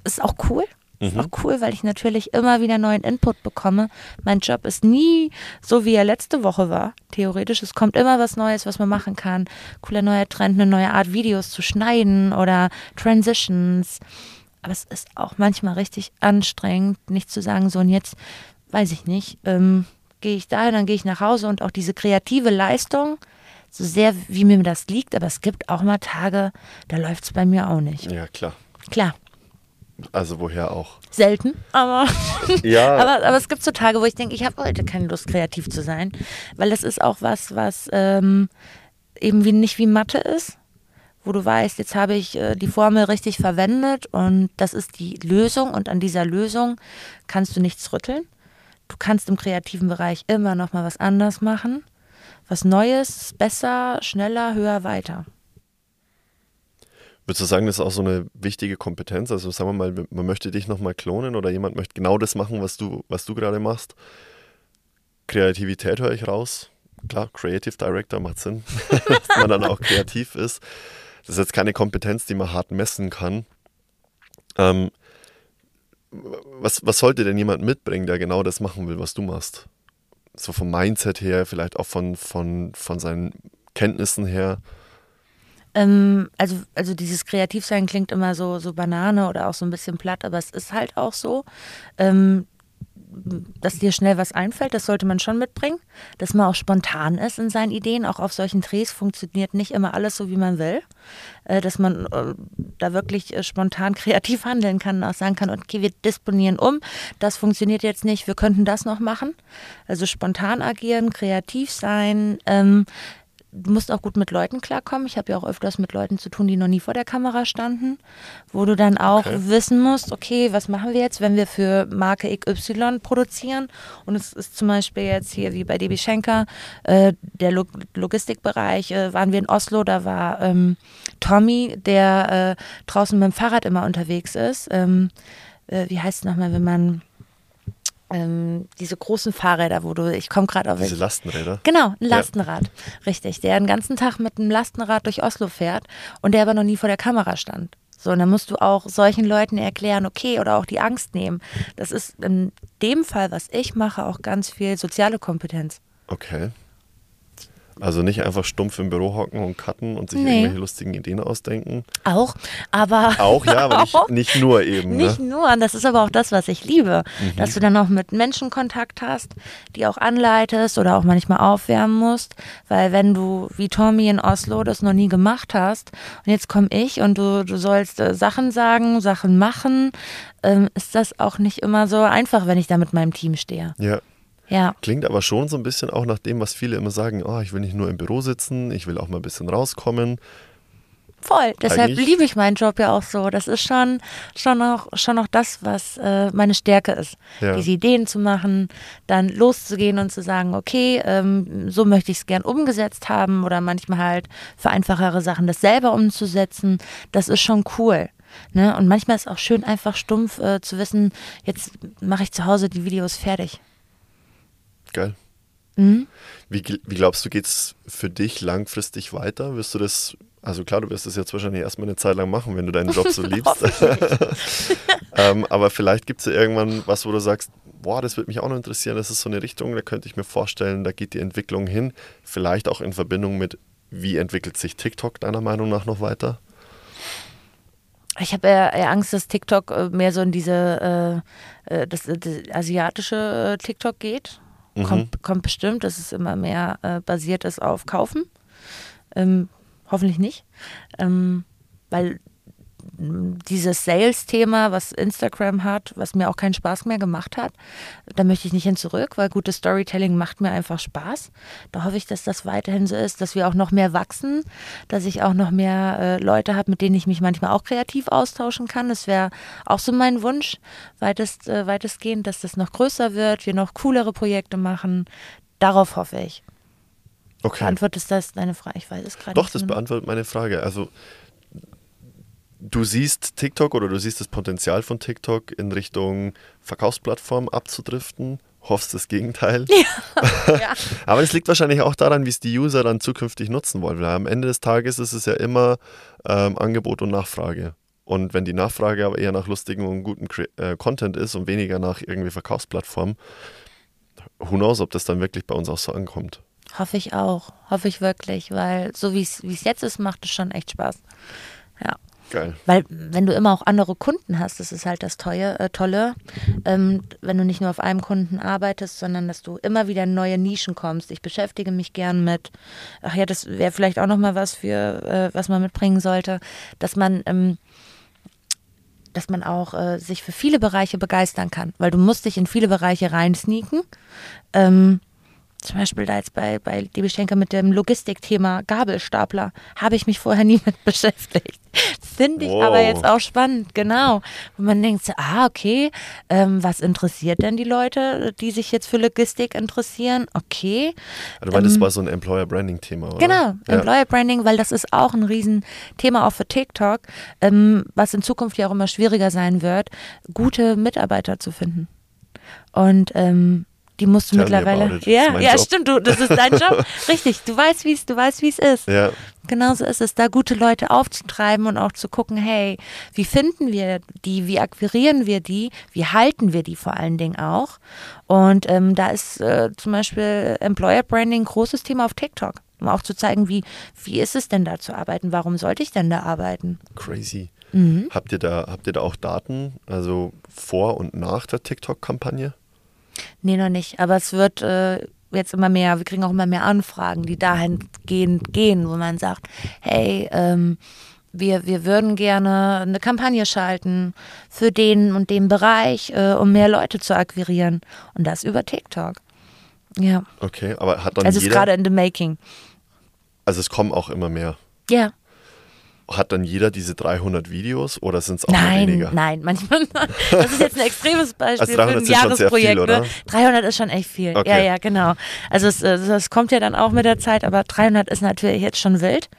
ist auch cool. Ist auch cool, weil ich natürlich immer wieder neuen Input bekomme. Mein Job ist nie so, wie er letzte Woche war. Theoretisch, es kommt immer was Neues, was man machen kann. Cooler neuer Trend, eine neue Art, Videos zu schneiden oder Transitions. Aber es ist auch manchmal richtig anstrengend, nicht zu sagen, so und jetzt, weiß ich nicht, ähm, gehe ich dahin, dann gehe ich nach Hause und auch diese kreative Leistung, so sehr wie mir das liegt, aber es gibt auch mal Tage, da läuft es bei mir auch nicht. ja, klar. Klar, Also woher auch? selten, aber, Ja, aber, aber es gibt so Tage, wo ich denke, ich habe heute keine Lust, kreativ zu sein, weil das ist auch was, was ähm, eben wie, nicht wie Mathe ist, wo du weißt, jetzt habe ich äh, die Formel richtig verwendet und das ist die Lösung und an dieser Lösung kannst du nichts rütteln. Du kannst im kreativen Bereich immer noch mal was anders machen, was Neues, besser, schneller, höher, weiter. Würdest du sagen, das ist auch so eine wichtige Kompetenz? Also sagen wir mal, man möchte dich nochmal klonen oder jemand möchte genau das machen, was du, was du gerade machst. Kreativität höre ich raus. Klar, Creative Director macht Sinn, dass man dann auch kreativ ist. Das ist jetzt keine Kompetenz, die man hart messen kann. Ähm, was, was sollte denn jemand mitbringen, der genau das machen will, was du machst? So vom Mindset her, vielleicht auch von, von, von seinen Kenntnissen her. Ähm, also, also dieses Kreativsein klingt immer so, so Banane oder auch so ein bisschen platt, aber es ist halt auch so. Ähm, dass dir schnell was einfällt, das sollte man schon mitbringen. Dass man auch spontan ist in seinen Ideen. Auch auf solchen Drehs funktioniert nicht immer alles so, wie man will. Äh, dass man äh, da wirklich äh, spontan kreativ handeln kann und auch sagen kann, okay, wir disponieren um. Das funktioniert jetzt nicht, wir könnten das noch machen. Also spontan agieren, kreativ sein. Ähm, du musst auch gut mit Leuten klarkommen. Ich habe ja auch öfters mit Leuten zu tun, die noch nie vor der Kamera standen, wo du dann auch Okay. wissen musst, okay, was machen wir jetzt, wenn wir für Marke XY produzieren? Und es ist zum Beispiel jetzt hier wie bei DB Schenker, äh, der Log Logistikbereich, äh, waren wir in Oslo, da war ähm, Tommy, der äh, draußen mit dem Fahrrad immer unterwegs ist. Ähm, äh, wie heißt es nochmal, wenn man ähm, diese großen Fahrräder, wo du, ich komme gerade auf Diese Lastenräder. Genau, ein Lastenrad. Richtig. Der den ganzen Tag mit einem Lastenrad durch Oslo fährt und der aber noch nie vor der Kamera stand. So, und dann musst du auch solchen Leuten erklären, okay, oder auch die Angst nehmen. Das ist in dem Fall, was ich mache, auch ganz viel soziale Kompetenz. Okay. Also nicht einfach stumpf im Büro hocken und cutten und sich Nee. irgendwelche lustigen Ideen ausdenken. Auch, aber Auch ja, aber nicht, nicht nur eben. Nicht Ne? nur, und das ist aber auch das, was ich liebe, Mhm. dass du dann auch mit Menschen Kontakt hast, die auch anleitest oder auch manchmal aufwärmen musst, weil wenn du wie Tommy in Oslo das noch nie gemacht hast und jetzt komme ich und du, du sollst äh, Sachen sagen, Sachen machen, ähm, ist das auch nicht immer so einfach, wenn ich da mit meinem Team stehe. Ja. Ja, Klingt aber schon so ein bisschen auch nach dem, was viele immer sagen, oh, ich will nicht nur im Büro sitzen, ich will auch mal ein bisschen rauskommen. voll. Deshalb Eigentlich- liebe ich meinen Job ja auch so. Das ist schon, schon auch, schon auch das, was äh, meine Stärke ist. Ja. Diese Ideen zu machen, dann loszugehen und zu sagen, okay, ähm, so möchte ich es gern umgesetzt haben oder manchmal halt für einfachere Sachen das selber umzusetzen. Das ist schon cool. Ne? Und manchmal ist auch schön, einfach stumpf äh, zu wissen, jetzt mache ich zu Hause die Videos fertig. Geil. Mhm. Wie, wie glaubst du, geht es für dich langfristig weiter? Wirst du das, also klar, du wirst das jetzt wahrscheinlich erstmal eine Zeit lang machen, wenn du deinen Job so liebst. ähm, aber vielleicht gibt es ja irgendwann was, wo du sagst, boah, das würde mich auch noch interessieren, das ist so eine Richtung, da könnte ich mir vorstellen, da geht die Entwicklung hin. Vielleicht auch in Verbindung mit, wie entwickelt sich TikTok deiner Meinung nach noch weiter? Ich habe eher, Angst, dass TikTok äh, mehr so in diese, äh, äh, das, das asiatische äh, TikTok geht. Mhm. Kommt, kommt bestimmt, dass es immer mehr äh, basiert ist auf Kaufen. Ähm, hoffentlich nicht. Ähm, weil dieses Sales-Thema, was Instagram hat, was mir auch keinen Spaß mehr gemacht hat, da möchte ich nicht hin zurück, weil gutes Storytelling macht mir einfach Spaß. Da hoffe ich, dass das weiterhin so ist, dass wir auch noch mehr wachsen, dass ich auch noch mehr äh, Leute habe, mit denen ich mich manchmal auch kreativ austauschen kann. Das wäre auch so mein Wunsch, weitest, äh, weitestgehend, dass das noch größer wird, wir noch coolere Projekte machen. Darauf hoffe ich. Okay. Beantwortest das deine Frage? Ich weiß es gerade Doch, nicht. das so genau. beantwortet meine Frage. Also du siehst TikTok oder du siehst das Potenzial von TikTok in Richtung Verkaufsplattform abzudriften, hoffst das Gegenteil. Ja. Aber das liegt wahrscheinlich auch daran, wie es die User dann zukünftig nutzen wollen. Weil am Ende des Tages ist es ja immer ähm, Angebot und Nachfrage. Und wenn die Nachfrage aber eher nach lustigen und guten äh, Content ist und weniger nach irgendwie Verkaufsplattform, who knows, ob das dann wirklich bei uns auch so ankommt. Hoffe ich auch. Hoffe ich wirklich, weil so es wie es jetzt ist, macht es schon echt Spaß. Ja. Geil. Weil wenn du immer auch andere Kunden hast, das ist halt das Tolle, äh, Tolle ähm, wenn du nicht nur auf einem Kunden arbeitest, sondern dass du immer wieder in neue Nischen kommst. Ich beschäftige mich gern mit, ach ja, das wäre vielleicht auch nochmal was für, äh, was man mitbringen sollte, dass man ähm, dass man auch äh, sich für viele Bereiche begeistern kann, weil du musst dich in viele Bereiche reinsneaken. Ähm, zum Beispiel da jetzt bei, bei Liebe Schenker mit dem Logistikthema Gabelstapler habe ich mich vorher nie mit beschäftigt. Finde ich Wow. aber jetzt auch spannend, genau. Wo man denkt, so, ah, okay, ähm, was interessiert denn die Leute, die sich jetzt für Logistik interessieren? Okay, Also, weil das war so ein Employer-Branding-Thema, oder? Ähm, Genau, Ja. Employer Branding, weil das ist auch ein Riesenthema auch für TikTok, ähm, was in Zukunft ja auch immer schwieriger sein wird, gute Mitarbeiter zu finden. Und ähm, die musst du Tell mittlerweile. Ja, ja, Job. stimmt, du, das ist dein Job. Richtig, du weißt, wie es, du weißt, wie es ist. Ja, Genauso ist es, da gute Leute aufzutreiben und auch zu gucken, hey, wie finden wir die, wie akquirieren wir die, wie halten wir die vor allen Dingen auch. Und ähm, da ist äh, zum Beispiel Employer Branding ein großes Thema auf TikTok. Um auch zu zeigen, wie, wie ist es denn da zu arbeiten, warum sollte ich denn da arbeiten? crazy. Mhm. Habt, ihr da, habt ihr da auch Daten, also vor und nach der TikTok-Kampagne? Nee, noch nicht. Aber es wird äh, jetzt immer mehr, wir kriegen auch immer mehr Anfragen, die dahingehend gehen, wo man sagt, hey, ähm, wir, wir würden gerne eine Kampagne schalten für den und den Bereich, äh, um mehr Leute zu akquirieren. Und das über TikTok. Ja, Okay, aber hat dann also es ist gerade in the making. also es kommen auch immer mehr. Ja, Hat dann jeder diese 300 Videos oder sind es auch nein, weniger? nein, manchmal. Das ist jetzt ein extremes Beispiel Also für 300 ein sind schon sehr viel, Jahresprojekt. oder? Ne? 300 ist schon echt viel. Okay. Ja, ja, genau. Also es, äh, das kommt ja dann auch mit der Zeit, aber 300 ist natürlich jetzt schon wild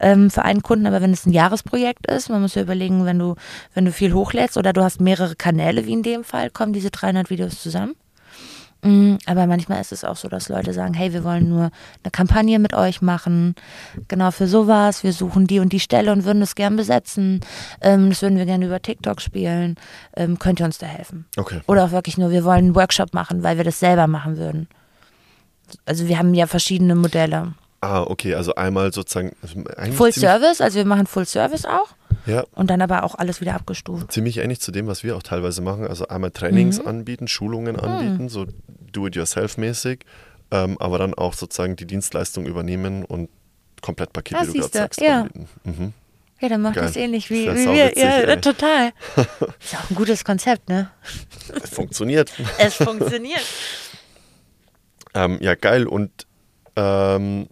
ähm, für einen Kunden. Aber wenn es ein Jahresprojekt ist, man muss ja überlegen, wenn du wenn du viel hochlädst oder du hast mehrere Kanäle, wie in dem Fall, kommen diese 300 Videos zusammen. Mm, Aber manchmal ist es auch so, dass Leute sagen, hey, wir wollen nur eine Kampagne mit euch machen, genau für sowas, wir suchen die und die Stelle und würden das gern besetzen, ähm, das würden wir gerne über TikTok spielen, ähm, könnt ihr uns da helfen? Okay. Oder auch wirklich nur, wir wollen einen Workshop machen, weil wir das selber machen würden. Also wir haben ja verschiedene Modelle. Ah, okay, also einmal sozusagen. Also eigentlich Full Service, also wir machen Full Service auch Ja, und dann aber auch alles wieder abgestuft. ziemlich ähnlich zu dem, was wir auch teilweise machen. Also einmal Trainings Mhm. anbieten. Schulungen anbieten, so do-it-yourself-mäßig, ähm, aber dann auch sozusagen die Dienstleistung übernehmen und Komplettpakete, Ah, wie du gerade sagst, ja. anbieten. Mhm. Ja, dann macht Geil. das ähnlich wie, Das wie wir. sauwitzig, ja, ey. total. Ist ja auch ein gutes Konzept, ne? Es funktioniert. Es funktioniert. Ähm, ja, geil. Und ähm,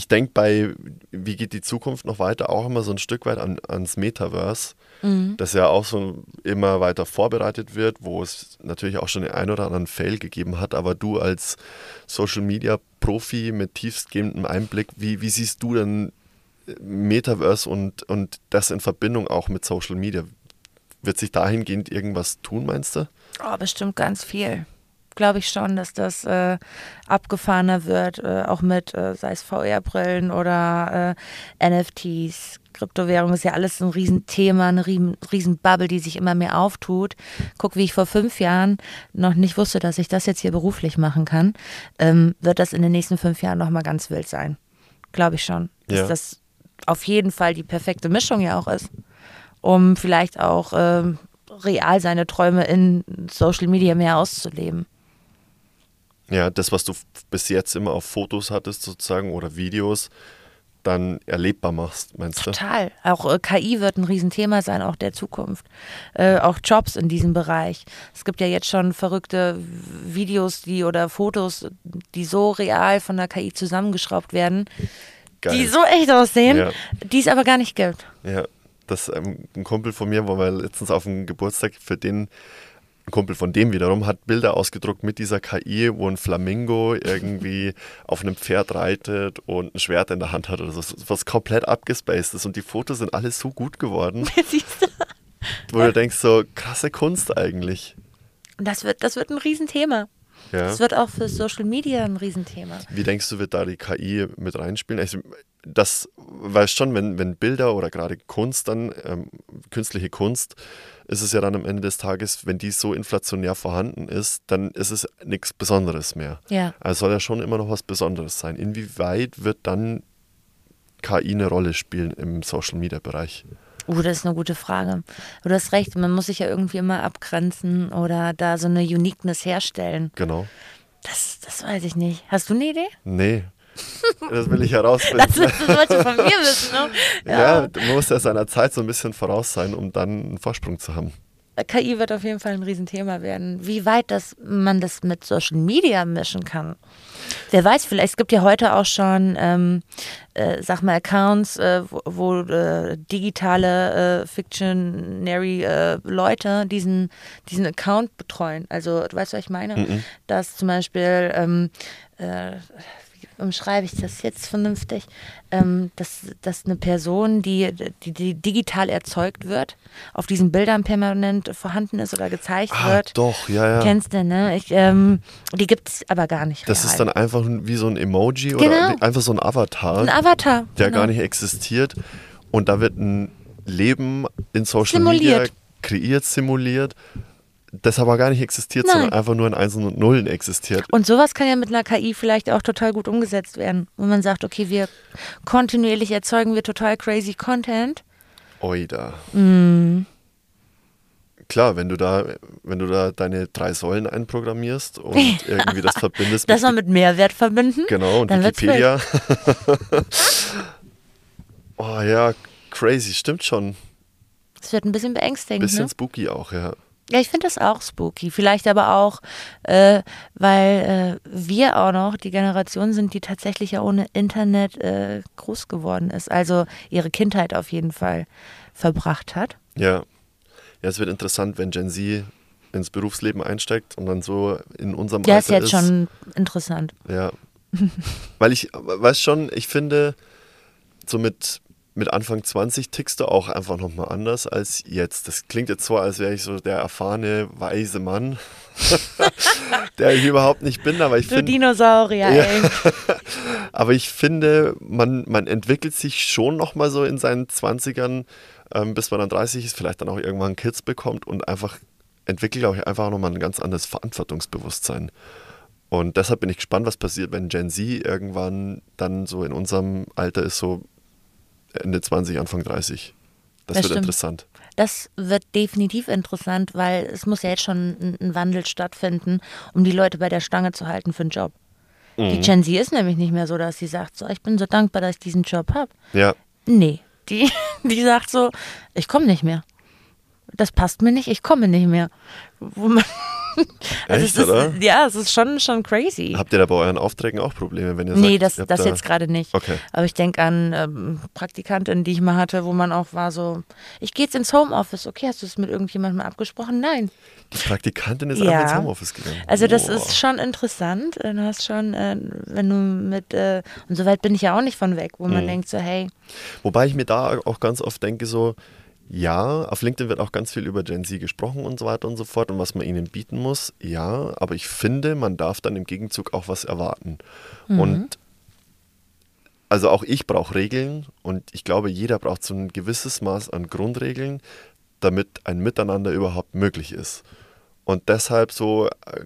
ich denke bei Wie geht die Zukunft noch weiter auch immer so ein Stück weit an, ans Metaverse, das ja auch so immer weiter vorbereitet wird, wo es natürlich auch schon den ein oder anderen Fail gegeben hat. Aber du als Social Media Profi mit tiefstgehendem Einblick, wie, wie siehst du denn Metaverse und, und das in Verbindung auch mit Social Media? Wird sich dahingehend irgendwas tun, meinst du? Oh, bestimmt ganz viel. Glaube ich schon, dass das äh, abgefahrener wird, äh, auch mit, äh, sei es VR-Brillen oder äh, NFTs, Kryptowährung ist ja alles ein Riesenthema, eine riesen, riesen Bubble, die sich immer mehr auftut. Guck, wie ich vor fünf Jahren noch nicht wusste, dass ich das jetzt hier beruflich machen kann, ähm, wird das in den nächsten fünf Jahren nochmal ganz wild sein. Glaube ich schon. Dass Ja. das auf jeden Fall die perfekte Mischung ja auch ist, um vielleicht auch ähm, real seine Träume in Social Media mehr auszuleben. Ja, das, was du bis jetzt immer auf Fotos hattest, sozusagen, oder Videos, dann erlebbar machst, meinst du? Total. Auch äh, KI wird ein Riesenthema sein, auch der Zukunft. Äh, auch Jobs in diesem Bereich. Es gibt ja jetzt schon verrückte Videos, die oder Fotos, die so real von der KI zusammengeschraubt werden, Geil. die so echt aussehen, Ja. die es aber gar nicht gibt. Ja, das ähm, ein Kumpel von mir, wo wir letztens auf dem Geburtstag für den ein Kumpel von dem wiederum hat Bilder ausgedruckt mit dieser KI, wo ein Flamingo irgendwie auf einem Pferd reitet und ein Schwert in der Hand hat oder so, was komplett abgespaced ist und die Fotos sind alles so gut geworden, Siehst du? wo du denkst so krasse Kunst eigentlich. Das wird, das wird ein Riesenthema. Ja. Das wird auch für Social Media ein Riesenthema. Wie denkst du, wird da die KI mit reinspielen? Also, das weißt schon, wenn, wenn Bilder oder gerade Kunst dann, ähm, künstliche Kunst, ist es ja dann am Ende des Tages, wenn die so inflationär vorhanden ist, dann ist es nichts Besonderes mehr. Ja. Also soll ja schon immer noch was Besonderes sein. Inwieweit wird dann KI eine Rolle spielen im Social Media Bereich? Uh, das ist eine gute Frage. Du hast recht, man muss sich ja irgendwie immer abgrenzen oder da so eine Uniqueness herstellen. Genau. Das, das weiß ich nicht. Hast du eine Idee? Nee. Das will ich herausfinden. Das, du von mir wissen. Ne? ja, man muss ja seiner Zeit so ein bisschen voraus sein, um dann einen Vorsprung zu haben. KI wird auf jeden Fall ein Riesenthema werden. Wie weit das, man das mit Social Media mischen kann. Wer weiß, vielleicht, es gibt ja heute auch schon, ähm, äh, sag mal, Accounts, äh, wo, wo äh, digitale äh, Fictionary äh, Leute diesen, diesen Account betreuen. Also, du weißt, was ich meine? Dass zum Beispiel, ähm, äh, umschreibe ich das jetzt vernünftig, ähm, dass, dass eine Person, die, die, die digital erzeugt wird, auf diesen Bildern permanent vorhanden ist oder gezeigt Ah, wird. doch, ja, ja. Kennst du, ne? Ich, ähm, die gibt es aber gar nicht Das real. ist dann einfach wie so ein Emoji Genau. oder einfach so ein Avatar, ein Avatar. der genau. gar nicht existiert. Und da wird ein Leben in Social Simuliert. Media kreiert, simuliert, das aber gar nicht existiert, Nein. sondern einfach nur in Einsen und Nullen existiert. Und sowas kann ja mit einer KI vielleicht auch total gut umgesetzt werden. Wo man sagt, okay, wir kontinuierlich erzeugen wir total crazy Content. Oida. Mm. Klar, wenn du da, wenn du da deine drei Säulen einprogrammierst und irgendwie das verbindest Das mal mit Mehrwert verbinden. Genau, und Wikipedia. oh ja, crazy, stimmt schon. Das wird ein bisschen beängstigend. Bisschen ne? spooky auch, ja. Ja, ich finde das auch spooky. Vielleicht aber auch, äh, weil äh, wir auch noch die Generation sind, die tatsächlich ja ohne Internet äh, groß geworden ist. Also ihre Kindheit auf jeden Fall verbracht hat. Ja. Ja, es wird interessant, wenn Gen Z ins Berufsleben einsteigt und dann so in unserem Ja, ist Alter jetzt schon interessant. Ja. Weil ich, weiß schon, ich finde, so mit, mit Anfang 20 tickst du auch einfach nochmal anders als jetzt. Das klingt jetzt so, als wäre ich so der erfahrene, weise Mann, der ich überhaupt nicht bin, aber ich Du finde. Dinosaurier, Ja. ey. Aber ich finde, man, man entwickelt sich schon nochmal so in seinen 20ern, ähm, bis man dann 30 ist, vielleicht dann auch irgendwann Kids bekommt und einfach entwickelt, glaube ich, einfach nochmal ein ganz anderes Verantwortungsbewusstsein. Und deshalb bin ich gespannt, was passiert, wenn Gen Z irgendwann dann so in unserem Alter ist, so Ende 20, Anfang 30. Das, Das wird stimmt. interessant. Das wird definitiv interessant, weil es muss ja jetzt schon ein, ein Wandel stattfinden, um die Leute bei der Stange zu halten für einen Job. Mhm. Die Gen Z ist nämlich nicht mehr so, dass sie sagt, so, ich bin so dankbar, dass ich diesen Job habe. Ja, Nee, die, die sagt so, ich komme nicht mehr. Das passt mir nicht, ich komme nicht mehr. Wo man, also Echt, ist, oder? Ja, es ist schon, schon crazy. habt ihr da bei euren Aufträgen auch Probleme, wenn ihr nee, sagt, das, ihr habt das da- jetzt gerade nicht. Okay. Aber ich denke an ähm, Praktikantinnen, die ich mal hatte, wo man auch war so, ich gehe jetzt ins Homeoffice. Okay, hast du es mit irgendjemandem mal abgesprochen? Nein. Die Praktikantin ist Ja. einfach ins Homeoffice gegangen. Also das Boah. ist schon interessant. Du hast schon, äh, wenn du mit, äh, und so weit bin ich ja auch nicht von weg, wo Mhm. man denkt so, hey, Wobei ich mir da auch ganz oft denke, so, ja, auf LinkedIn wird auch ganz viel über Gen Z gesprochen und so weiter und so fort und was man ihnen bieten muss. Ja, aber ich finde, man darf dann im Gegenzug auch was erwarten. Und also auch ich brauche Regeln und ich glaube, jeder braucht so ein gewisses Maß an Grundregeln, damit ein Miteinander überhaupt möglich ist. Und deshalb so äh,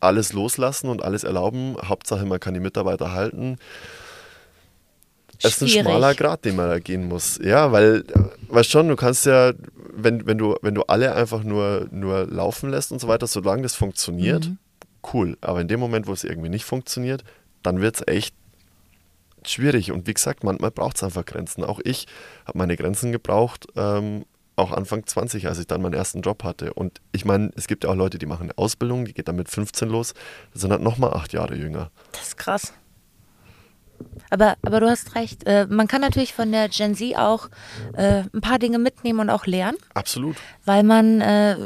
alles loslassen und alles erlauben, Hauptsache man kann die Mitarbeiter halten. Es ist ein schmaler Grad, den man da gehen muss. Ja, weil, äh, weißt schon, du kannst ja, wenn, wenn, du, wenn du alle einfach nur, nur laufen lässt und so weiter, solange das funktioniert, Mhm. cool. Aber in dem Moment, wo es irgendwie nicht funktioniert, dann wird es echt schwierig. Und wie gesagt, manchmal braucht es einfach Grenzen. Auch ich habe meine Grenzen gebraucht, ähm, auch Anfang 20, als ich dann meinen ersten Job hatte. Und ich meine, es gibt ja auch Leute, die machen eine Ausbildung, die geht dann mit 15 los, sind halt nochmal acht Jahre jünger. Das ist krass. Aber, aber du hast recht. Äh, man kann natürlich von der Gen Z auch äh, ein paar Dinge mitnehmen und auch lernen, Absolut. weil man äh,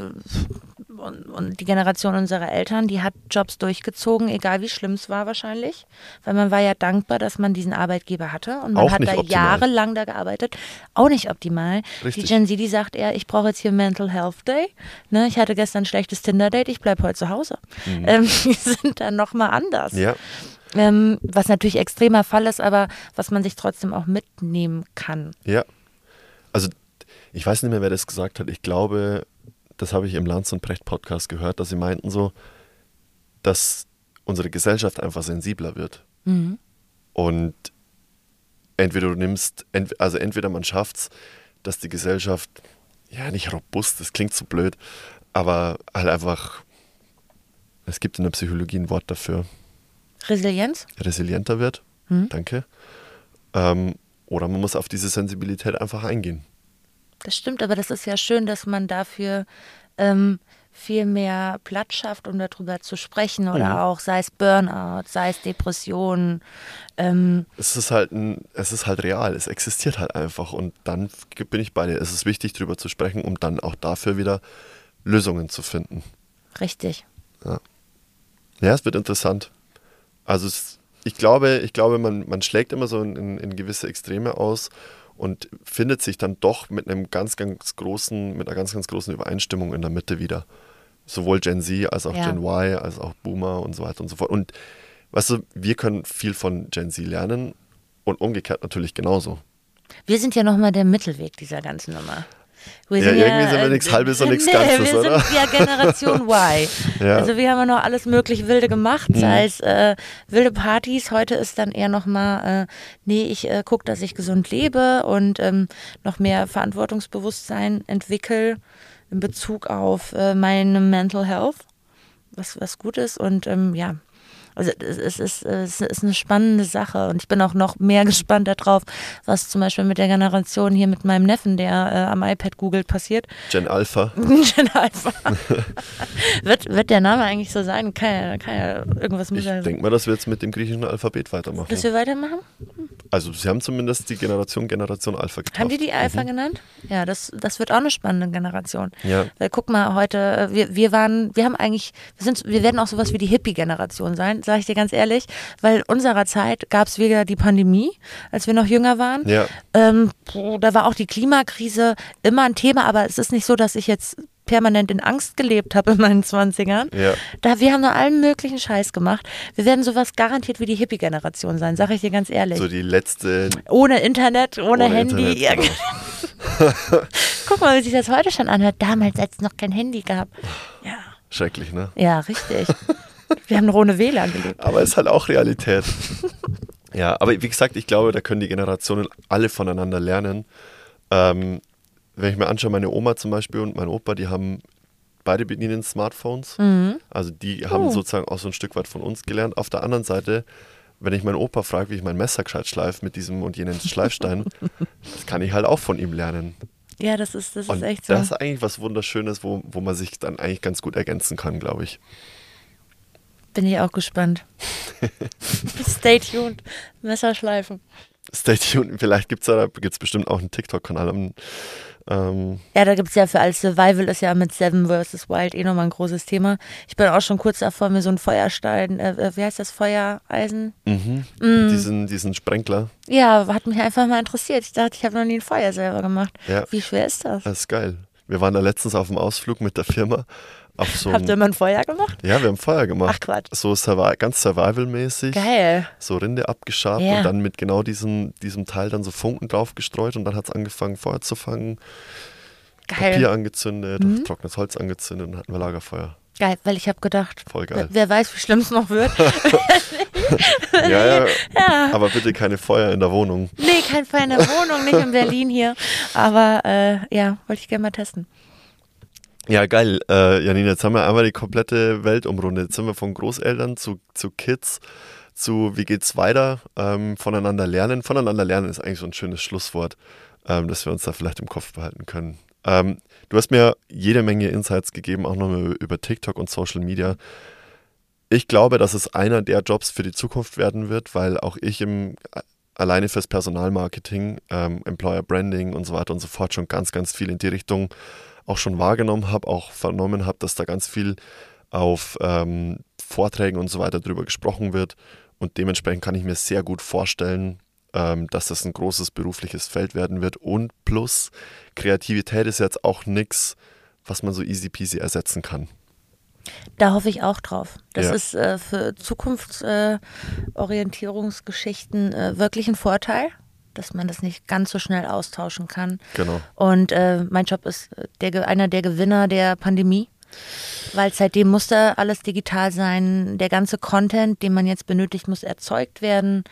und, und die Generation unserer Eltern, die hat Jobs durchgezogen, egal wie schlimm es war wahrscheinlich, weil man war ja dankbar, dass man diesen Arbeitgeber hatte und man Auch hat da optimal. jahrelang da gearbeitet. Auch nicht optimal. Richtig. Die Gen Z, die sagt eher, ich brauche jetzt hier Mental Health Day. Ne, ich hatte gestern ein schlechtes Tinder-Date, ich bleibe heute zu Hause. Ähm, die sind dann nochmal anders. Mhm. Ja, Ähm, was natürlich extremer Fall ist, aber was man sich trotzdem auch mitnehmen kann. ja. Also, ich weiß nicht mehr, wer das gesagt hat. Ich glaube, das habe ich im Lanz und Precht Podcast gehört, dass sie meinten so, dass unsere Gesellschaft einfach sensibler wird. Und entweder du nimmst, ent, also entweder man schafft es, dass die Gesellschaft, ja nicht robust, das klingt so blöd, aber halt einfach, es gibt in der Psychologie ein Wort dafür, Resilienz? resilienter wird. Danke. Ähm, oder man muss auf diese Sensibilität einfach eingehen. Das stimmt, aber das ist ja schön, dass man dafür ähm, viel mehr Platz schafft, um darüber zu sprechen oder auch sei es Burnout, sei es Depressionen. Ähm, Es ist halt ein, es ist halt real, es existiert halt einfach und dann bin ich bei dir. Es ist wichtig, darüber zu sprechen, um dann auch dafür wieder Lösungen zu finden. richtig. Ja, es wird interessant. Also es, ich glaube, ich glaube, man, man schlägt immer so in, in, in gewisse Extreme aus und findet sich dann doch mit einem ganz, ganz großen, mit einer ganz, ganz großen Übereinstimmung in der Mitte wieder. Sowohl Gen Z als auch Ja. Gen Y, als auch Boomer und so weiter und so fort. Und weißt du, wir können viel von Gen Z lernen und umgekehrt natürlich genauso. Wir sind ja nochmal der Mittelweg dieser ganzen Nummer. Wir Ja, sind irgendwie sind wir nichts Halbes und nichts Ganzes, wir oder? sind ja Generation Y. Ja. Also wir haben ja noch alles möglich Wilde gemacht, sei es äh, wilde Partys. Heute ist dann eher nochmal, äh, nee, ich äh, gucke, dass ich gesund lebe und ähm, noch mehr Verantwortungsbewusstsein entwickle in Bezug auf äh, meine Mental Health, was, was gut ist. Und ähm, ja, also es ist, es ist eine spannende Sache und ich bin auch noch mehr gespannt darauf, was zum Beispiel mit der Generation hier mit meinem Neffen, der äh, am iPad googelt, passiert. Gen Alpha. Gen Alpha. wird, wird der Name eigentlich so sein? Kann ja, kann ja irgendwas mit Ich denke mal, dass wir jetzt mit dem griechischen Alphabet weitermachen. Dass wir weitermachen? Also sie haben zumindest die Generation Generation Alpha getauft. Haben die die Alpha genannt? Ja, das, das wird auch eine spannende Generation. Ja. Weil guck mal, heute, äh, wir, wir waren, wir haben eigentlich, wir, sind, wir werden auch sowas wie die Hippie-Generation sein, sage ich dir ganz ehrlich, weil unserer Zeit gab es wieder die Pandemie, als wir noch jünger waren. Ja. Ähm, da war auch die Klimakrise immer ein Thema, aber es ist nicht so, dass ich jetzt permanent in Angst gelebt habe in meinen 20ern. Ja. Da, wir haben nur allen möglichen Scheiß gemacht. Wir werden sowas garantiert wie die Hippie-Generation sein, sage ich dir ganz ehrlich. So die letzte. ohne Internet, ohne, Ohne Handy. Internet, genau. Guck mal, wie sich das heute schon anhört. Damals, als es noch kein Handy gab. Ja, Schrecklich, ne? ja, richtig. Wir haben ohne WLAN gelebt. Aber ist halt auch Realität. ja, aber wie gesagt, ich glaube, da können die Generationen alle voneinander lernen. Ähm, wenn ich mir anschaue, meine Oma zum Beispiel und mein Opa, die haben beide bedienen Smartphones. Mhm. Also die haben Oh. sozusagen auch so ein Stück weit von uns gelernt. Auf der anderen Seite, wenn ich meinen Opa frage, wie ich mein Messer gescheit schleife mit diesem und jenem Schleifstein, das kann ich halt auch von ihm lernen. Ja, das ist, das Und ist echt so. das ist eigentlich was Wunderschönes, wo, wo man sich dann eigentlich ganz gut ergänzen kann, glaube ich. Bin ich auch gespannt. Stay tuned. Messerschleifen. Stay tuned, vielleicht gibt es da gibt's bestimmt auch einen TikTok-Kanal. Ähm, Ja, da gibt es ja für alles Survival ist ja mit Seven vs. Wild eh nochmal ein großes Thema. Ich bin auch schon kurz davor, mir so ein Feuerstein, äh, äh, wie heißt das, Feuereisen? mhm. Mm. diesen, diesen Sprenkler, Ja, hat mich einfach mal interessiert. Ich dachte, ich habe noch nie ein Feuer selber gemacht. Ja. Wie schwer ist das? das ist geil. Wir waren da letztens auf dem Ausflug mit der Firma. Auf so Habt ihr mal ein Feuer gemacht? ja, wir haben Feuer gemacht. Ach Quatsch. So survi ganz survival-mäßig. Geil. so Rinde abgeschabt Ja. und dann mit genau diesem, diesem Teil dann so Funken drauf gestreut und dann hat es angefangen Feuer zu fangen, Geil. Papier angezündet, Mhm. trockenes Holz angezündet und dann hatten wir Lagerfeuer. Geil, weil ich habe gedacht, Voll wer, geil. wer weiß, wie schlimm es noch wird. ja, ja, ja. aber bitte keine Feuer in der Wohnung. Nee, kein Feuer in der Wohnung, nicht in Berlin hier. Aber äh, ja, wollte ich gerne mal testen. Ja, geil. Äh, Janine, jetzt haben wir einmal die komplette Welt umrundet. Jetzt sind wir von Großeltern zu, zu Kids, zu wie geht's weiter, ähm, voneinander lernen. Voneinander lernen ist eigentlich so ein schönes Schlusswort, ähm, dass wir uns da vielleicht im Kopf behalten können. Ähm, du hast mir jede Menge Insights gegeben, auch nochmal über, TikTok und Social Media. Ich glaube, dass es einer der Jobs für die Zukunft werden wird, weil auch ich im alleine fürs Personalmarketing, ähm, Employer Branding und so weiter und so fort schon ganz, ganz viel in die Richtung auch schon wahrgenommen habe, auch vernommen habe, dass da ganz viel auf ähm, Vorträgen und so weiter drüber gesprochen wird. Und dementsprechend kann ich mir sehr gut vorstellen, ähm, dass das ein großes berufliches Feld werden wird. Und plus, Kreativität ist jetzt auch nichts, was man so easy peasy ersetzen kann. Da hoffe ich auch drauf. Das Ja. ist äh, für Zukunftsorientierungsgeschichten äh, wirklich ein Vorteil, dass man das nicht ganz so schnell austauschen kann. Genau. Und äh, mein Job ist der, einer der Gewinner der Pandemie, weil seitdem musste alles digital sein. Der ganze Content, den man jetzt benötigt, muss erzeugt werden.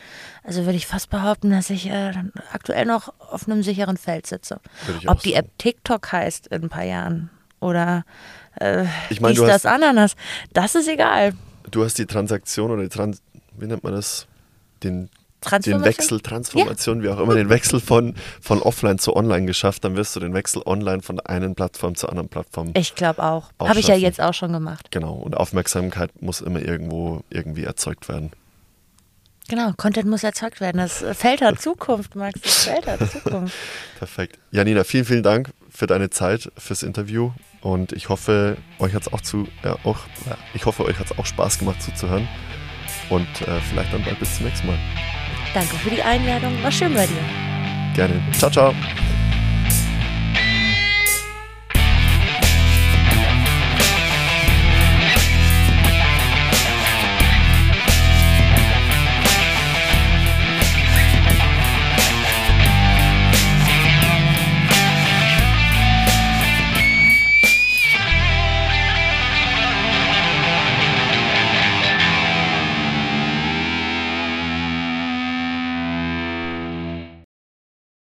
Also würde ich fast behaupten, dass ich äh, aktuell noch auf einem sicheren Feld sitze. Ob die. App TikTok heißt in ein paar Jahren oder äh, Ich meine, dies, das, Ananas, das ist egal. Du hast die Transaktion oder die Trans, wie nennt man das? Den, den Transformation? Wechsel, Transformation, wie auch immer, den Wechsel von, von offline zu online geschafft, dann wirst du den Wechsel online von der einen Plattform zur anderen Plattform. Ich glaube auch. Auch Habe ich ja jetzt auch schon gemacht. Genau. Und Aufmerksamkeit muss immer irgendwo irgendwie erzeugt werden. Genau, Content muss erzeugt werden. Das Feld hat Zukunft, Max. Das Feld hat Zukunft. Perfekt. Janina, vielen, vielen Dank für deine Zeit, fürs Interview. Und ich hoffe, euch hat es auch zu, ja, auch, ja, ich hoffe, euch hat es auch Spaß gemacht zuzuhören. Und äh, vielleicht dann bald bis zum nächsten Mal. Danke für die Einladung. War schön bei dir. Gerne. Ciao, ciao.